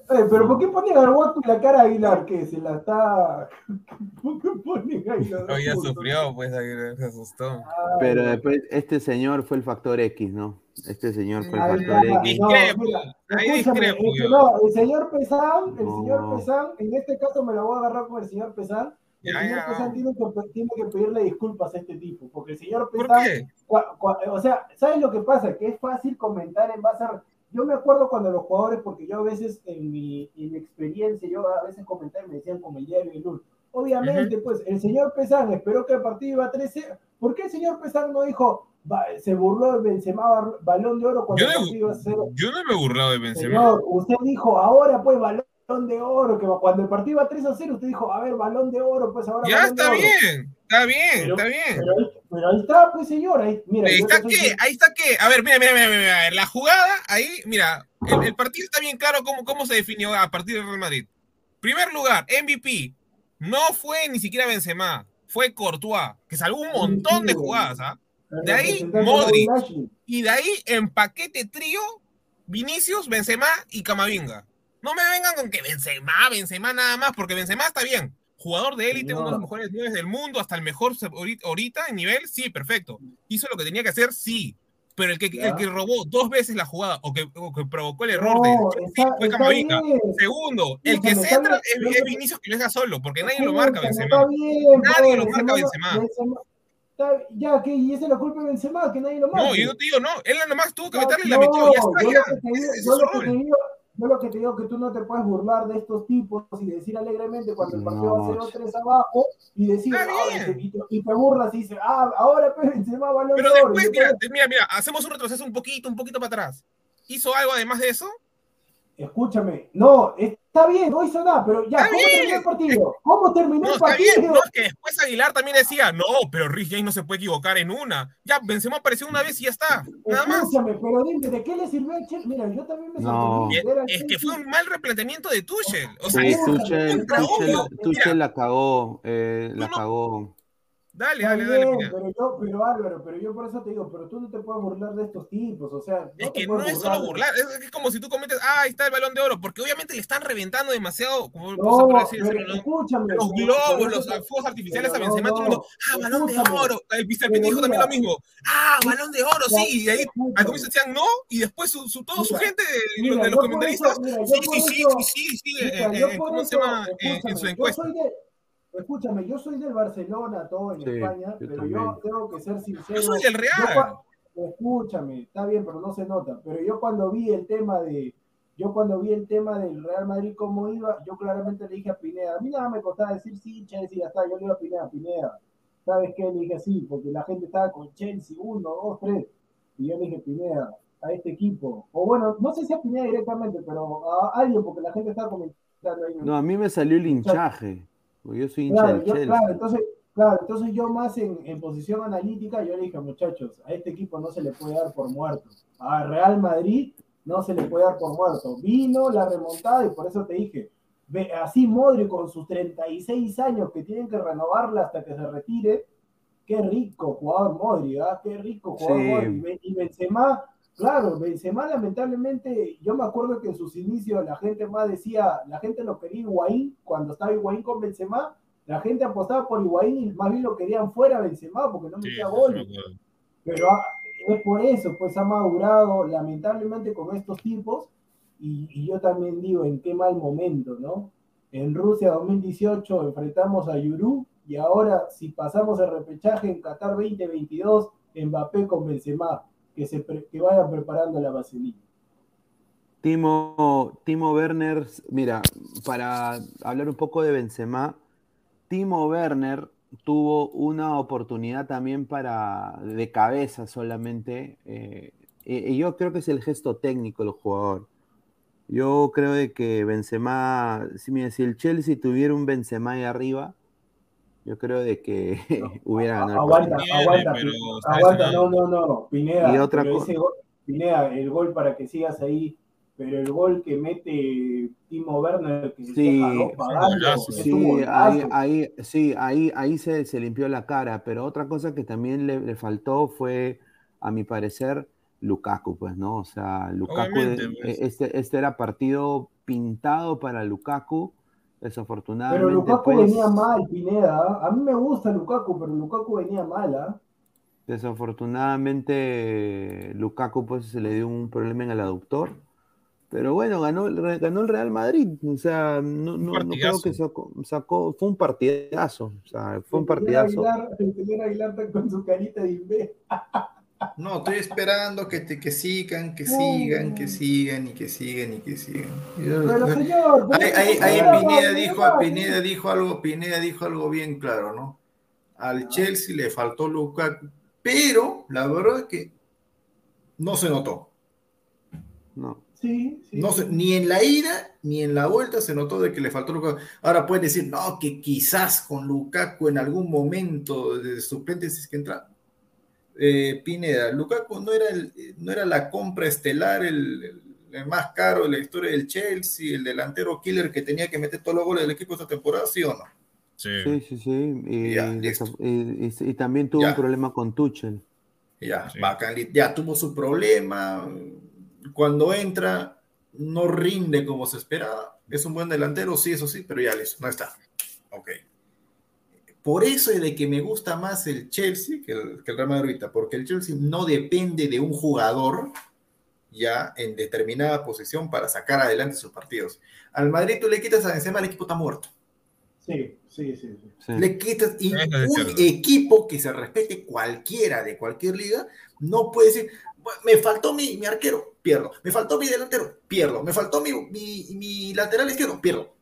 Eh, pero ¿por qué ponen al y la cara a Aguilar? que ¿Se la está...? ¿Por qué ponen los dos Había juntos? sufrido, pues ahí se asustó. Pero después, este señor fue el factor X, ¿no? Este señor fue el factor X. no, Discrepo, mira, ahí discrepo no, el señor Pesán, el No. señor Pesán, en este caso me la voy a agarrar con el señor Pesán, el Ya, señor ya. Pesán tiene que, tiene que pedirle disculpas a este tipo, porque el señor ¿Por Pesán, qué? cua- cua- o sea, ¿sabes lo que pasa? Que es fácil comentar en base a... Yo me acuerdo cuando los jugadores, porque yo a veces en mi, en mi experiencia, yo a veces comentaba y me decían como el diario de Lul. Obviamente, pues el señor Pesán esperó que el partido iba a 13. ¿Por qué el señor Pesán no dijo, "Va- se burló de Benzema balón de oro cuando Yo el partido iba a 0? yo no me he burlado de Benzema. Señor, usted dijo, ahora pues balón de oro, que cuando el partido iba 3 a 0, usted dijo, a ver, balón de oro, pues ahora Ya balón de está oro. bien, está bien, Pero- está bien. Pero pero ahí está, pues señor, ahí, mira. Ahí está que, ahí está que, a ver, mira, mira, mira, mira, mira, la jugada, ahí, mira, el, el partido está bien claro cómo, cómo se definió a partir del Real Madrid. Primer lugar, MVP, no fue ni siquiera Benzema, fue Courtois, que salvó un montón de jugadas, ¿ah? De ahí, Modric. Y de ahí, en paquete trío, Vinicius, Benzema y Camavinga. No me vengan con que Benzema, Benzema nada más, porque Benzema está bien. Jugador de élite, No. uno de los mejores nueve del mundo, hasta el mejor ahorita- en nivel, sí, perfecto. Hizo lo que tenía que hacer, sí. Pero el que, el que robó dos veces la jugada o que, o que provocó el No, error de está- fue Camavinga. Segundo, el que centra es, es Vinicius que lo deja solo, porque nadie lo marca Benzema. Bien, Nadie lo marca Benzema. Ya, que y esa es la culpa de Benzema, que nadie lo marca. No, yo no te digo, no, él nomás tuvo que No, meterle y la no, metió, ya está, yo ya. lo que te digo- es yo su lo que rol. te digo- yo lo que te digo que tú no te puedes burlar de estos tipos y decir alegremente cuando el partido va No. 0-3 abajo y decir, "Ah, bien. y, te, y te burlas y dices, ah, ahora pues Benzema Pero de oro", y después, mira, mira, mira, hacemos un retroceso un poquito, un poquito para atrás. ¿Hizo algo además de eso? Escúchame, no, está bien, no hizo nada, pero ya, Está ¿cómo bien. terminó el partido? ¿Cómo terminó No, el está partido? bien. No, es que después Aguilar también decía, no, pero Rich James no se puede equivocar en una. Ya, Benzema apareció una vez y ya está. Nada más. Escúchame, pero dime, ¿de qué le sirvió a Chelsea? Mira, yo también me No. sorprendí. Es, que fue un mal replanteamiento de Tuchel. O sea, Sí, Tuchel, Tuchel, la cagó, eh, la no- cagó. Dale, dale, dale. bien, pero yo, pero Álvaro, pero yo por eso te digo, pero tú no te puedes burlar de estos tipos, o sea, Es te que no es solo burlar, es, es como si tú cometes, ah, ahí está el balón de oro, porque obviamente le están reventando demasiado, como No, podés decir, pero ¿no? escúchame. los globos, los fuegos artificiales a pero Benzema, no, todo el mundo, ah, balón de oro. El Mr. Pero Pitt dijo también lo mismo, ah, balón de oro, sí, y ahí al comienzo decían no, y después su, su, todo su Mira, gente de, mira, los- de los comentaristas, eso- mira, yo sí, sí, sí, eso- sí, sí, sí, eh, yo eh, por ¿cómo se llama? Eh, en su encuesta. Escúchame, yo soy del Barcelona, todo en Sí, España, yo pero también. yo tengo que ser sincero. Yo soy del Real. escúchame, está bien, pero no se nota. Pero yo cuando vi el tema de, yo cuando vi el tema del Real Madrid cómo iba, yo claramente le dije a Pineda, a mí nada me costaba decir sí, Chelsea, ya está, yo le digo a Pineda, Pineda, ¿sabes qué? Le dije sí, porque la gente estaba con Chelsea, uno, dos, tres. Y yo le dije, Pineda, a este equipo, o bueno, no sé si a Pineda directamente, pero a alguien, porque la gente estaba comentando ahí. No, a mí me salió el hinchaje. Yo soy hincha Claro, del yo- Chelsea. claro, entonces, claro, entonces yo más en, en posición analítica, yo le dije, muchachos, a este equipo no se le puede dar por muerto. A Real Madrid no se le puede dar por muerto. Vino la remontada y por eso te dije, ve, así Modri con sus 36 años que tienen que renovarla hasta que se retire, qué rico jugador Modri, ¿ah? qué rico jugador Sí. Modri. Y Benzema, claro, Benzema lamentablemente, yo me acuerdo que en sus inicios la gente más decía, la gente lo quería Higuaín, cuando estaba Higuaín con Benzema, la gente apostaba por Higuaín y más bien lo querían fuera Benzema porque no metía sí, gol. sí, me acuerdo. Pero ah, es por eso, pues ha madurado lamentablemente con estos tipos. Y, y yo también digo, en qué mal momento, ¿no? En Rusia 2018 enfrentamos a Yurú y ahora si pasamos el repechaje en Qatar 2022, Mbappé con Benzema, que, se que vayan preparando la vaselina. Timo, Timo Werner, mira, para hablar un poco de Benzema, Timo Werner tuvo una oportunidad también para de cabeza solamente. eh, y y yo creo que es el gesto técnico del jugador. Yo creo de que Benzema, si, mira, si el Chelsea tuviera un Benzema ahí arriba, yo creo de que hubiera ganado. Aguanta. Tiene, aguanta, aguanta, no, no, no, Pineda, Y otra pero ese gol- Pineda, el gol para que sigas ahí, pero el gol que mete Timo Werner, que Sí, deja dos pagando, Sí, ahí, ahí, sí, ahí, ahí se, se limpió la cara, pero otra cosa que también le, le faltó fue, a mi parecer, Lukaku, pues, ¿no? O sea, Lukaku, Obviamente, pues. este, este era partido pintado para Lukaku, desafortunadamente. Pero Lukaku pues, venía mal, Pineda. ¿ah? A mí me gusta Lukaku, pero Lukaku venía mal, ¿ah? Desafortunadamente, Lukaku pues se le dio un problema en el aductor. Pero bueno, ganó, ganó el Real Madrid. O sea, no, no, no creo que sacó, sacó- Fue un partidazo. O sea, fue un El señor partidazo. Aguilar, el señor Aguilar está con su carita de imbécil. No, estoy esperando que, te, que sigan, que sigan, que sigan y que sigan y que sigan. Pero señor, Ahí, ahí- Pineda, dijo, Pineda dijo algo, Pineda dijo algo bien claro, ¿no? Al Chelsea le faltó Lukaku, pero la verdad es que no se notó. No. Sí, sí. No se- ni en la ida ni en la vuelta se notó de que le faltó Lukaku. Ahora pueden decir, no, que quizás con Lukaku en algún momento de suplente si es que entra. Eh, Pineda, Lukaku no era, el- no era la compra estelar, el, el- el más caro de la historia del Chelsea, el delantero killer que tenía que meter todos los goles del equipo esta temporada, ¿sí o no? Sí. Sí, sí, sí. Y, Ya, y- y- y también tuvo Ya. un problema con Tuchel. Ya, bacán, ya tuvo su problema. Cuando entra, no rinde como se esperaba. Es un buen delantero, sí, eso sí, pero ya listo, no está. Ok. Por eso es de que me gusta más el Chelsea que el, que el Real Madrid ahorita, porque el Chelsea no depende de un jugador ya en determinada posición para sacar adelante sus partidos. Al Madrid tú le quitas a Benzema, el equipo está muerto. Sí, sí, sí. sí. Le quitas y un equipo que se respete cualquiera de cualquier liga no puede decir "Bueno, me faltó mi, mi arquero, pierdo, me faltó mi delantero, pierdo, me faltó mi, mi, mi lateral izquierdo, pierdo.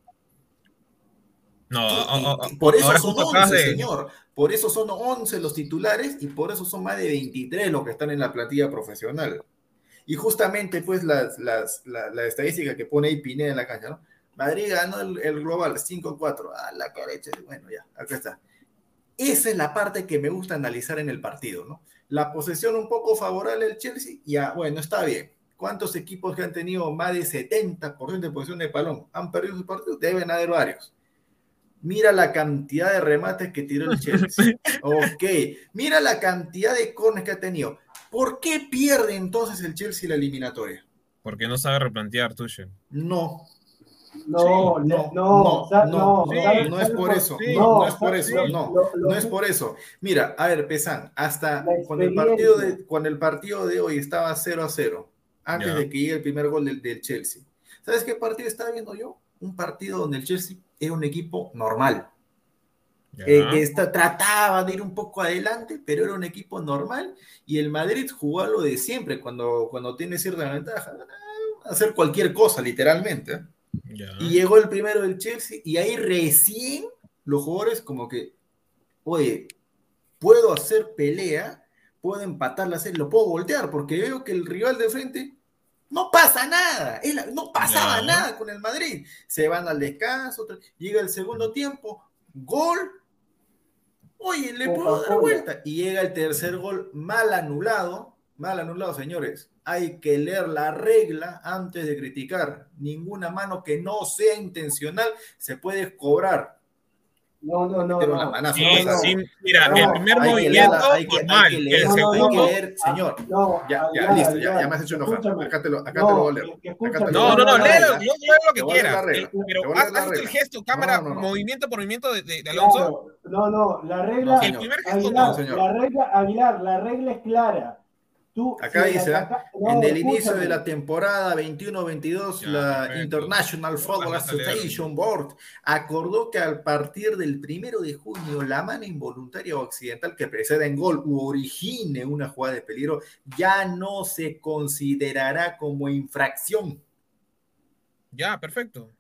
No, Y- o- o- y por eso son justo acabas 11, de- señor. Por eso son 11 los titulares y por eso son más de 23 los que están en la plantilla profesional. Y justamente, pues, las, las, la, la estadística que pone ahí Pineda en la cancha, ¿no? Madrid ganó el, el global 5-4. Ah, la carecha. Bueno, ya, acá está. Esa es la parte que me gusta analizar en el partido, ¿no? La posesión un poco favorable al Chelsea, ya, bueno, está bien. ¿Cuántos equipos que han tenido más de 70% de posesión de balón han perdido su partido? Deben haber varios. Mira la cantidad de remates que tiró el Chelsea. ok. Mira la cantidad de corners que ha tenido. ¿Por qué pierde entonces el Chelsea la eliminatoria? Porque no sabe replantear Tuchel. No. No, Sí, no, no, no, no, no, no, ¿sabes- no es por eso, no, no es por ¿sabes eso, no, no es por eso. Mira, a ver, Pesan, hasta con el partido de, el partido de hoy estaba 0 a 0, antes de que llegue el primer gol del, del Chelsea. ¿Sabes qué partido estaba viendo yo? Un partido donde el Chelsea era un equipo normal. Eh, que está- trataba de ir un poco adelante, pero era un equipo normal y el Madrid jugó a lo de siempre cuando, cuando tiene cierta ventaja, hacer cualquier cosa, literalmente. Ya. Y llegó el primero del Chelsea y ahí recién los jugadores como que, oye, puedo hacer pelea, puedo empatar la serie, lo puedo voltear porque veo que el rival de frente no pasa nada, no pasaba nada con el Madrid. Se van al descanso, llega el segundo tiempo, gol. Oye, le puedo dar vuelta. Y llega el tercer gol mal anulado. Mal anulado, señores. Hay que leer la regla antes de criticar. Ninguna mano que no sea intencional se puede cobrar. No, no, no. No. manazo, Sí, sí, mira, No, el primer movimiento, normal. El segundo, leer, señor. No, Ya, ya, listo, ya, ya me has hecho enojar. escúchame. Acá te lo, acá No, te lo voy a leer. No, no, no, léelo, yo leo lo que quieras. Pero haz, el gesto, cámara, No, no, no. movimiento por movimiento de, Alonso. No, no, la regla, el primer gesto Aguilar, no. señor. la regla, Aguilar, la regla es clara. Tú, Acá dice, en el inicio de la temporada 21-22, Ya, la perfecto. International Football. Association Board acordó que a partir del primero de junio, la mano involuntaria o accidental que preceda en gol u origine una jugada de peligro ya no se considerará como infracción. Ya, perfecto.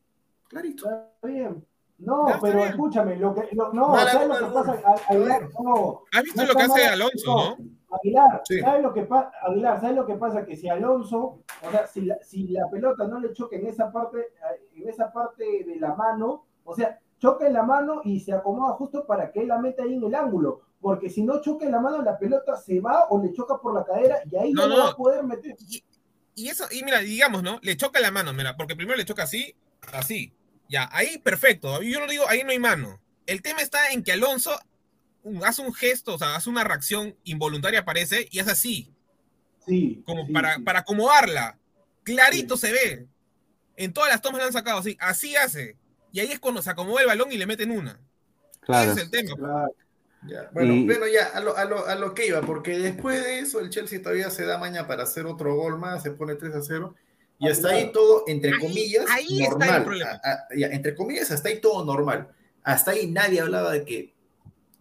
Clarito. Está bien. No, Ya, pero bien. escúchame, lo que, lo- no, Mala ¿sabes lo gol, que gol. pasa? No, ¿Has visto No lo que hace Alonso, no. Aguilar, Sí. ¿sabes lo que pasa? Aguilar, ¿sabes lo que pasa? Que si Alonso, o sea, si la, si la pelota no le choca en esa parte, eh, en esa parte de la mano, o sea, choca en la mano y se acomoda justo para que él la meta ahí en el ángulo. Porque si no choca en la mano, la pelota se va o le choca por la cadera y ahí No, ya no, no. va a poder meter. Y eso, y mira, digamos, ¿no? Le choca la mano, mira, porque primero le choca así, así. Ya, ahí perfecto. Yo no digo, ahí no hay mano. El tema está en que Alonso hace un gesto, o sea, hace una reacción involuntaria, parece, y es así. Sí. como sí, para, sí. para acomodarla. Clarito se ve. En todas las tomas la han sacado así. Así hace. Y ahí es cuando se acomoda el balón y le meten una. Claro. Ese es el tema. Claro. Ya, Bueno, Y- bueno, ya, a lo, a, lo, a lo que iba, porque después de eso el Chelsea todavía se da maña para hacer otro gol más, se pone 3 a 0, y hasta ahí todo, entre Ahí- comillas, ahí está el normal. problema. A- a- ya, entre comillas, hasta ahí todo normal. Hasta ahí nadie hablaba de que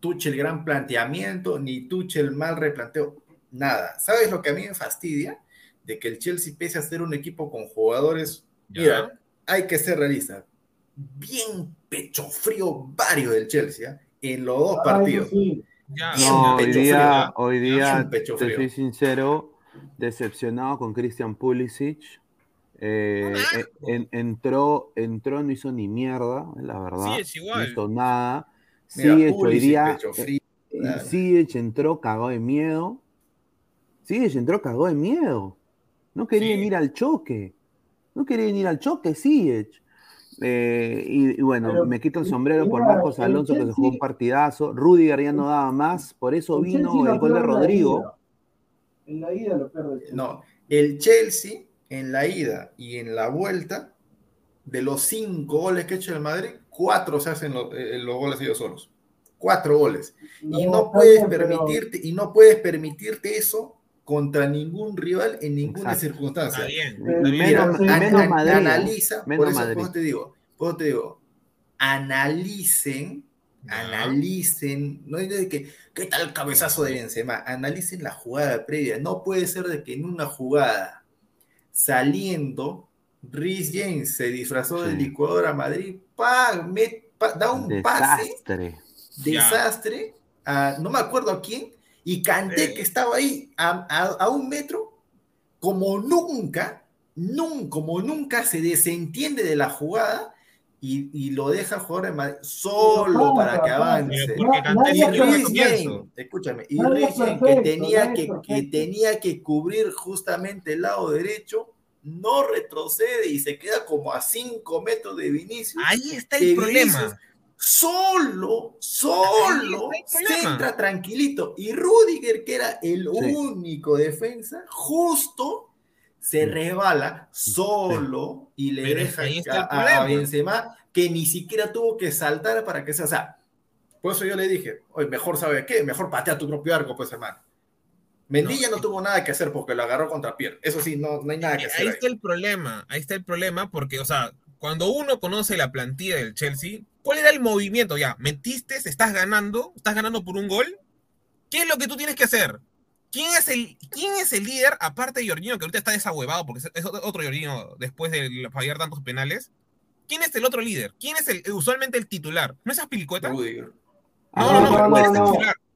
Tuchel gran planteamiento, ni Tuchel mal replanteo, nada. ¿Sabes lo que a mí me fastidia? De que el Chelsea, pese a ser un equipo con jugadores, Ya. mira, hay que ser realista, bien pecho frío varios del Chelsea, ¿ah? en los dos Ah, partidos. sí. Ya, Bien No, hoy pecho día, frío, hoy día, te soy sincero, decepcionado con Christian Pulisic. Eh, eh, en- entró, entró, no hizo ni mierda, la verdad. Sí, es No igual. hizo nada. Ziyech hoy día, eh, entró cagado de miedo. Ziyech entró cagado de miedo. No quería Sí. ir al choque. No quería ir al choque, Ziyech. Eh, y, y bueno, Pero, me quito el sombrero por Marcos Alonso que se jugó un partidazo. Rudiger ya no daba más, por eso El vino el gol de pierde en la Rodrigo. ida. En la ida lo pierde el Chelsea. No, el Chelsea en la ida y en la vuelta, de los cinco goles que ha hecho el Madrid, cuatro se hacen lo- eh, los goles ellos solos. Cuatro goles. y no puedes bien, pero- permitirte, y no puedes permitirte eso contra ningún rival en ninguna Exacto. circunstancia. Está bien. Menos, An- Madrid. Analiza, Menos por eso, Madrid. te digo, por eso te digo, analicen, Ya. analicen, no es de que, ¿qué tal el cabezazo de Benzema? Analicen la jugada previa. No puede ser de que en una jugada saliendo, Rhys James se disfrazó de Sí. licuadora a Madrid, pa, me- pa- da un pase, Desastre. desastre, a- no me acuerdo a quién, y Canté Sí. que estaba ahí a, a- a un metro, como nunca, nun- como nunca se desentiende de la jugada y, y lo deja jugar en Madrid solo para que avance. Nadie Y Rhys. James, escúchame, y Rhys es James, que tenía que, que tenía que cubrir justamente el lado derecho, no retrocede y se queda como a 5 metros de Vinicius. Ahí está el problema. Vinicius solo, solo se entra tranquilito. Y Rudiger, que era el Sí. único defensa, justo se Sí. resbala solo y le Pero deja a. Benzema que ni siquiera tuvo que saltar para que sea. O sea, por eso yo le dije, oye, mejor sabe qué, mejor patea tu propio arco, pues hermano. Mendilla no, No, tuvo nada que hacer porque lo agarró contra Pierre. Eso sí, no, no hay nada que hacer. Ahí ahí. está el problema, ahí está el problema, porque, o sea, cuando uno conoce la plantilla del Chelsea, ¿cuál era el movimiento? Ya, metiste, estás ganando, estás ganando por un gol. ¿Qué es lo que tú tienes que hacer? ¿Quién es el, quién es el líder, aparte de Jorginho, que ahorita está desahuevado porque es- otro Jorginho después de fallar tantos penales? ¿Quién es el otro líder? ¿Quién es el, usualmente el titular? ¿No es Aspilicueta? No, Rudiger. no, Ah, no, no, ¿cuál es el no. titular? No, no, No, no, no. no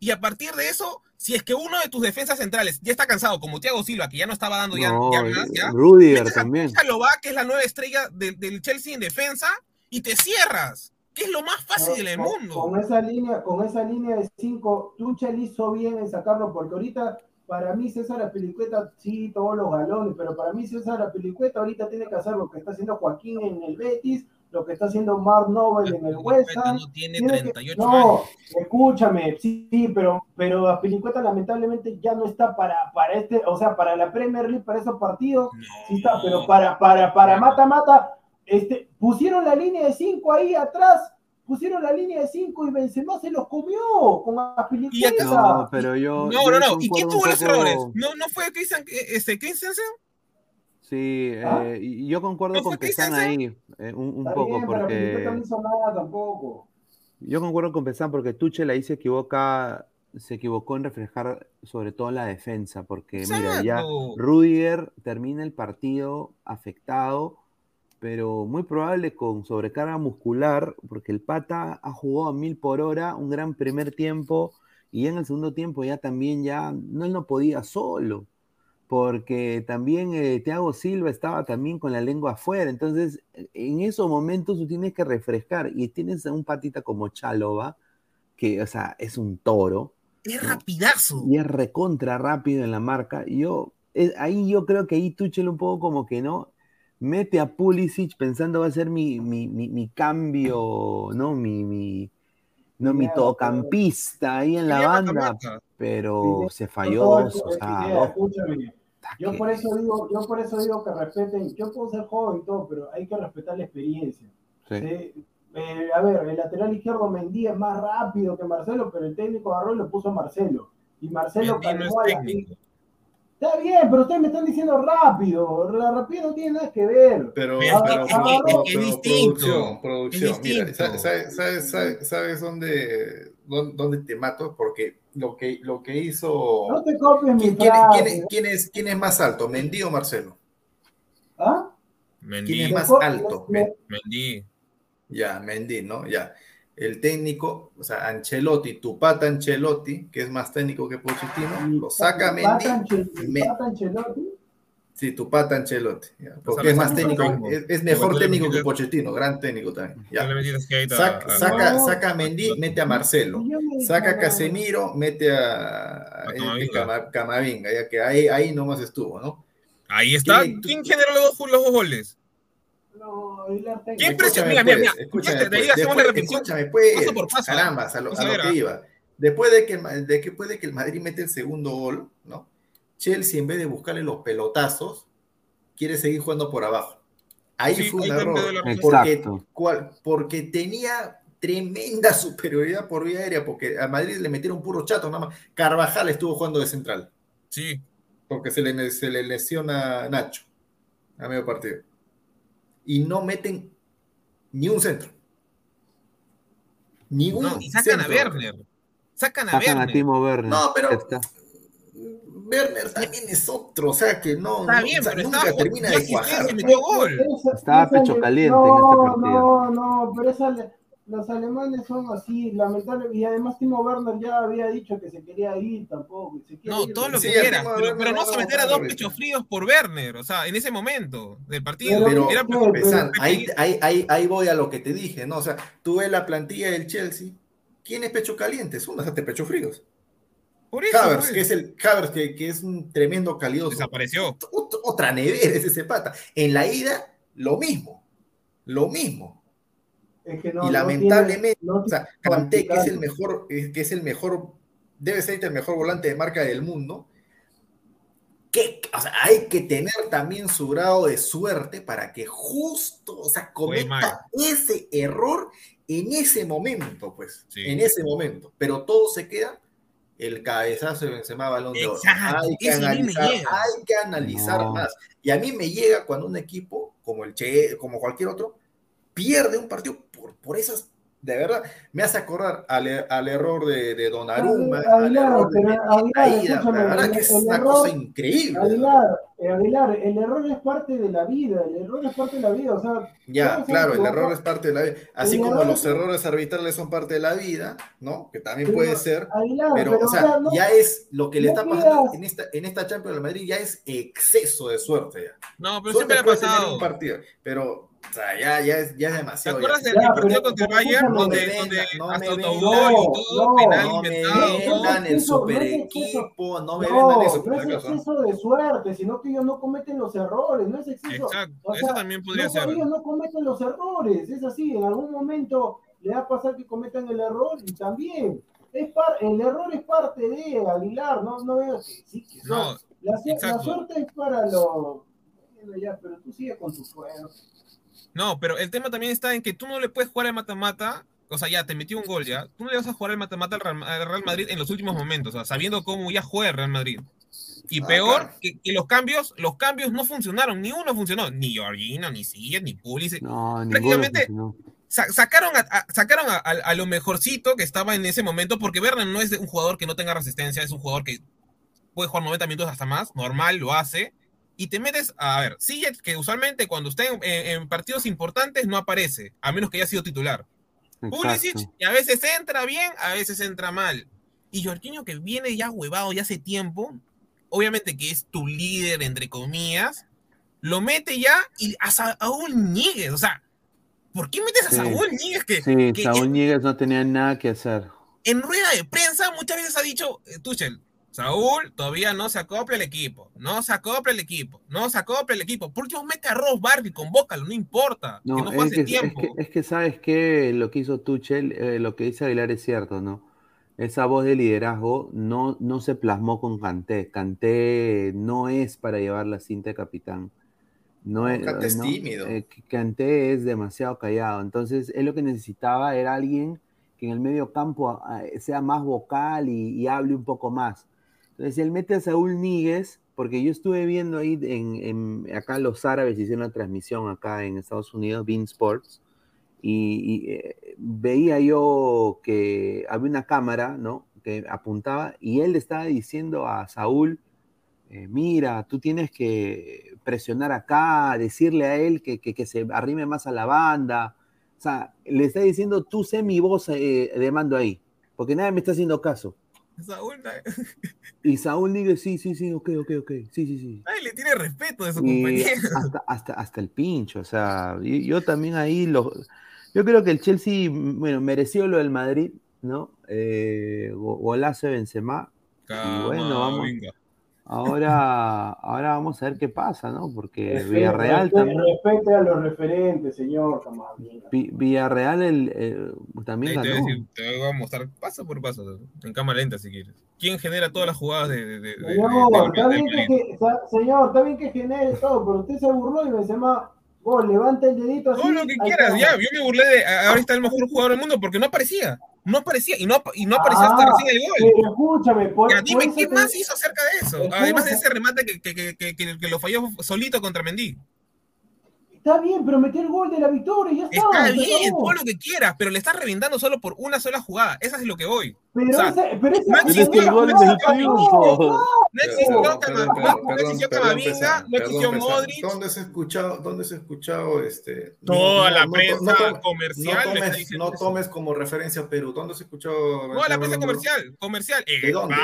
y a partir de eso, si es que uno de tus defensas centrales ya está cansado, como Thiago Silva, que ya no estaba dando ya, No, ya más, ya, Rudiger a también. Que es la nueva estrella del, del Chelsea en defensa, y te cierras, que es lo más fácil del Con- mundo. Con esa línea, con esa línea de cinco, Tuchel hizo bien en sacarlo, porque ahorita, para mí, César Apilicueta, sí, todos los galones, pero para mí, César Apilicueta ahorita tiene que hacer lo que está haciendo Joaquín en el Betis, lo que está haciendo Mark Nobel en el West Aspilicueta Ham. no tiene Tiene que- 38 no, años. escúchame, sí, sí, pero, pero lamentablemente ya no está para, para este, o sea, para la Premier League, para esos partidos, sí está, pero para, para, para mata, mata, este, pusieron la línea de cinco ahí atrás, pusieron la línea de cinco y Benzema se los comió con Apilicueta. No, pero yo. No, yo no, no. ¿Y quién tuvo los poco- errores? ¿No, no fue Christian, este, Christensen? Sí, ¿Ah? eh, y yo concuerdo ¿No con Christensen? ahí, eh, un, un Está poco, bien, pero Apilicueta porque no hizo nada tampoco. yo concuerdo con Pesan porque Tuchel ahí se equivoca, se equivocó en reflejar sobre todo la defensa, porque mira, ya. Rudiger termina el partido afectado, pero muy probable con sobrecarga muscular, porque el pata ha jugado a mil por hora, un gran primer tiempo, y en el segundo tiempo ya también ya, no, él no podía solo. Porque también eh, Thiago Silva estaba también con la lengua afuera. Entonces, en esos momentos tú tienes que refrescar y tienes a un patita como Chalova, que, o sea, es un toro. Es rapidazo. Y es recontra rápido en la marca. Yo, eh, ahí yo creo que ahí Tuchel un poco como que no, mete a Pulisic pensando va a ser mi, mi, mi, mi cambio, ¿no? Mi, mi, no, mi Idea, todocampista ahí en la banda, pero se falló. O sea. Yo por eso digo, yo por eso digo que respeten, yo puedo ser joven y todo, pero hay que respetar la experiencia. sí. ¿sí? Eh, a ver, el lateral izquierdo Mendy es más rápido que Marcelo, pero el técnico agarró y lo puso a Marcelo. Y Marcelo es a la. Está bien, pero ustedes me están diciendo rápido. La rapidez no tiene nada que ver. Pero, producción, Mira. ¿sabes, sabes, sabes, sabes dónde, dónde, dónde te mato? Porque lo que, lo que hizo... No te copies mi ¿Quién, es, ¿Quién es más alto, Mendy o Marcelo? ¿Ah? Mendy, ¿Quién es más alto? me- Men- Mendy. Ya, Mendy, ¿no? Ya. El técnico, o sea, Ancelotti, tu pata Ancelotti, que es más técnico que Pochettino, lo saca Mendy. Ancelotti. Sí, tu pata Ancelotti, ya, Pues porque es más técnico, es, es mejor técnico que Pochettino, gran técnico también. Ya. Saca, a- saca, a Mendy, mete a Marcelo. Saca a Casemiro, mete a, A este Camavinga. Cama- Camavinga, ya que ahí, ahí nomás estuvo, ¿no? Ahí está. ¿Quién- ¿Quién generó los dos, los dos goles? No. ¿Quién? Escúchame, Mira, mira, pues, mira. escúchame, De ahí pues, hacemos la después- repetición. Escúchame, pues, Paso por paso, carambas, a lo, a que iba. Después de que, de que, después de que el Madrid mete el segundo gol, ¿no? Chelsea, en vez de buscarle los pelotazos, quiere seguir jugando por abajo. Ahí Sí, fue un error. Porque, cual- porque tenía tremenda superioridad por vía aérea, porque a Madrid le metieron puro chato, nada más. Carvajal estuvo jugando de central, Sí. porque se le, se le lesiona Nacho a medio partido. Y no meten ni un centro. Ni un No, y sacan a. Werner. Sacan a Sacan a. Timo Werner. No, pero-. Werner también es otro, o sea que no, Está no, bien, o sea, pero nunca estaba termina de cuajar. gol. Esa- Estaba esa pecho caliente no, en esta partida. No, no, pero esa los alemanes son así, lamentable. Y además Timo Werner ya había dicho que se quería ir tampoco. y se quiere No, ir, todo lo que de pero, no no someter a vamos a dos pechos fríos por Werner, o sea, en ese momento del partido. Pero, Era pero- Pesan, ahí, ahí, ahí, ahí voy a lo que te dije, ¿no? O sea, tú ves la plantilla del Chelsea, ¿quién es pecho caliente? Son bastante pecho fríos. Por eso, Havers, pues, que es el Havers, que, que es un tremendo calidoso. desapareció. Ot- otra nevera es ese pata. En la ida, lo mismo. Lo mismo. Es que no- y no lamentablemente, tiene- no o sea, tiene Kanté, que es el mejor, eh, que es el mejor, debe ser el mejor volante de marca del mundo. Que, o sea, hay que tener también su grado de suerte para que justo, o sea, cometa ese error en ese momento, pues, Sí. en ese momento. Pero todo se queda el cabezazo de Benzema Balón de Oro. Exacto, Hay que analizar, hay que analizar No. más. Y a mí me llega cuando un equipo, como el Che, como cualquier otro, pierde un partido por, por esas, de verdad, me hace acordar al, al error de, de Donnarumma, Aguilar, al error de la verdad que es una error- cosa increíble. Aguilar, eh, Aguilar, el error es parte de la vida, el error es parte de la vida, o sea, Ya, claro, el error es parte de la vida. Así El como error los es- errores arbitrales son parte de la vida, ¿no? Que también Pero, puede ser. Aguilar, Pero, pero, o sea, no- ya es lo que le está pasando en esta, en esta Champions de Madrid, ya es exceso de suerte. Ya. No, pero Suerte siempre ha pasado. un partido, pero o sea, ya, ya, es, ya es ¿Te demasiado. acuerdas ya. del partido contra el Bayern donde, No me donde venga, no me hasta venga. autogol y todo, No, penal No me inventado? no, vendan el eso, no super es equipo, no me No, vendan eso, no por es. ¿no? exceso de suerte, sino que ellos no cometen los errores, no es exceso. Exacto, o eso sea, también podría no, ser. Ellos no cometen los errores, es así, en algún momento le va a pasar que cometan el error y también. Es par- el error es parte de Aguilar, no, no veo que sí, que No, no. La, la suerte es para los. Bueno, ya, pero tú sigue con tu juego. No, pero el tema también está en que tú no le puedes jugar al mata-mata. O sea, ya te metió un gol ya. Tú no le vas a jugar al mata-mata al Real, al Real Madrid en los últimos momentos, o sea, sabiendo cómo ya juega el Real Madrid. Y Ah, peor, claro. que, que los cambios, los cambios no funcionaron, ni uno funcionó, ni Georgina, ni Silla, ni Pulisic. No, Prácticamente-. Sa- sacaron a, a- sacaron a, a- a lo mejorcito que estaba en ese momento, porque Werner no es un jugador que no tenga resistencia, es un jugador que puede jugar 90 minutos hasta más, normal, lo hace. Y te metes, a ver, Silla, que usualmente cuando está en, en- en partidos importantes no aparece, a menos que haya sido titular. Pulisic, Exacto. y a veces entra bien, a veces entra mal. Y Jorginho, que viene ya huevado ya hace tiempo, obviamente que es tu líder, entre comillas, lo mete ya y a Saúl Ñíguez, o sea, ¿por qué metes a Sí. Saúl Ñíguez que, Sí, que Saúl Ñíguez no tenía nada que hacer. en rueda de prensa muchas veces ha dicho, eh, Tuchel, Saúl todavía no se acopla el equipo, no se acopla el equipo, no se acopla el equipo. Por último, mete a Ross Barkley, convócalo, no importa, No, que no fue es, hace que, es, tiempo. que, es que sabes que lo que hizo Tuchel, eh, lo que dice Aguilar es cierto, ¿no? Esa voz de liderazgo no, no se plasmó con Kanté. Kanté no es para llevar la cinta de capitán. No es, Kanté es ¿no? tímido. Eh, Kanté es demasiado callado. Entonces, él lo que necesitaba era alguien que en el medio campo ah, sea más vocal y, y hable un poco más. Entonces, él mete a Saúl Níguez, porque yo estuve viendo ahí, en, acá los árabes hicieron una transmisión acá en Estados Unidos, Bean Sports, y, eh, veía yo que había una cámara, ¿no? Que apuntaba y él estaba diciendo a Saúl, eh, mira, tú tienes que presionar acá, decirle a él que, que- que se arrime más a la banda. O sea, le está diciendo, tú sé mi voz eh, de mando ahí, porque nadie me está haciendo caso. Saúl, Y Saúl dice, sí, sí, sí, ok, ok, ok, sí, sí, sí. nadie le tiene respeto de su compañero. hasta, hasta, hasta el pincho, o sea, y- yo, también ahí, lo, yo creo que el Chelsea, bueno, mereció lo del Madrid, ¿no? Eh, go- golazo de Benzema, y bueno, vamos. Ahora, ahora vamos a ver qué pasa, ¿no? Porque Villarreal también, respete a los referentes, señor. Vi- Villarreal el, también Ahí te, voy a ganó. decir, te voy a mostrar paso por paso, en cámara lenta si quieres. ¿Quién genera todas las jugadas de, de, de, de- de- Señor, de- está bien que, señor, está bien que genere todo, pero usted se burló y Benzema, vos levanta el dedito así. Todo lo que quieras, ya. Yo me burlé de. Ahora está el mejor jugador del mundo porque no aparecía. No aparecía. Y no, y no aparecía hasta Ah, recién el gol. Pero escúchame, por, Ya, por dime, ¿qué te- más hizo acerca de eso? Además de ese remate que, que, que, que, lo falló solito contra Mendy. Está bien, pero metió el gol de la victoria y ya está. Está bien, todo lo que quieras, pero le estás reventando solo por una sola jugada. Esa es lo que voy. Pero O sea, ese, pero ese no existió, que el gol no existió Camavinga, no existió Modric. ¿Dónde se ha escuchado, dónde se ha escuchado este? Toda no- la no- prensa comercial tomes, no tomes como referencia a Perú. ¿Dónde se ha escuchado? No, la prensa comercial, comercial. España, ¿De dónde?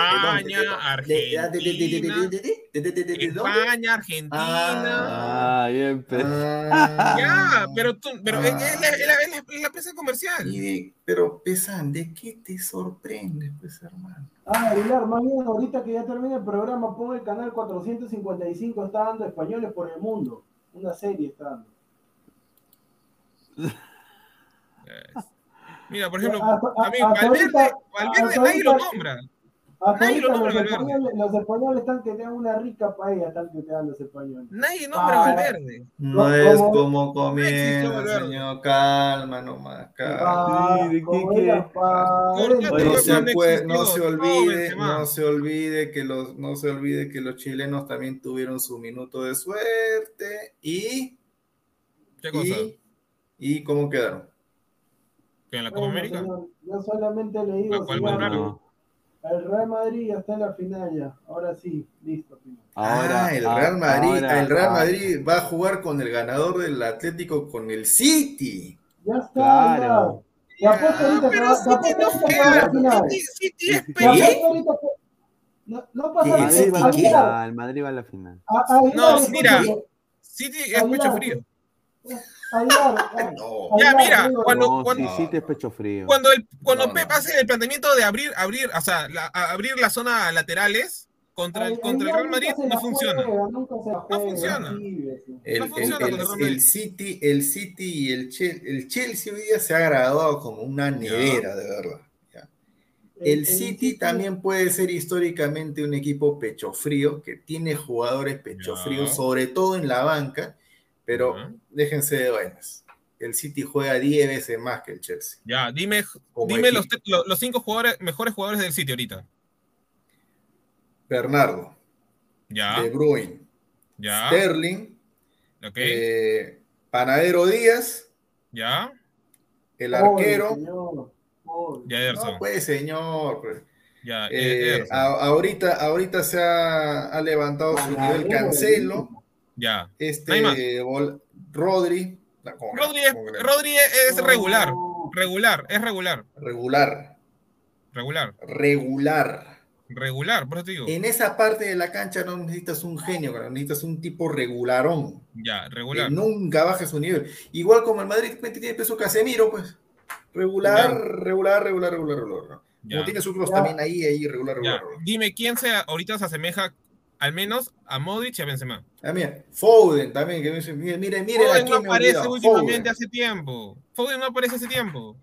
¿De- de- de- de- de- Argentina. España, Argentina. Ah. Ah, Ya, pero tú, pero es, Ah. es la, prensa comercial. y de- pero Pesan, ¿de qué te sorprende, pues, hermano? Ah, Aguilar, más bien ahorita que ya termina el programa, pon el canal 455, está dando españoles por el mundo. Una serie está dando. Mira, por ejemplo, Hasta- a mí hasta Valverde, ahorita- Valverde nadie lo nombra. Hasta Nadie lo ahorita nombra los Valverde. españoles, los españoles están que te dan una rica paella, están que te dan los españoles. Nadie nombra a Ah, Valverde. No No, es como- comienza, Valverde. señor. Calma nomás, calma. Ah, Sí, ¿de qué- como qué? era pa- ¿Por qué Oye, No se, no No, olvide, no se olvide que los, no se olvide que los chilenos también tuvieron su minuto de suerte y, ¿Qué cosa? y, y cómo quedaron. ¿Que en la Copa bueno, América? señor, yo solamente le digo, ¿Cuál? El Real Madrid ya está en la final ya. Ahora sí, listo. Ahora, ah, el ah, Real Madrid, ahora, el Real ah, Madrid va a jugar con el ganador del Atlético con el City. Ya está, Claro. ya. Te apuesto Ah, ahorita que pero City no juega. final. City, City es No, no pasa ¿Qué? nada. Madrid va a la ¿Qué? Aguilar, final, Madrid va a la final. No, mira. City es pecho Aguilar, frío. No. Ya, mira, cuando- No, cuando- sí, sí te es pecho frío. Cuando, el, cuando No, Pep no. hace el planteamiento de abrir, abrir, o sea, la- a- abrir la zona laterales contra, el- contra el Real Madrid no funciona. juega, juega, funciona. El, No funciona el-. City, el City y el Chelsea, el Chelsea hoy día se ha graduado como una nevera, de verdad. El City también puede ser históricamente un equipo pecho frío, que tiene jugadores pecho Ya. fríos, sobre todo en la banca, pero déjense de vainas. El City juega 10 veces más que el Chelsea. Ya, dime, dime los, los cinco jugadores, mejores jugadores del sitio ahorita. Bernardo, Ya, De Bruyne, ya, Sterling, ok, eh, Panadero Díaz, ya, el arquero. señor, ya, Ederson. No, pues, señor. pues. ya, Eh, Ederson. a- ahorita, ahorita se ha, ha levantado su nivel Cancelo, ya. este Vol- Rodri, no, ¿cómo que? Rodri es, ¿Cómo que? Rodri es No. regular, regular, es regular, regular, regular. regular. Regular, por eso te digo. En esa parte de la cancha no necesitas un genio, cara, necesitas un tipo regularón. Ya, Que regular. nunca baje su nivel. Igual como el Madrid tiene peso Casemiro, pues. Regular, regular, regular, regular, regular. ¿no? Como tiene su cruz Ya. también ahí, ahí, regular, Ya, regular. Dime quién se, ahorita se asemeja al menos a Modric y a Benzema. Ah, mira, Foden también, que me dice, mire, mire, mire Foden aquí no aparece olvidado, últimamente Foden. hace tiempo. Foden no aparece hace tiempo.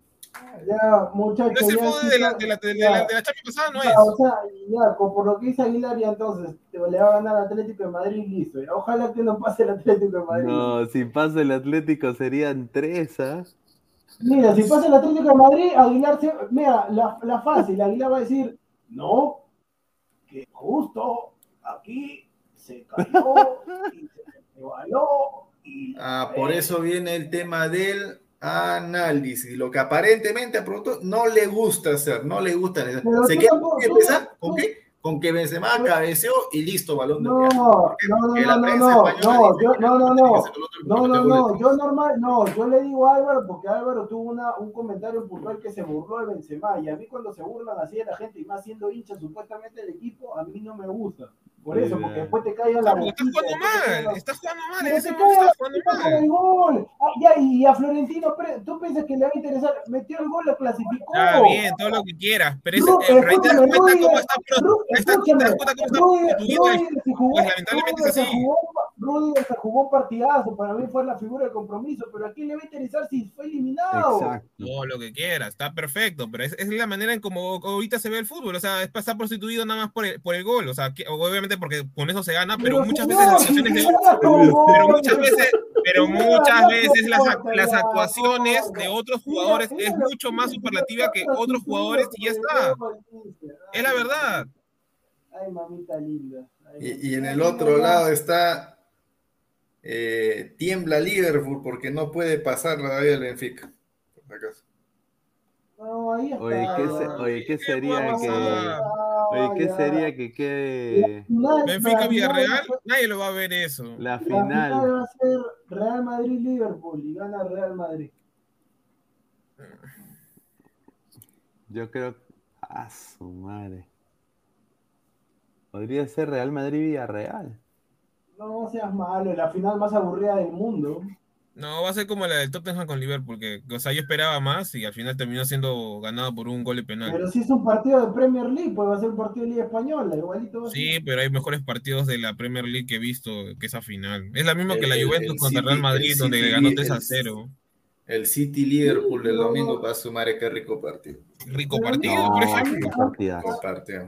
Ya, No muchachos. es el Foden de la, de la, de ya. la, de la Champions pasada, no Ya, es. o sea, ya, por lo que dice Aguilar, ya entonces te- le va a ganar al Atlético de Madrid y listo. Ya, Ojalá que no pase el Atlético de Madrid. No, si pasa el Atlético serían tres, ¿ah? Mira, si pasa el Atlético de Madrid, Aguilar se. Mira, la, la fácil, Aguilar va a decir, no, que justo aquí se cayó y se resbaló y. Ah, por eso viene el tema del análisis. Lo que aparentemente a Pronto no le gusta hacer, no le gusta. Pero Se queda ¿qué tú- empezar? ¿Con qué? Con que Benzema cabeceó y listo, balón de No, no, no, no, no, no, no, yo, que no, no, no, que que no, no, yo normal, no, yo le digo a Álvaro porque Álvaro tuvo una, un comentario puntual que se burló de Benzema y a mí cuando se burlan así de la gente y más siendo hincha supuestamente del equipo, a mí no me gusta. Por eso, porque después te cae a la No, porque estás boquita, jugando mal, la- estás jugando mal, en ese te momento cae estás jugando boquita mal. el gol. Ah, ya, y a Florentino, ¿tú piensas que le va a interesar? Metió el gol, lo clasificó. Está bien, todo lo que quieras, pero, ese, Ru- eh, te das cuenta cómo está, pro- Ru- ahí está- te das cuenta cómo está constituido el- Rudiger se jugó, Pues lamentablemente Rudiger es se así. Rudiger se jugó un partidazo, para mí fue la figura de compromiso, pero ¿a quién le va a interesar si fue eliminado? Todo lo que quieras, está perfecto, pero es, es la manera en como ahorita se ve el fútbol, o sea, es pasar prostituido nada más por el, por el gol, o sea, que- obviamente porque con eso se gana, pero, Pero, muchas señor, veces las situaciones de pero muchas veces, pero muchas no veces las, actuaciones de otros jugadores mira es mucho más superlativa que otros jugadores y ya está. Es la verdad. Ay, mamita linda. Ay, Y, y en el otro lado está eh, tiembla Liverpool porque no puede pasar la vida del Benfica. Por acaso. No, ahí está. Oye, ¿qué, se- oye, ¿qué sería que... Oye, ¿qué ya. sería que quede Benfica la Villarreal, nadie lo va a ver eso. la La final final? va a ser Real Madrid-Liverpool y gana Real Madrid. Yo creo... A su madre. Podría ser Real Madrid-Villarreal. No seas malo, la final más aburrida del mundo. No, va a ser como la del Tottenham con Liverpool, que, o sea, yo esperaba más y al final terminó siendo ganado por un gol de penal. Pero si es un partido de Premier League, pues va a ser un partido de Liga Española, igualito. Sí, pero hay mejores partidos de la Premier League que he visto que esa final. Es la misma que la El- Juventus el contra City- Real Madrid, donde City- ganó el- 3 a 0. El City Liverpool del domingo para sumar qué rico partido. Rico partido, no, por a ejemplo.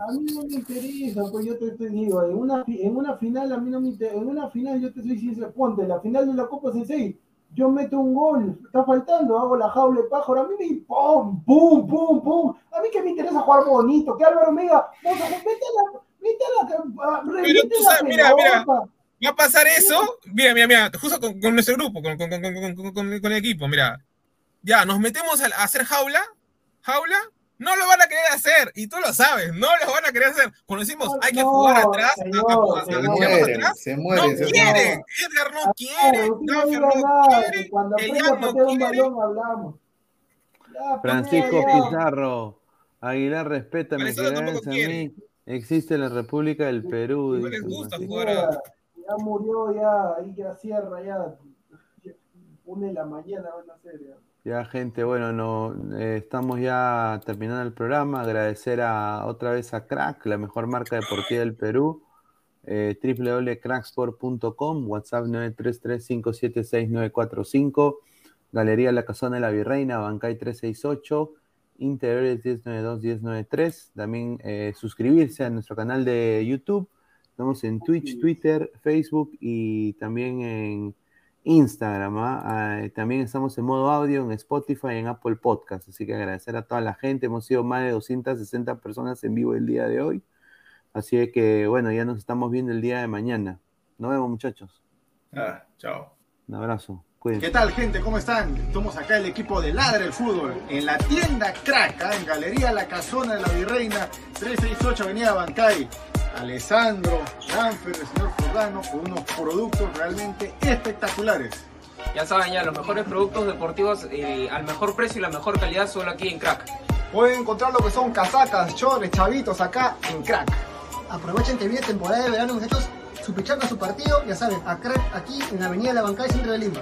A mí no me interesa, pues yo te, te digo, en una, fi- en una final a mí no me interesa, en una final yo te soy sincero, ponte, la final de la Copa Sensei, yo meto un gol, está faltando, hago la jaula de pájaro, a mí me pum, pum, pum, pum, a mí que me interesa jugar bonito, que Álvaro me diga, vamos a ah, Pero tú la sabes, mira, mira. Va a pasar eso. Mira, mira, mira, justo con, con nuestro grupo, con, con, con, con, con- con- con el equipo, mira. Ya, nos metemos a, a hacer jaula, jaula, no lo van a querer hacer, y tú lo sabes, no lo van a querer hacer. Cuando decimos hay que jugar atrás, Se mueren, no quieren. Edgar no Claro, quiere, usted no quiere, Elian no quiere. balón hablamos. Ya, Francisco. Pizarro. Aguilar, respétame, que Venezuela tampoco gracias a quiere. mí existe la República del Perú. No les dice gusta Francisco. jugar a- Ya murió, ya, ahí ya cierra, ya. Une la mañana van a. Ya. Ya, gente, bueno, no, eh, estamos ya terminando el programa. Agradecer a, otra vez a Crack, la mejor marca deportiva del Perú. Eh, www.cracksport.com, WhatsApp 933-576-945, Galería La Casona de la Virreina, Bancay 368, Interiores 1092-1093. También eh, suscribirse a nuestro canal de YouTube. Estamos en Twitch, Twitter, Facebook y también en Instagram. ¿ah? Ah, también estamos en modo audio en Spotify y en Apple Podcast. Así que agradecer a toda la gente. Hemos sido más de 260 personas en vivo el día de hoy. Así que bueno, ya nos estamos viendo el día de mañana. Nos vemos muchachos. Ah, chao. Un abrazo. Cuídense. ¿Qué tal, gente? ¿Cómo están? Estamos acá el equipo de Ladre el Fútbol en la tienda Crack, ¿ah? en Galería La Casona de la Virreina, 368 Avenida Bancay. Alessandro, Danfer, el señor Jordano, con unos productos realmente espectaculares. Ya saben, ya los mejores productos deportivos eh, al mejor precio y la mejor calidad solo aquí en Crack. Pueden encontrar lo que son casacas, chores, chavitos acá en Crack. Aprovechen que viene temporada de verano, muchachos. Su pichanga, su partido, ya saben, a Crack aquí en la Avenida La Bancay, centro de Lima.